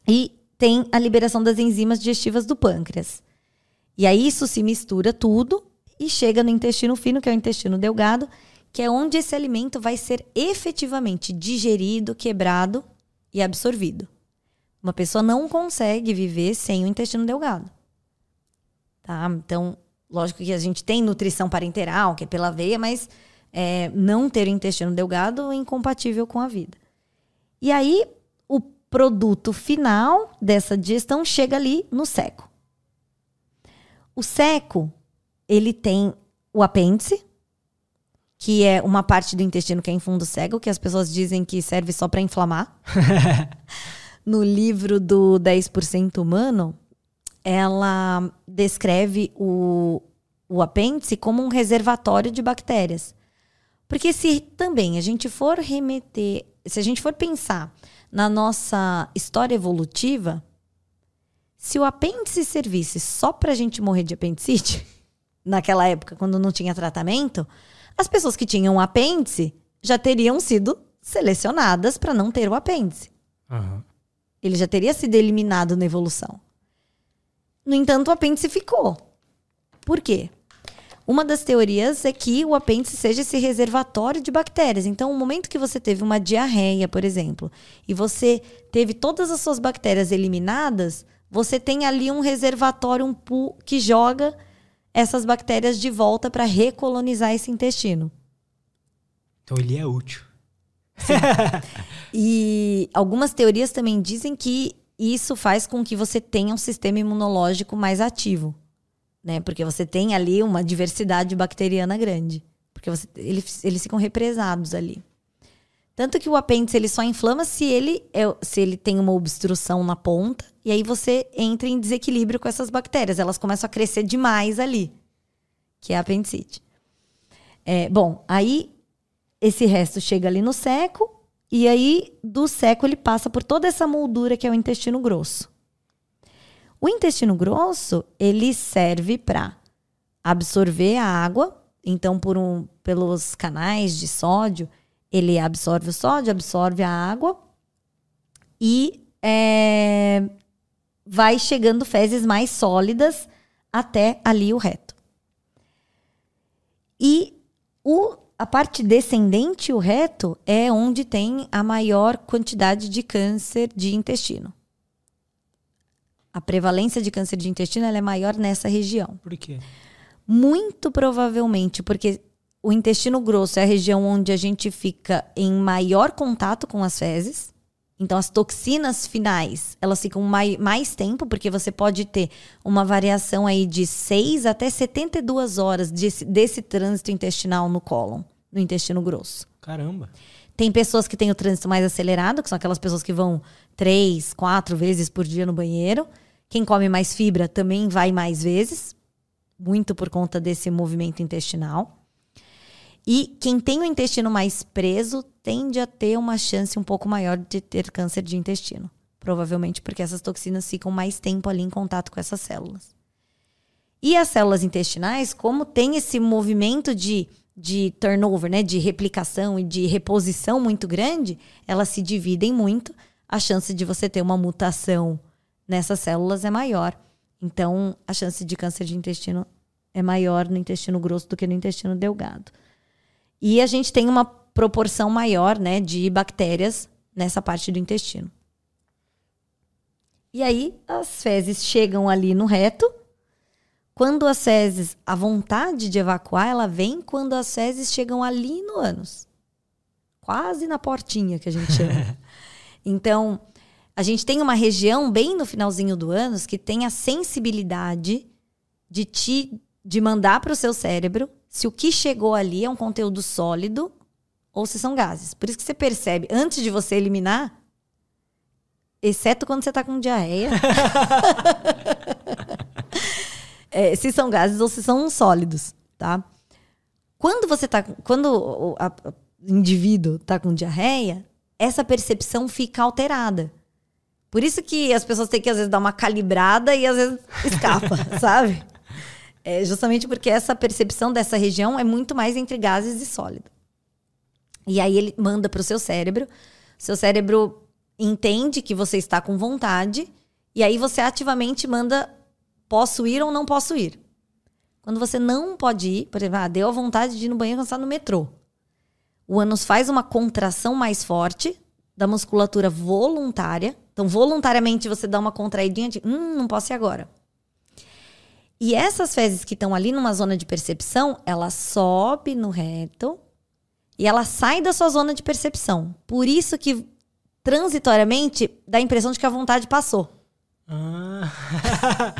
e tem a liberação das enzimas digestivas do pâncreas. E aí isso se mistura tudo e chega no intestino fino, que é o intestino delgado, que é onde esse alimento vai ser efetivamente digerido, quebrado e absorvido. Uma pessoa não consegue viver sem o intestino delgado. Tá? Então, lógico que a gente tem nutrição parenteral, que é pela veia, mas é, não ter o intestino delgado é incompatível com a vida. E aí, o produto final dessa digestão chega ali no seco. O seco, ele tem o apêndice, que é uma parte do intestino que é em fundo cego, que as pessoas dizem que serve só para inflamar. *laughs* no livro do 10% humano, ela descreve o, o apêndice como um reservatório de bactérias. Porque se também a gente for remeter, se a gente for pensar na nossa história evolutiva, se o apêndice servisse só pra gente morrer de apendicite, *laughs* naquela época, quando não tinha tratamento, as pessoas que tinham apêndice já teriam sido selecionadas para não ter o apêndice. Aham. Ele já teria sido eliminado na evolução. No entanto, o apêndice ficou. Por quê? Uma das teorias é que o apêndice seja esse reservatório de bactérias. Então, o momento que você teve uma diarreia, por exemplo, e você teve todas as suas bactérias eliminadas, você tem ali um reservatório, um pool que joga essas bactérias de volta para recolonizar esse intestino. Então ele é útil. E algumas teorias também dizem que isso faz com que você tenha um sistema imunológico mais ativo, né? Porque você tem ali uma diversidade bacteriana grande, porque você, eles, eles ficam represados ali. Tanto que o apêndice ele só inflama se ele, é, se ele tem uma obstrução na ponta, e aí você entra em desequilíbrio com essas bactérias. Elas começam a crescer demais ali, que é a apendicite. É, bom, aí esse resto chega ali no seco, e aí do seco ele passa por toda essa moldura que é o intestino grosso. O intestino grosso, ele serve para absorver a água, então por um, pelos canais de sódio, ele absorve o sódio, absorve a água e é, vai chegando fezes mais sólidas até ali o reto. E o, a parte descendente, o reto, é onde tem a maior quantidade de câncer de intestino. A prevalência de câncer de intestino é maior nessa região. Por quê? Muito provavelmente porque o intestino grosso é a região onde a gente fica em maior contato com as fezes. Então, as toxinas finais, elas ficam mai, mais tempo, porque você pode ter uma variação aí de 6 até 72 horas desse, desse trânsito intestinal no cólon, no intestino grosso. Caramba. Tem pessoas que têm o trânsito mais acelerado, que são aquelas pessoas que vão três, quatro vezes por dia no banheiro. Quem come mais fibra também vai mais vezes, muito por conta desse movimento intestinal. E quem tem o intestino mais preso tende a ter uma chance um pouco maior de ter câncer de intestino. Provavelmente porque essas toxinas ficam mais tempo ali em contato com essas células. E as células intestinais, como tem esse movimento de, de turnover, né, de replicação e de reposição muito grande, elas se dividem muito. A chance de você ter uma mutação nessas células é maior. Então, a chance de câncer de intestino é maior no intestino grosso do que no intestino delgado. E a gente tem uma proporção maior né, de bactérias nessa parte do intestino. E aí, as fezes chegam ali no reto. Quando as fezes, a vontade de evacuar, ela vem quando as fezes chegam ali no ânus. Quase na portinha que a gente chama. *laughs* então, a gente tem uma região bem no finalzinho do ânus que tem a sensibilidade de te de mandar para o seu cérebro se o que chegou ali é um conteúdo sólido ou se são gases. Por isso que você percebe, antes de você eliminar, exceto quando você está com diarreia, *laughs* é, se são gases ou se são sólidos, tá? Quando você tá. Quando o a, a, indivíduo tá com diarreia, essa percepção fica alterada. Por isso que as pessoas têm que, às vezes, dar uma calibrada e às vezes escapa, *laughs* sabe? É justamente porque essa percepção dessa região é muito mais entre gases e sólido. E aí ele manda para o seu cérebro. Seu cérebro entende que você está com vontade. E aí você ativamente manda posso ir ou não posso ir. Quando você não pode ir, por exemplo, ah, deu a vontade de ir no banheiro quando está no metrô. O ânus faz uma contração mais forte da musculatura voluntária. Então, voluntariamente você dá uma contraidinha de, hum, não posso ir agora. E essas fezes que estão ali numa zona de percepção, ela sobe no reto e ela sai da sua zona de percepção. Por isso que transitoriamente dá a impressão de que a vontade passou. Ah, *laughs*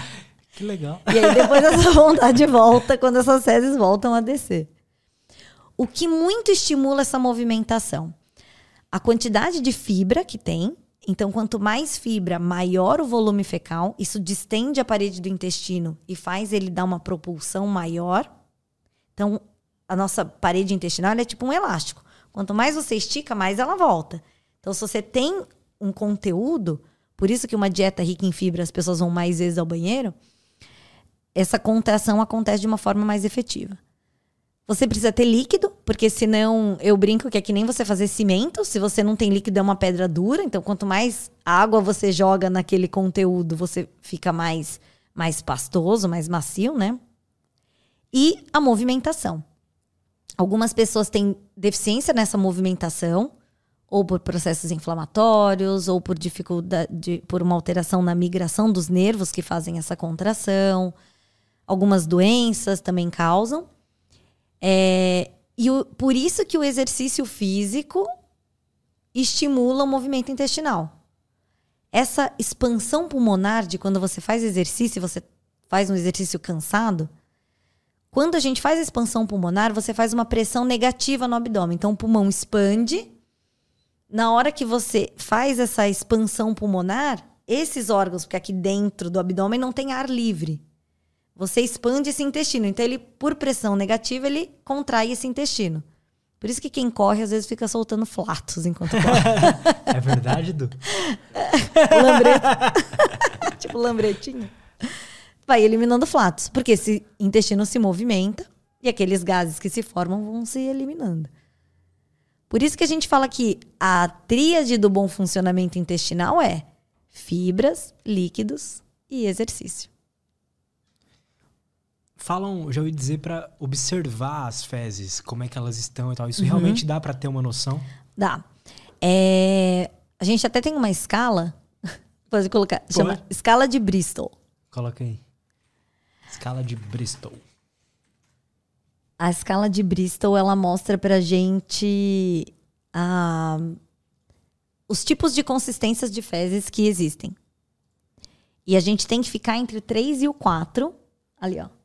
que legal. E aí depois essa *laughs* vontade volta quando essas fezes voltam a descer. O que muito estimula essa movimentação? A quantidade de fibra que tem. Então, quanto mais fibra, maior o volume fecal. Isso distende a parede do intestino e faz ele dar uma propulsão maior. Então, a nossa parede intestinal é tipo um elástico. Quanto mais você estica, mais ela volta. Então, se você tem um conteúdo, por isso que uma dieta rica em fibra as pessoas vão mais vezes ao banheiro, essa contração acontece de uma forma mais efetiva. Você precisa ter líquido, porque senão eu brinco que é que nem você fazer cimento. Se você não tem líquido, é uma pedra dura. Então, quanto mais água você joga naquele conteúdo, você fica mais, mais pastoso, mais macio, né? E a movimentação. Algumas pessoas têm deficiência nessa movimentação, ou por processos inflamatórios, ou por dificuldade, por uma alteração na migração dos nervos que fazem essa contração. Algumas doenças também causam. É, e o, por isso que o exercício físico estimula o movimento intestinal. Essa expansão pulmonar de quando você faz exercício, você faz um exercício cansado, quando a gente faz a expansão pulmonar, você faz uma pressão negativa no abdômen. Então o pulmão expande. Na hora que você faz essa expansão pulmonar, esses órgãos, porque aqui dentro do abdômen não tem ar livre. Você expande esse intestino. Então, ele, por pressão negativa, ele contrai esse intestino. Por isso que quem corre, às vezes, fica soltando flatos enquanto corre. *laughs* é verdade, Du? *laughs* Lambreta. *laughs* tipo lambretinho. Vai eliminando flatos. Porque esse intestino se movimenta e aqueles gases que se formam vão se eliminando. Por isso que a gente fala que a tríade do bom funcionamento intestinal é fibras, líquidos e exercício falam, já ouvi dizer para observar as fezes, como é que elas estão e tal. Isso uhum. realmente dá para ter uma noção? Dá. É, a gente até tem uma escala, *laughs* pode colocar, como chama é? escala de Bristol. Coloca aí. Escala de Bristol. A escala de Bristol, ela mostra pra gente ah, os tipos de consistências de fezes que existem. E a gente tem que ficar entre o 3 e o 4. Ali, ó.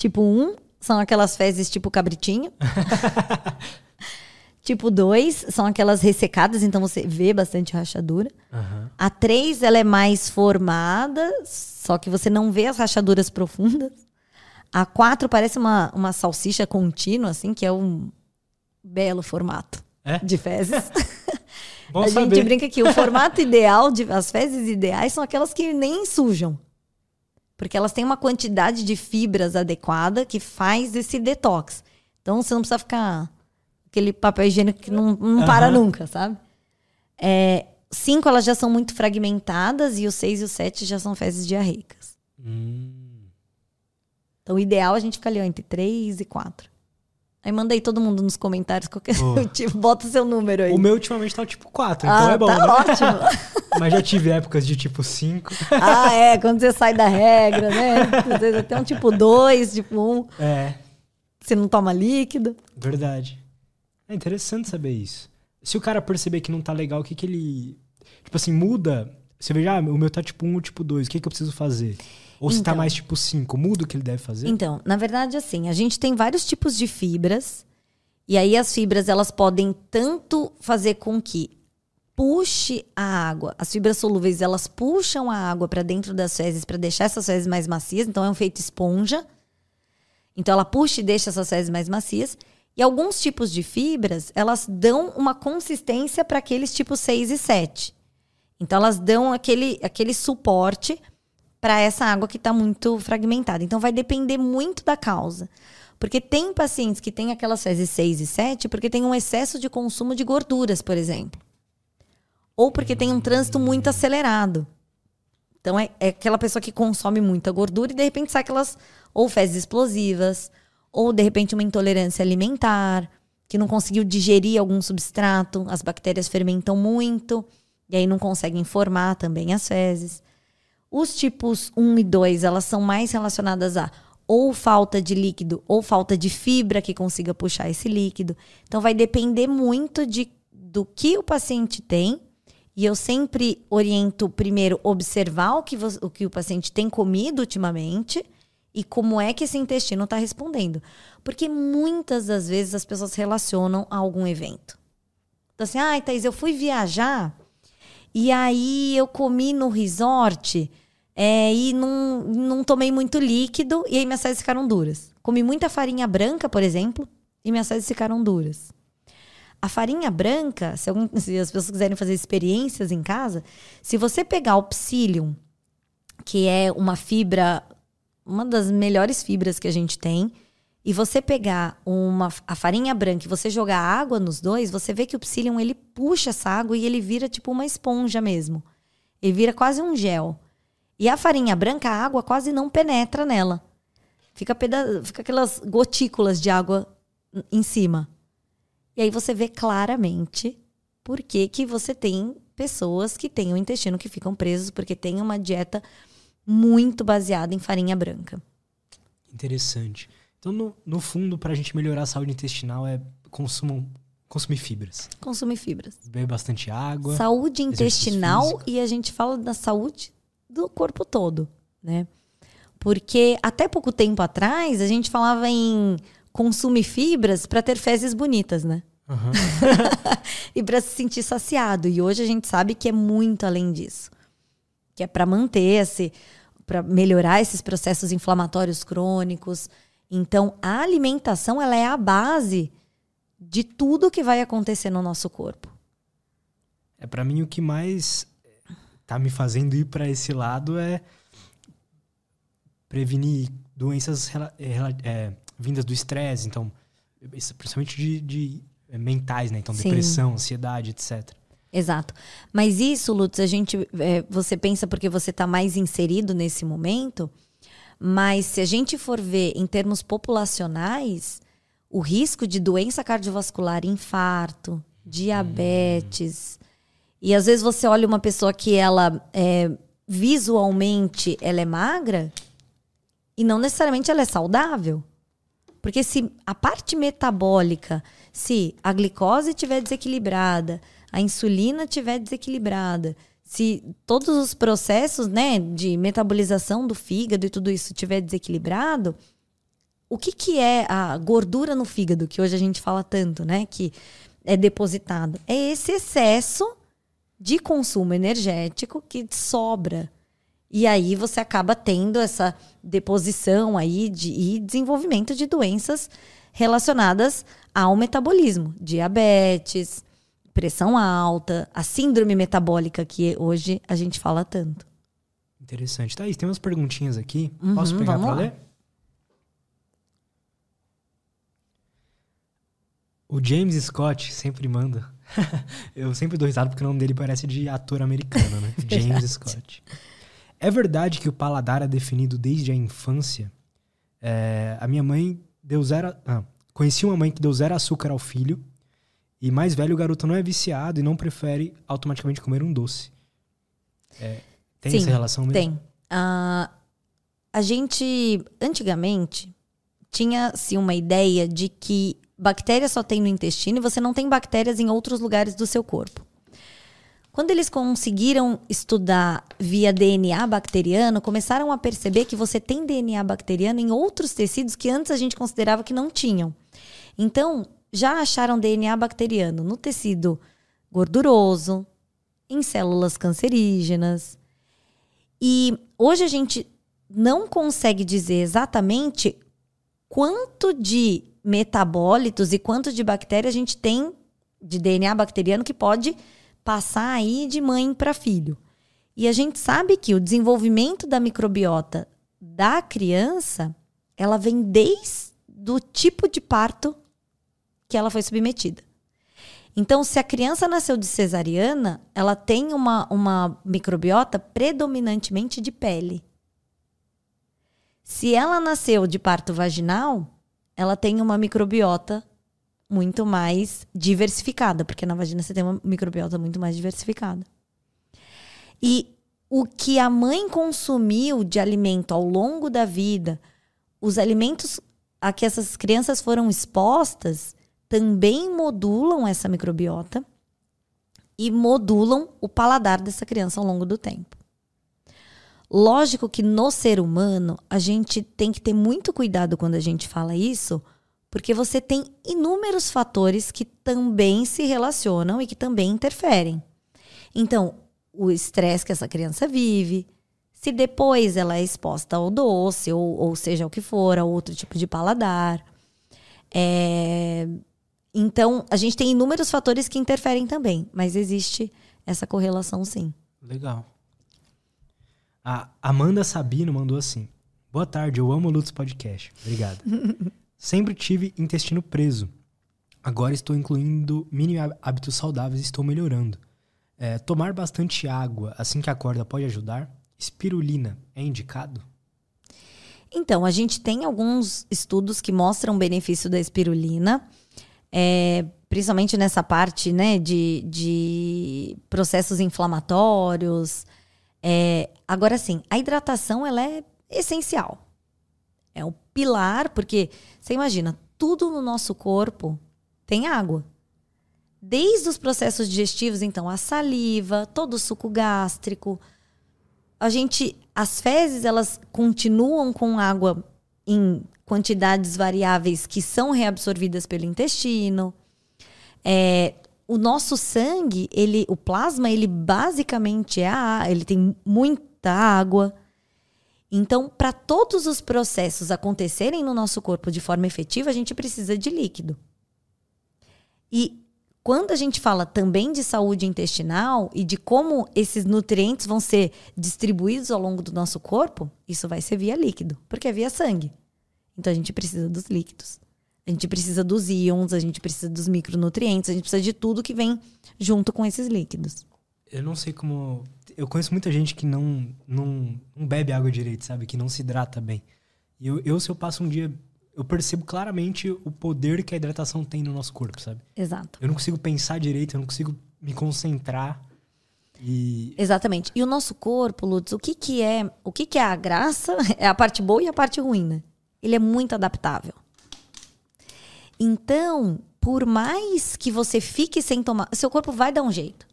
Tipo 1 um, são aquelas fezes tipo cabritinho. *laughs* tipo 2 são aquelas ressecadas, então você vê bastante rachadura. Uhum. A 3 ela é mais formada, só que você não vê as rachaduras profundas. A 4 parece uma, uma salsicha contínua, assim, que é um belo formato é? de fezes. *laughs* A saber. gente brinca que o formato ideal, de, as fezes ideais são aquelas que nem sujam. Porque elas têm uma quantidade de fibras adequada que faz esse detox. Então você não precisa ficar aquele papel higiênico que não, não para uhum. nunca, sabe? É, cinco elas já são muito fragmentadas e o seis e o sete já são fezes diarreicas. Hum. Então o ideal é a gente ficar ali ó, entre três e quatro. Aí mandei todo mundo nos comentários qualquer oh. *laughs* tipo, bota o seu número aí. O meu ultimamente tá o tipo 4, então ah, é bom. Tá né? ótimo. *laughs* Mas já tive épocas de tipo 5. Ah, é, quando você sai da regra, né? Às vezes até um tipo 2, tipo 1. Um. É. Você não toma líquido. Verdade. É interessante saber isso. Se o cara perceber que não tá legal, o que que ele. Tipo assim, muda. Você vê, ah, o meu tá tipo 1 ou tipo 2, o que que eu preciso fazer? Ou então, se tá então. mais tipo 5, muda o que ele deve fazer? Então, na verdade, assim, a gente tem vários tipos de fibras. E aí as fibras, elas podem tanto fazer com que puxe a água. As fibras solúveis, elas puxam a água para dentro das fezes para deixar essas fezes mais macias, então é um feito esponja. Então ela puxa e deixa essas fezes mais macias. E alguns tipos de fibras, elas dão uma consistência para aqueles tipos 6 e 7. Então elas dão aquele, aquele suporte para essa água que está muito fragmentada. Então vai depender muito da causa. Porque tem pacientes que têm aquelas fezes 6 e 7 porque tem um excesso de consumo de gorduras, por exemplo. Ou porque tem um trânsito muito acelerado. Então é, é aquela pessoa que consome muita gordura e de repente sai aquelas ou fezes explosivas, ou de repente uma intolerância alimentar, que não conseguiu digerir algum substrato, as bactérias fermentam muito, e aí não conseguem formar também as fezes. Os tipos 1 e 2, elas são mais relacionadas a ou falta de líquido ou falta de fibra que consiga puxar esse líquido. Então vai depender muito de, do que o paciente tem. E eu sempre oriento primeiro observar o que, o que o paciente tem comido ultimamente e como é que esse intestino está respondendo. Porque muitas das vezes as pessoas relacionam a algum evento. Então, assim, ai, ah, Thaís, eu fui viajar e aí eu comi no resort é, e não, não tomei muito líquido e aí minhas fezes ficaram duras. Comi muita farinha branca, por exemplo, e minhas fezes ficaram duras. A farinha branca, se, algum, *laughs* se as pessoas quiserem fazer experiências em casa, se você pegar o psyllium, que é uma fibra uma das melhores fibras que a gente tem, e você pegar uma, a farinha branca e você jogar água nos dois, você vê que o psyllium ele puxa essa água e ele vira tipo uma esponja mesmo. Ele vira quase um gel. E a farinha branca, a água quase não penetra nela. Fica, peda fica aquelas gotículas de água em cima. E aí você vê claramente por que, que você tem pessoas que têm o intestino que ficam presos porque tem uma dieta muito baseada em farinha branca. Interessante. Então, no, no fundo, para a gente melhorar a saúde intestinal é consumo, consumir fibras. Consumir fibras. Beber bastante água. Saúde intestinal e a gente fala da saúde do corpo todo, né? Porque até pouco tempo atrás a gente falava em consumir fibras para ter fezes bonitas, né? Uhum. *laughs* e para se sentir saciado. E hoje a gente sabe que é muito além disso que é para manter esse, para melhorar esses processos inflamatórios crônicos. Então, a alimentação ela é a base de tudo que vai acontecer no nosso corpo. É para mim o que mais tá me fazendo ir para esse lado é prevenir doenças é, vindas do estresse, então principalmente de, de mentais, né? Então Sim. depressão, ansiedade, etc. Exato. Mas isso, Lutz, a gente, é, você pensa porque você está mais inserido nesse momento, mas se a gente for ver em termos populacionais, o risco de doença cardiovascular, infarto, diabetes, hum. E às vezes você olha uma pessoa que ela é, visualmente ela é magra e não necessariamente ela é saudável. Porque se a parte metabólica, se a glicose estiver desequilibrada, a insulina estiver desequilibrada, se todos os processos né, de metabolização do fígado e tudo isso estiver desequilibrado, o que, que é a gordura no fígado, que hoje a gente fala tanto, né? Que é depositado. É esse excesso de consumo energético que sobra. E aí você acaba tendo essa deposição aí de, e desenvolvimento de doenças relacionadas ao metabolismo, diabetes, pressão alta, a síndrome metabólica que hoje a gente fala tanto. Interessante. Thaís, tem umas perguntinhas aqui. Uhum, Posso pegar para ler? O James Scott sempre manda. *laughs* Eu sempre dou risada porque o nome dele parece de ator americano, né? *laughs* James Scott. É verdade que o paladar é definido desde a infância? É, a minha mãe deu zero. Ah, conheci uma mãe que deu zero açúcar ao filho e mais velho, o garoto não é viciado e não prefere automaticamente comer um doce. É, tem Sim, essa relação mesmo? Tem. Uh, a gente, antigamente, tinha-se uma ideia de que bactérias só tem no intestino e você não tem bactérias em outros lugares do seu corpo. Quando eles conseguiram estudar via DNA bacteriano, começaram a perceber que você tem DNA bacteriano em outros tecidos que antes a gente considerava que não tinham. Então, já acharam DNA bacteriano no tecido gorduroso, em células cancerígenas. E hoje a gente não consegue dizer exatamente quanto de metabólitos e quanto de bactéria a gente tem de DNA bacteriano que pode passar aí de mãe para filho. E a gente sabe que o desenvolvimento da microbiota da criança, ela vem desde o tipo de parto que ela foi submetida. Então, se a criança nasceu de cesariana, ela tem uma, uma microbiota predominantemente de pele. Se ela nasceu de parto vaginal, ela tem uma microbiota muito mais diversificada, porque na vagina você tem uma microbiota muito mais diversificada. E o que a mãe consumiu de alimento ao longo da vida, os alimentos a que essas crianças foram expostas, também modulam essa microbiota e modulam o paladar dessa criança ao longo do tempo. Lógico que no ser humano, a gente tem que ter muito cuidado quando a gente fala isso, porque você tem inúmeros fatores que também se relacionam e que também interferem. Então, o estresse que essa criança vive, se depois ela é exposta ao doce, ou, ou seja o que for, a outro tipo de paladar. É... Então, a gente tem inúmeros fatores que interferem também, mas existe essa correlação sim. Legal. A Amanda Sabino mandou assim: Boa tarde, eu amo o Lutz Podcast. Obrigado. *laughs* Sempre tive intestino preso. Agora estou incluindo mini hábitos saudáveis e estou melhorando. É, tomar bastante água assim que acorda pode ajudar? Espirulina é indicado? Então, a gente tem alguns estudos que mostram o benefício da espirulina, é, principalmente nessa parte né, de, de processos inflamatórios. É, agora, sim, a hidratação ela é essencial. É o pilar, porque você imagina, tudo no nosso corpo tem água. Desde os processos digestivos, então, a saliva, todo o suco gástrico. A gente, as fezes, elas continuam com água em quantidades variáveis que são reabsorvidas pelo intestino. É, o nosso sangue, ele, o plasma, ele basicamente é a, ele tem muita água. Então, para todos os processos acontecerem no nosso corpo de forma efetiva, a gente precisa de líquido. E quando a gente fala também de saúde intestinal e de como esses nutrientes vão ser distribuídos ao longo do nosso corpo, isso vai ser via líquido, porque é via sangue. Então a gente precisa dos líquidos. A gente precisa dos íons, a gente precisa dos micronutrientes, a gente precisa de tudo que vem junto com esses líquidos. Eu não sei como eu conheço muita gente que não, não, não bebe água direito, sabe? Que não se hidrata bem. E eu, eu, se eu passo um dia, eu percebo claramente o poder que a hidratação tem no nosso corpo, sabe? Exato. Eu não consigo pensar direito, eu não consigo me concentrar. E... Exatamente. E o nosso corpo, Lutz, o que, que é o que, que é a graça? *laughs* É a parte boa e a parte ruim, né? Ele é muito adaptável. Então, por mais que você fique sem tomar, seu corpo vai dar um jeito.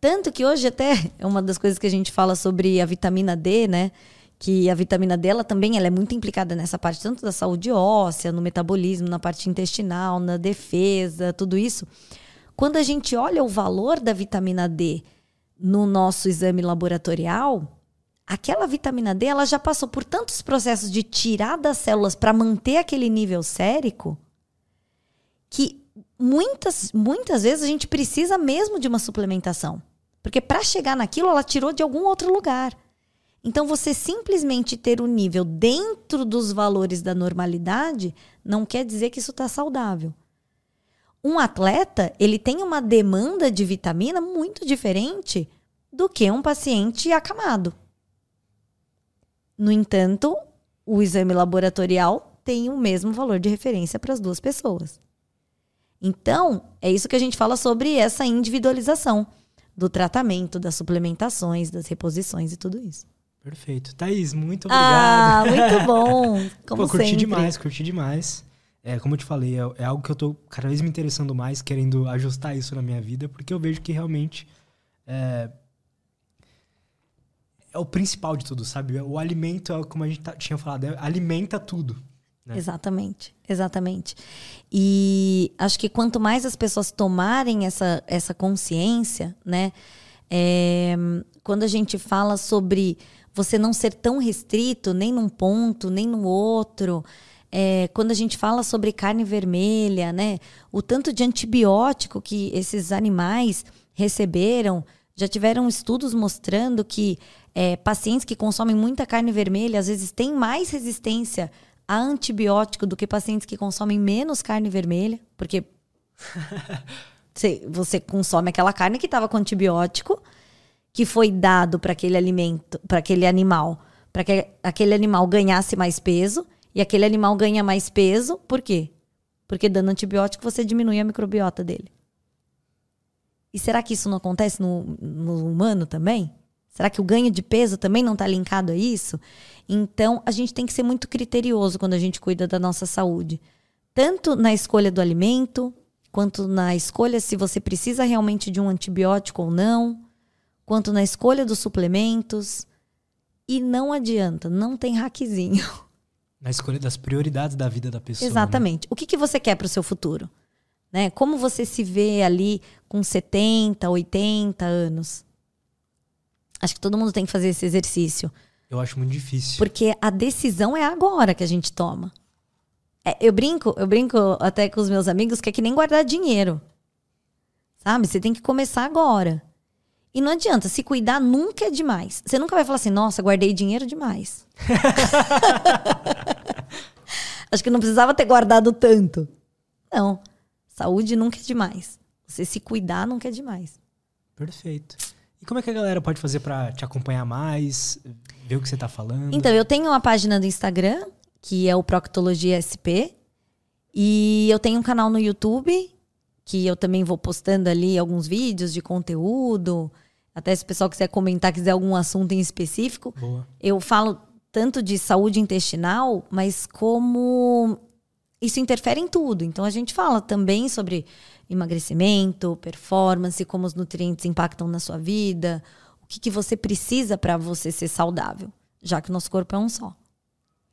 Tanto que hoje até *laughs* é uma das coisas que a gente fala sobre a vitamina D, né? Que a vitamina D ela também ela é muito implicada nessa parte tanto da saúde óssea, no metabolismo, na parte intestinal, na defesa, tudo isso. Quando a gente olha o valor da vitamina D no nosso exame laboratorial, aquela vitamina D ela já passou por tantos processos de tirar das células para manter aquele nível sérico que muitas, muitas vezes a gente precisa mesmo de uma suplementação. Porque para chegar naquilo, ela tirou de algum outro lugar. Então, você simplesmente ter o nível dentro dos valores da normalidade não quer dizer que isso está saudável. Um atleta, ele tem uma demanda de vitamina muito diferente do que um paciente acamado. No entanto, o exame laboratorial tem o mesmo valor de referência para as duas pessoas. Então, é isso que a gente fala sobre essa individualização do tratamento, das suplementações, das reposições e tudo isso. Perfeito. Thaís, muito ah, obrigado. Ah, muito bom. *laughs* Como Pô, curti sempre. demais, curti demais. É, como eu te falei, é, é, algo que eu tô cada vez me interessando mais, querendo ajustar isso na minha vida, porque eu vejo que realmente é, é o principal de tudo, sabe? O alimento, é como a gente tá, tinha falado, é, alimenta tudo. Né? Exatamente, exatamente. E acho que quanto mais as pessoas tomarem essa, essa consciência, né? É, quando a gente fala sobre você não ser tão restrito nem num ponto, nem no outro, é, quando a gente fala sobre carne vermelha, né? O tanto de antibiótico que esses animais receberam, já tiveram estudos mostrando que é, pacientes que consomem muita carne vermelha às vezes têm mais resistência a antibiótico do que pacientes que consomem menos carne vermelha, porque *laughs* você, você consome aquela carne que estava com antibiótico, que foi dado para aquele alimento, para aquele animal, para que aquele animal ganhasse mais peso, e aquele animal ganha mais peso, por quê? Porque dando antibiótico você diminui a microbiota dele. E será que isso não acontece no, no humano também? Será que o ganho de peso também não está linkado a isso? Então, a gente tem que ser muito criterioso quando a gente cuida da nossa saúde. Tanto na escolha do alimento, quanto na escolha se você precisa realmente de um antibiótico ou não, quanto na escolha dos suplementos. E não adianta, não tem hackzinho. *laughs* Na escolha das prioridades da vida da pessoa. Né? Exatamente. Né? O que, que você quer para o seu futuro? Né? Como você se vê ali com 70, 80 anos? Acho que todo mundo tem que fazer esse exercício. Eu acho muito difícil. Porque a decisão é agora que a gente toma. É, eu brinco, eu brinco até com os meus amigos que é que nem guardar dinheiro. Sabe? Você tem que começar agora. E não adianta, se cuidar nunca é demais. Você nunca vai falar assim, nossa, guardei dinheiro demais. *laughs* Acho que não precisava ter guardado tanto. Não. Saúde nunca é demais. Você se cuidar nunca é demais. Perfeito. E como é que a galera pode fazer para te acompanhar mais, ver o que você tá falando? Então, eu tenho uma página do Instagram, que é o Proctologia SP. E eu tenho um canal no YouTube, que eu também vou postando ali alguns vídeos de conteúdo. Até se o pessoal quiser comentar, quiser algum assunto em específico. Boa. Eu falo tanto de saúde intestinal, mas como isso interfere em tudo. Então a gente fala também sobre emagrecimento, performance, como os nutrientes impactam na sua vida, o que, que você precisa para você ser saudável, já que o nosso corpo é um só.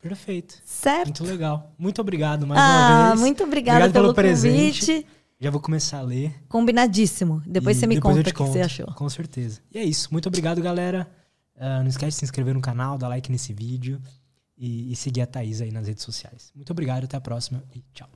Perfeito. Certo. Muito legal. Muito obrigado mais ah, uma vez. Muito obrigada pelo, pelo presente. convite. Já vou começar a ler. Combinadíssimo. Depois e você me conta o que você achou. Com certeza. E é isso. Muito obrigado, galera. Uh, não esquece de se inscrever no canal, dar like nesse vídeo e, e seguir a Thaís aí nas redes sociais. Muito obrigado, até a próxima e tchau.